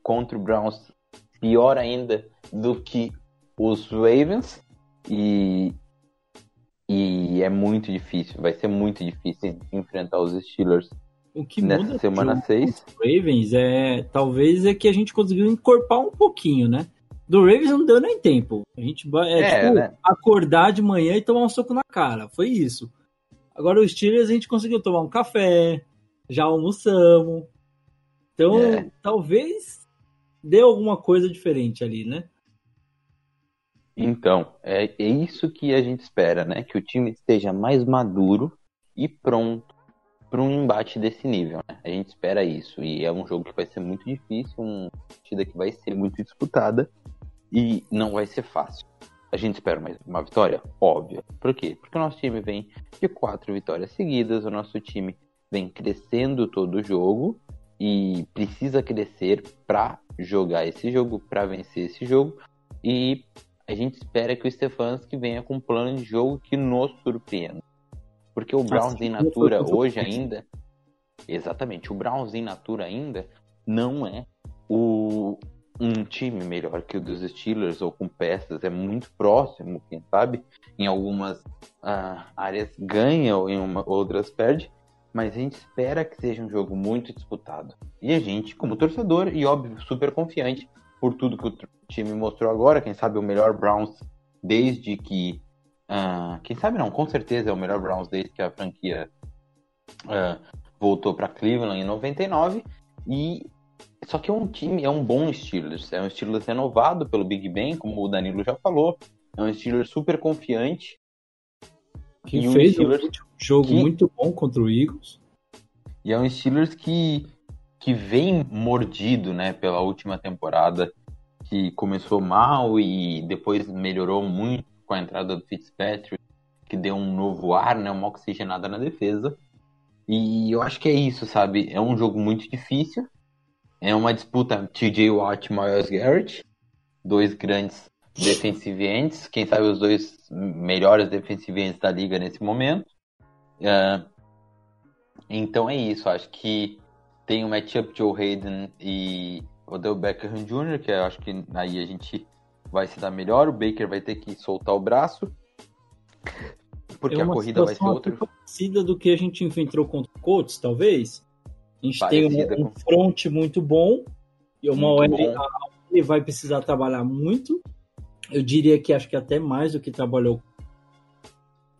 contra o Browns pior ainda do que os Ravens. E, e é muito difícil, vai ser muito difícil enfrentar os Steelers O que nessa muda semana do 6. Ravens é talvez é que a gente conseguiu encorpar um pouquinho, né? Do Ravens não deu nem tempo. A gente é, É, tipo né? acordar de manhã e tomar um soco na cara. Foi isso. Agora os Steelers a gente conseguiu tomar um café, já almoçamos. Então, É. talvez dê alguma coisa diferente ali, né? Então, é, é isso que a gente espera, né? Que o time esteja mais maduro e pronto para um embate desse nível, né? A gente espera isso. E é um jogo que vai ser muito difícil, uma partida que vai ser muito disputada e não vai ser fácil. A gente espera mais uma vitória? Óbvia. Por quê? Porque o nosso time vem de quatro vitórias seguidas, o nosso time vem crescendo todo o jogo e precisa crescer para jogar esse jogo, para vencer esse jogo. E a gente espera que o Stefanski venha com um plano de jogo que nos surpreenda. Porque o Browns em natura hoje ainda, exatamente, o Browns em natura ainda não é o, um time melhor que o dos Steelers ou com peças, é muito próximo, quem sabe, em algumas ah, áreas ganha ou em uma- outras perde, mas a gente espera que seja um jogo muito disputado. E a gente, como torcedor, e óbvio, super confiante por tudo que o time mostrou agora, quem sabe o melhor Browns desde que. ah, quem sabe não, com certeza é o melhor Browns desde que a franquia ah, voltou para Cleveland em 99. E só que é um time, é um bom Steelers, é um Steelers renovado pelo Big Ben, como o Danilo já falou, é um Steelers super confiante. Que E um fez um jogo que- muito bom contra o Eagles. E é um Steelers que, que vem mordido, né, pela última temporada, que começou mal e depois melhorou muito com a entrada do Fitzpatrick, que deu um novo ar, né, uma oxigenada na defesa. E eu acho que é isso, sabe? É um jogo muito difícil. É uma disputa TJ Watt e Miles Garrett, dois grandes defensive ends, quem sabe os dois melhores defensive ends da liga nesse momento. Ah, então é isso, acho que tem o matchup Joe Hayden e Odell Beckham Jr., que eu acho que aí a gente vai se dar melhor. O Baker vai ter que soltar o braço, porque é a corrida vai ser outra. parecida do que a gente enfrentou contra o Colts, talvez. A gente tem Parecida um, um com- front muito bom e uma OL vai precisar trabalhar muito. Eu diria que acho que até mais do que trabalhou.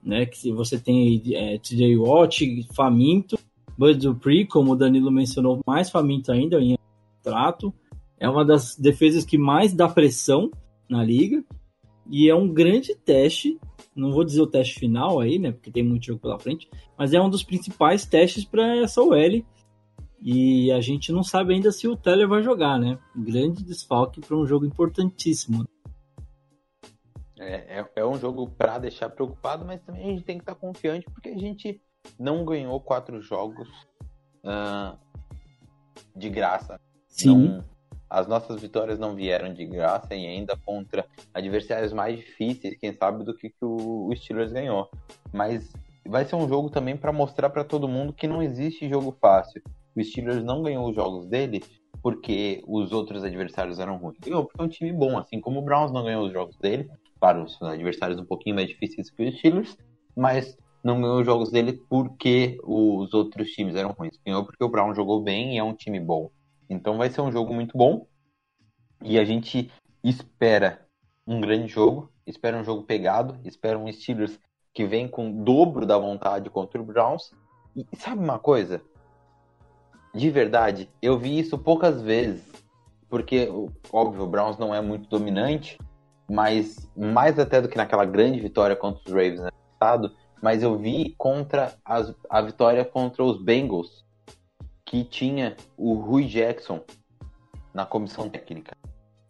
Né, que se você tem é, TJ Watt, faminto, Bud Dupree, como o Danilo mencionou, mais faminto ainda em trato. É uma das defesas que mais dá pressão na liga. E é um grande teste. Não vou dizer o teste final aí, né? Porque tem muito jogo pela frente. Mas é um dos principais testes para essa OL. E a gente não sabe ainda se o Teller vai jogar, né? Grande desfalque para um jogo importantíssimo. É, é, é um jogo pra deixar preocupado, mas também a gente tem que estar confiante, porque a gente não ganhou quatro jogos ah, de graça. Não- as nossas vitórias não vieram de graça e ainda contra adversários mais difíceis, quem sabe, do que, que o, o Steelers ganhou. Mas vai ser um jogo também para mostrar para todo mundo que não existe jogo fácil. O Steelers não ganhou os jogos dele porque os outros adversários eram ruins. Ganhou porque é um time bom, assim como o Browns não ganhou os jogos dele. Claro, os adversários um pouquinho mais difíceis que os Steelers, mas não ganhou os jogos dele porque os outros times eram ruins. Ganhou porque o Brown jogou bem e é um time bom. Então vai ser um jogo muito bom. E a gente espera um grande jogo, espera um jogo pegado, espera um Steelers que vem com o dobro da vontade contra o Browns. E sabe uma coisa? De verdade, eu vi isso poucas vezes, porque, óbvio, o Browns não é muito dominante, mas mais até do que naquela grande vitória contra os Ravens no passado, mas eu vi contra as, a vitória contra os Bengals, que tinha o Rui Jackson na comissão técnica.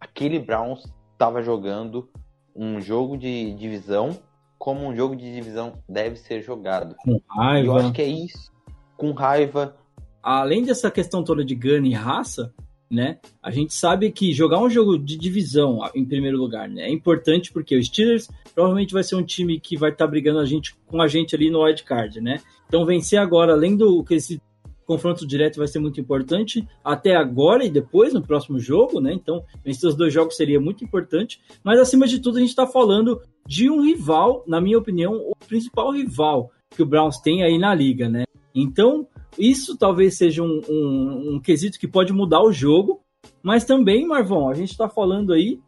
Aquele Browns estava jogando um jogo de divisão como um jogo de divisão deve ser jogado. Com raiva. Eu acho que é isso. Com raiva. Além dessa questão toda de gana e raça, né? A gente sabe que jogar um jogo de divisão em primeiro lugar né, é importante porque o Steelers provavelmente vai ser um time que vai estar tá brigando a gente, com a gente ali no wild card, né? Então vencer agora, além do que esse confronto direto vai ser muito importante até agora e depois no próximo jogo, né? Então vencer os dois jogos seria muito importante. Mas acima de tudo a gente está falando de um rival, na minha opinião, o principal rival que o Browns tem aí na liga, né? Então isso talvez seja um, um, um quesito que pode mudar o jogo, mas também, Marvão, a gente está falando aí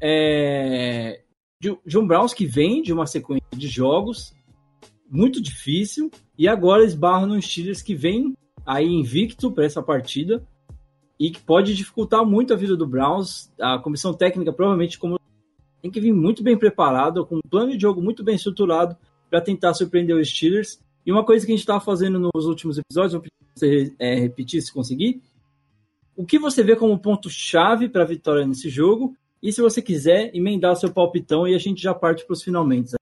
é, de, de um Browns que vem de uma sequência de jogos muito difícil e agora esbarra no Steelers que vem aí invicto para essa partida e que pode dificultar muito a vida do Browns. A comissão técnica provavelmente como tem que vir muito bem preparado, com um plano de jogo muito bem estruturado para tentar surpreender os Steelers. E uma coisa que a gente estava fazendo nos últimos episódios, vou pedir você é, repetir se conseguir. O que você vê como ponto-chave para a vitória nesse jogo? E se você quiser emendar o seu palpitão e a gente já parte para os finalmente.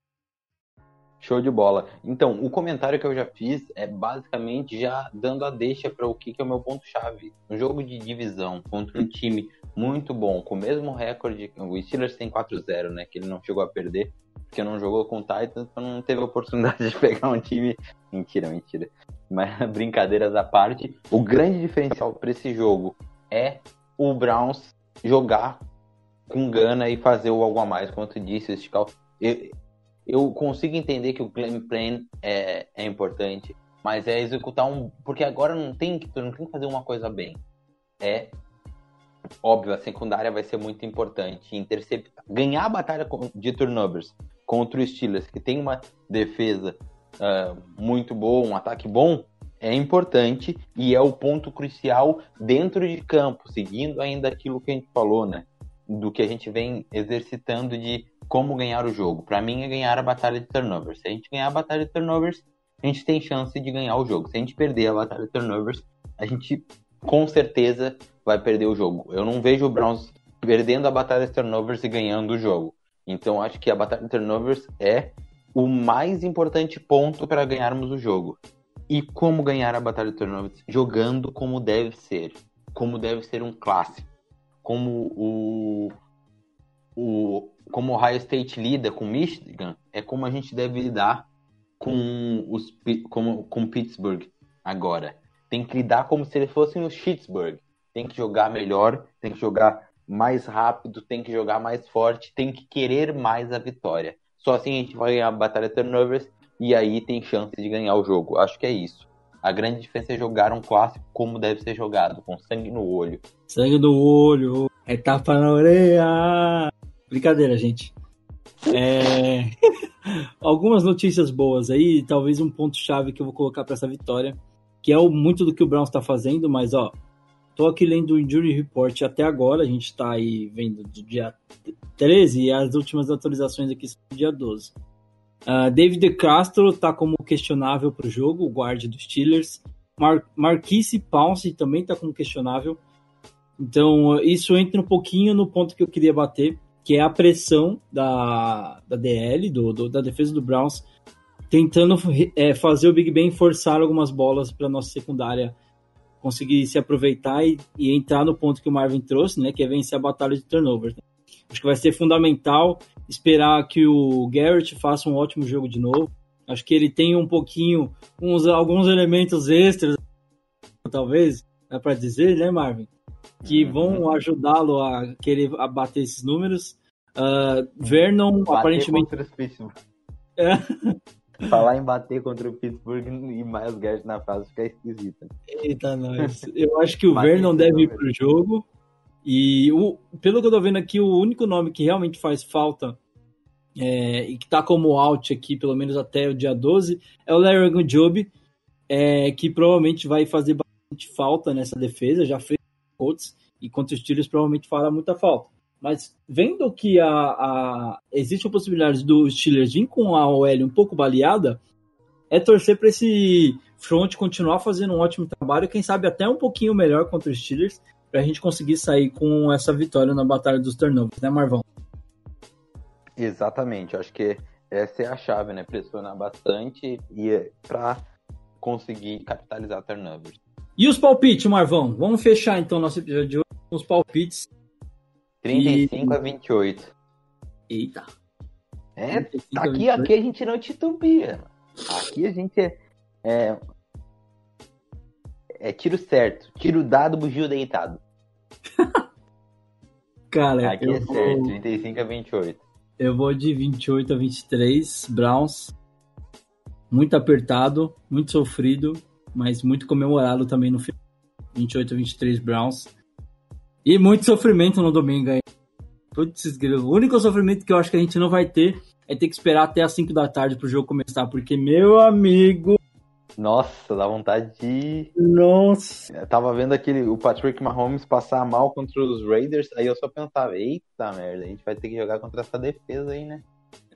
Show de bola. Então, o comentário que eu já fiz é basicamente já dando a deixa para o que, que é o meu ponto-chave. Um jogo de divisão contra um time muito bom, com o mesmo recorde. O Steelers tem 4-0, né? Que ele não chegou a perder porque não jogou com o Titans, então não teve oportunidade de pegar um time. Mentira, mentira. Mas brincadeiras à parte, o grande diferencial para esse jogo é o Browns jogar com gana e fazer o algo a mais, como tu disse, esticar. Eu, eu consigo entender que o game plan é, é importante, mas é executar um. Porque agora não tem que não tem que fazer uma coisa bem. É óbvio, a secundária vai ser muito importante. Interceptar, ganhar a batalha de turnovers contra o Steelers, que tem uma defesa uh, muito boa, um ataque bom, é importante e é o ponto crucial dentro de campo, seguindo ainda aquilo que a gente falou, né? Do que a gente vem exercitando de como ganhar o jogo. Para mim é ganhar a batalha de turnovers. Se a gente ganhar a batalha de turnovers, a gente tem chance de ganhar o jogo. Se a gente perder a batalha de turnovers, a gente com certeza vai perder o jogo. Eu não vejo o Browns perdendo a batalha de turnovers e ganhando o jogo. Então acho que a batalha de turnovers é o mais importante ponto para ganharmos o jogo. E como ganhar a batalha de turnovers? Jogando como deve ser. Como deve ser um clássico. Como o, o como o Ohio State lida com Michigan, é como a gente deve lidar com os como, com Pittsburgh agora. Tem que lidar como se eles fossem os Pittsburgh. Tem que jogar melhor, tem que jogar mais rápido, tem que jogar mais forte, tem que querer mais a vitória. Só assim a gente vai ganhar a batalha turnovers e aí tem chance de ganhar o jogo. Acho que é isso. A grande diferença é jogar um clássico como deve ser jogado, com sangue no olho. Sangue no olho, é tapa na orelha. Brincadeira, gente. É... Algumas notícias boas aí, talvez um ponto-chave que eu vou colocar para essa vitória, que é o, muito do que o Browns está fazendo, mas ó, Tô aqui lendo o Injury Report até agora, a gente está aí vendo do dia 13 e as últimas atualizações aqui são do dia 12. Uh, David Castro está como questionável para o jogo, o guarde dos Steelers. Mar Marquise Pounce também está como questionável. Então, isso entra um pouquinho no ponto que eu queria bater, que é a pressão da, da DL, do, do da defesa do Browns, tentando é, fazer o Big Ben forçar algumas bolas para nossa secundária conseguir se aproveitar e, e, entrar no ponto que o Marvin trouxe, né, que é vencer a batalha de turnover. Acho que vai ser fundamental esperar que o Garrett faça um ótimo jogo de novo. Acho que ele tem um pouquinho, uns, alguns elementos extras, talvez, dá para dizer, né, Marvin? Que uhum. vão ajudá-lo a querer a bater esses números. Uh, Vernon, Bater aparentemente. É, Falar em bater contra o Pittsburgh e Miles Garrett na frase fica esquisito. Eita, nós. Eu acho que o Vernon deve ir pro jogo. E o, pelo que eu tô vendo aqui, o único nome que realmente faz falta é, e que tá como out aqui, pelo menos até o dia 12, é o Larry Job, é, que provavelmente vai fazer bastante falta nessa defesa, já fez Colts, e contra os Steelers provavelmente fará muita falta. Mas vendo que a, a- existe a possibilidade dos Steelers vir com a OL um pouco baleada, é torcer para esse front continuar fazendo um ótimo trabalho, quem sabe até um pouquinho melhor contra os Steelers, para a gente conseguir sair com essa vitória na batalha dos turnovers, né, Marvão? Exatamente, acho que essa é a chave, né? Pressionar bastante e para conseguir capitalizar turnovers. E os palpites, Marvão? Vamos fechar então nosso episódio de hoje com os palpites. 35 a 28. Eita. É, 35 a aqui, 28. aqui a gente não titubia. Aqui a gente é, é. é tiro certo. Tiro dado, bugio deitado. Cara, Aqui é certo. vou, 35 a 28. eu vou de 28 a 23, Browns. Muito apertado, muito sofrido, mas muito comemorado também no final. 28 a 23, Browns. E muito sofrimento no domingo aí. Putz, o único sofrimento que eu acho que a gente não vai ter é ter que esperar até as 5 da tarde pro jogo começar, porque, meu amigo, Nossa, dá vontade de. nossa. Eu tava vendo aquele, o Patrick Mahomes passar mal contra os Raiders, aí eu só pensava, eita merda, a gente vai ter que jogar contra essa defesa aí, né?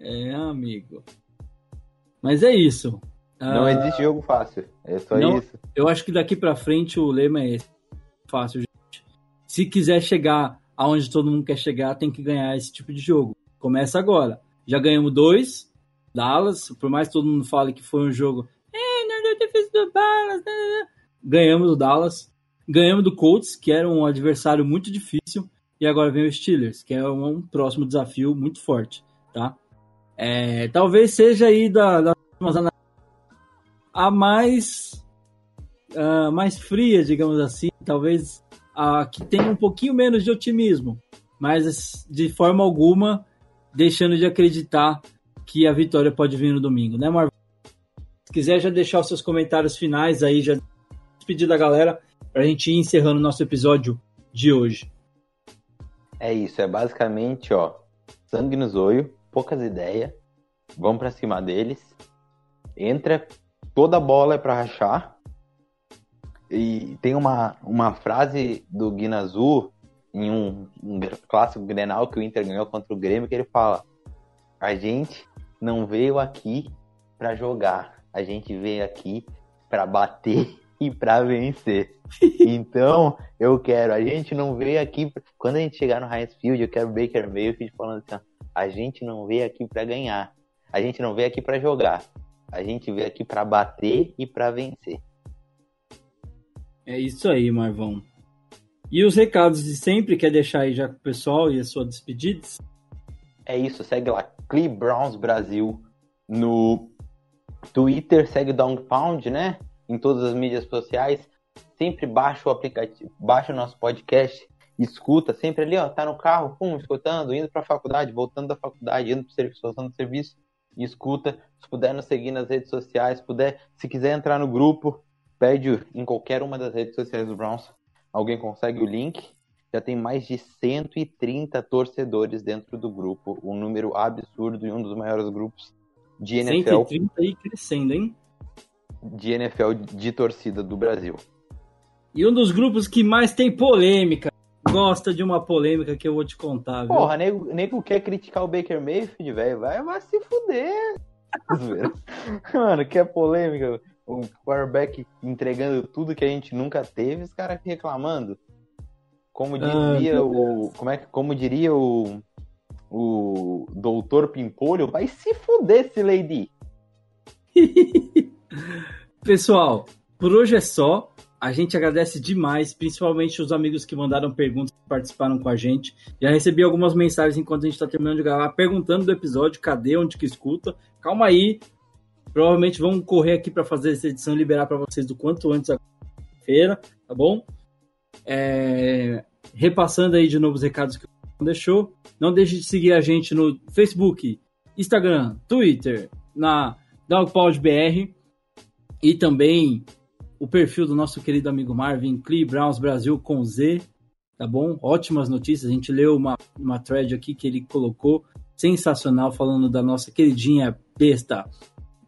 É, amigo. Mas é isso. Não Ah, existe jogo fácil. É só Não. isso. Eu acho que daqui pra frente o lema é esse. Fácil. Se quiser chegar aonde todo mundo quer chegar, tem que ganhar esse tipo de jogo. Começa agora. Já ganhamos dois. Dallas, por mais que todo mundo fale que foi um jogo. É, não defesa do Dallas. né, né, né." Ganhamos o Dallas. Ganhamos do Colts, que era um adversário muito difícil. E agora vem o Steelers, que é um próximo desafio muito forte, tá? É, talvez seja aí da, a mais ah, mais fria, digamos assim, talvez a que tenha um pouquinho menos de otimismo, mas de forma alguma deixando de acreditar que a vitória pode vir no domingo, né, Marvel? Se quiser já deixar os seus comentários finais aí, já despedir da galera pra gente ir encerrando o nosso episódio de hoje. É isso, é basicamente, ó, sangue no zoio, poucas ideias, vamos pra cima deles, entra, toda bola é pra rachar, e tem uma, uma frase do Guinazu em um, um clássico Grenal que o Inter ganhou contra o Grêmio, que ele fala, a gente não veio aqui pra jogar, a gente veio aqui pra bater e pra vencer. Então, eu quero, a gente não veio aqui, quando a gente chegar no Heinz Field, eu quero Baker Mayfield falando assim, a gente não veio aqui pra ganhar, a gente não veio aqui pra jogar, a gente veio aqui pra bater e pra vencer. É isso aí, Marvão. E os recados de sempre, quer deixar aí já com o pessoal e a sua despedida? É isso, segue lá, Clee Browns Brasil no Twitter, segue Down Pound, né? Em todas as mídias sociais. Sempre baixa o aplicativo, baixa o nosso podcast, escuta sempre ali, ó, tá no carro, pum, escutando, indo pra faculdade, voltando da faculdade, indo pro serviço, voltando do serviço, escuta. Se puder nos seguir nas redes sociais, puder, se quiser entrar no grupo, pede em qualquer uma das redes sociais do Browns, alguém consegue o link. Já tem mais de 130 torcedores dentro do grupo, um número absurdo e um dos maiores grupos de NFL, 130 aí crescendo, hein? de NFL de torcida do Brasil. E um dos grupos que mais tem polêmica. Gosta de uma polêmica que eu vou te contar, viu? Porra, nego, nego quer criticar o Baker Mayfield, velho, vai, vai se fuder. Mano, que é polêmica. O quarterback entregando tudo que a gente nunca teve, os caras reclamando. Como Ah, dizia meu o. Como, é, que- como diria o. O doutor Pimpolho, vai se fuder, esse lady. Pessoal, por hoje é só. A gente agradece demais, principalmente os amigos que mandaram perguntas, que participaram com a gente. Já recebi algumas mensagens enquanto a gente está terminando de gravar, perguntando do episódio, cadê, onde que escuta. Calma aí. Provavelmente vamos correr aqui para fazer essa edição e liberar para vocês do quanto antes a feira, tá bom? É, Repassando aí de novo os recados que o deixou. Não deixe de seguir a gente no Facebook, Instagram, Twitter, na DogPodBR e também o perfil do nosso querido amigo Marvin, Clee Browns Brasil com Z, tá bom? Ótimas notícias, a gente leu uma, uma thread aqui que ele colocou, sensacional, falando da nossa queridinha besta,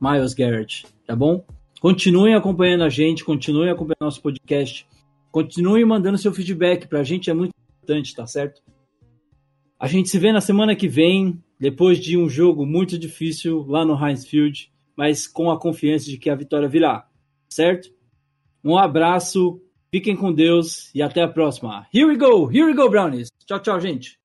Miles Garrett, tá bom? Continuem acompanhando a gente, continuem acompanhando nosso podcast, continuem mandando seu feedback, pra gente é muito importante, tá certo? A gente se vê na semana que vem, depois de um jogo muito difícil lá no Heinz Field, mas com a confiança de que a vitória virá, certo? Um abraço, fiquem com Deus e até a próxima. Here we go, here we go, Brownies. Tchau, tchau, gente.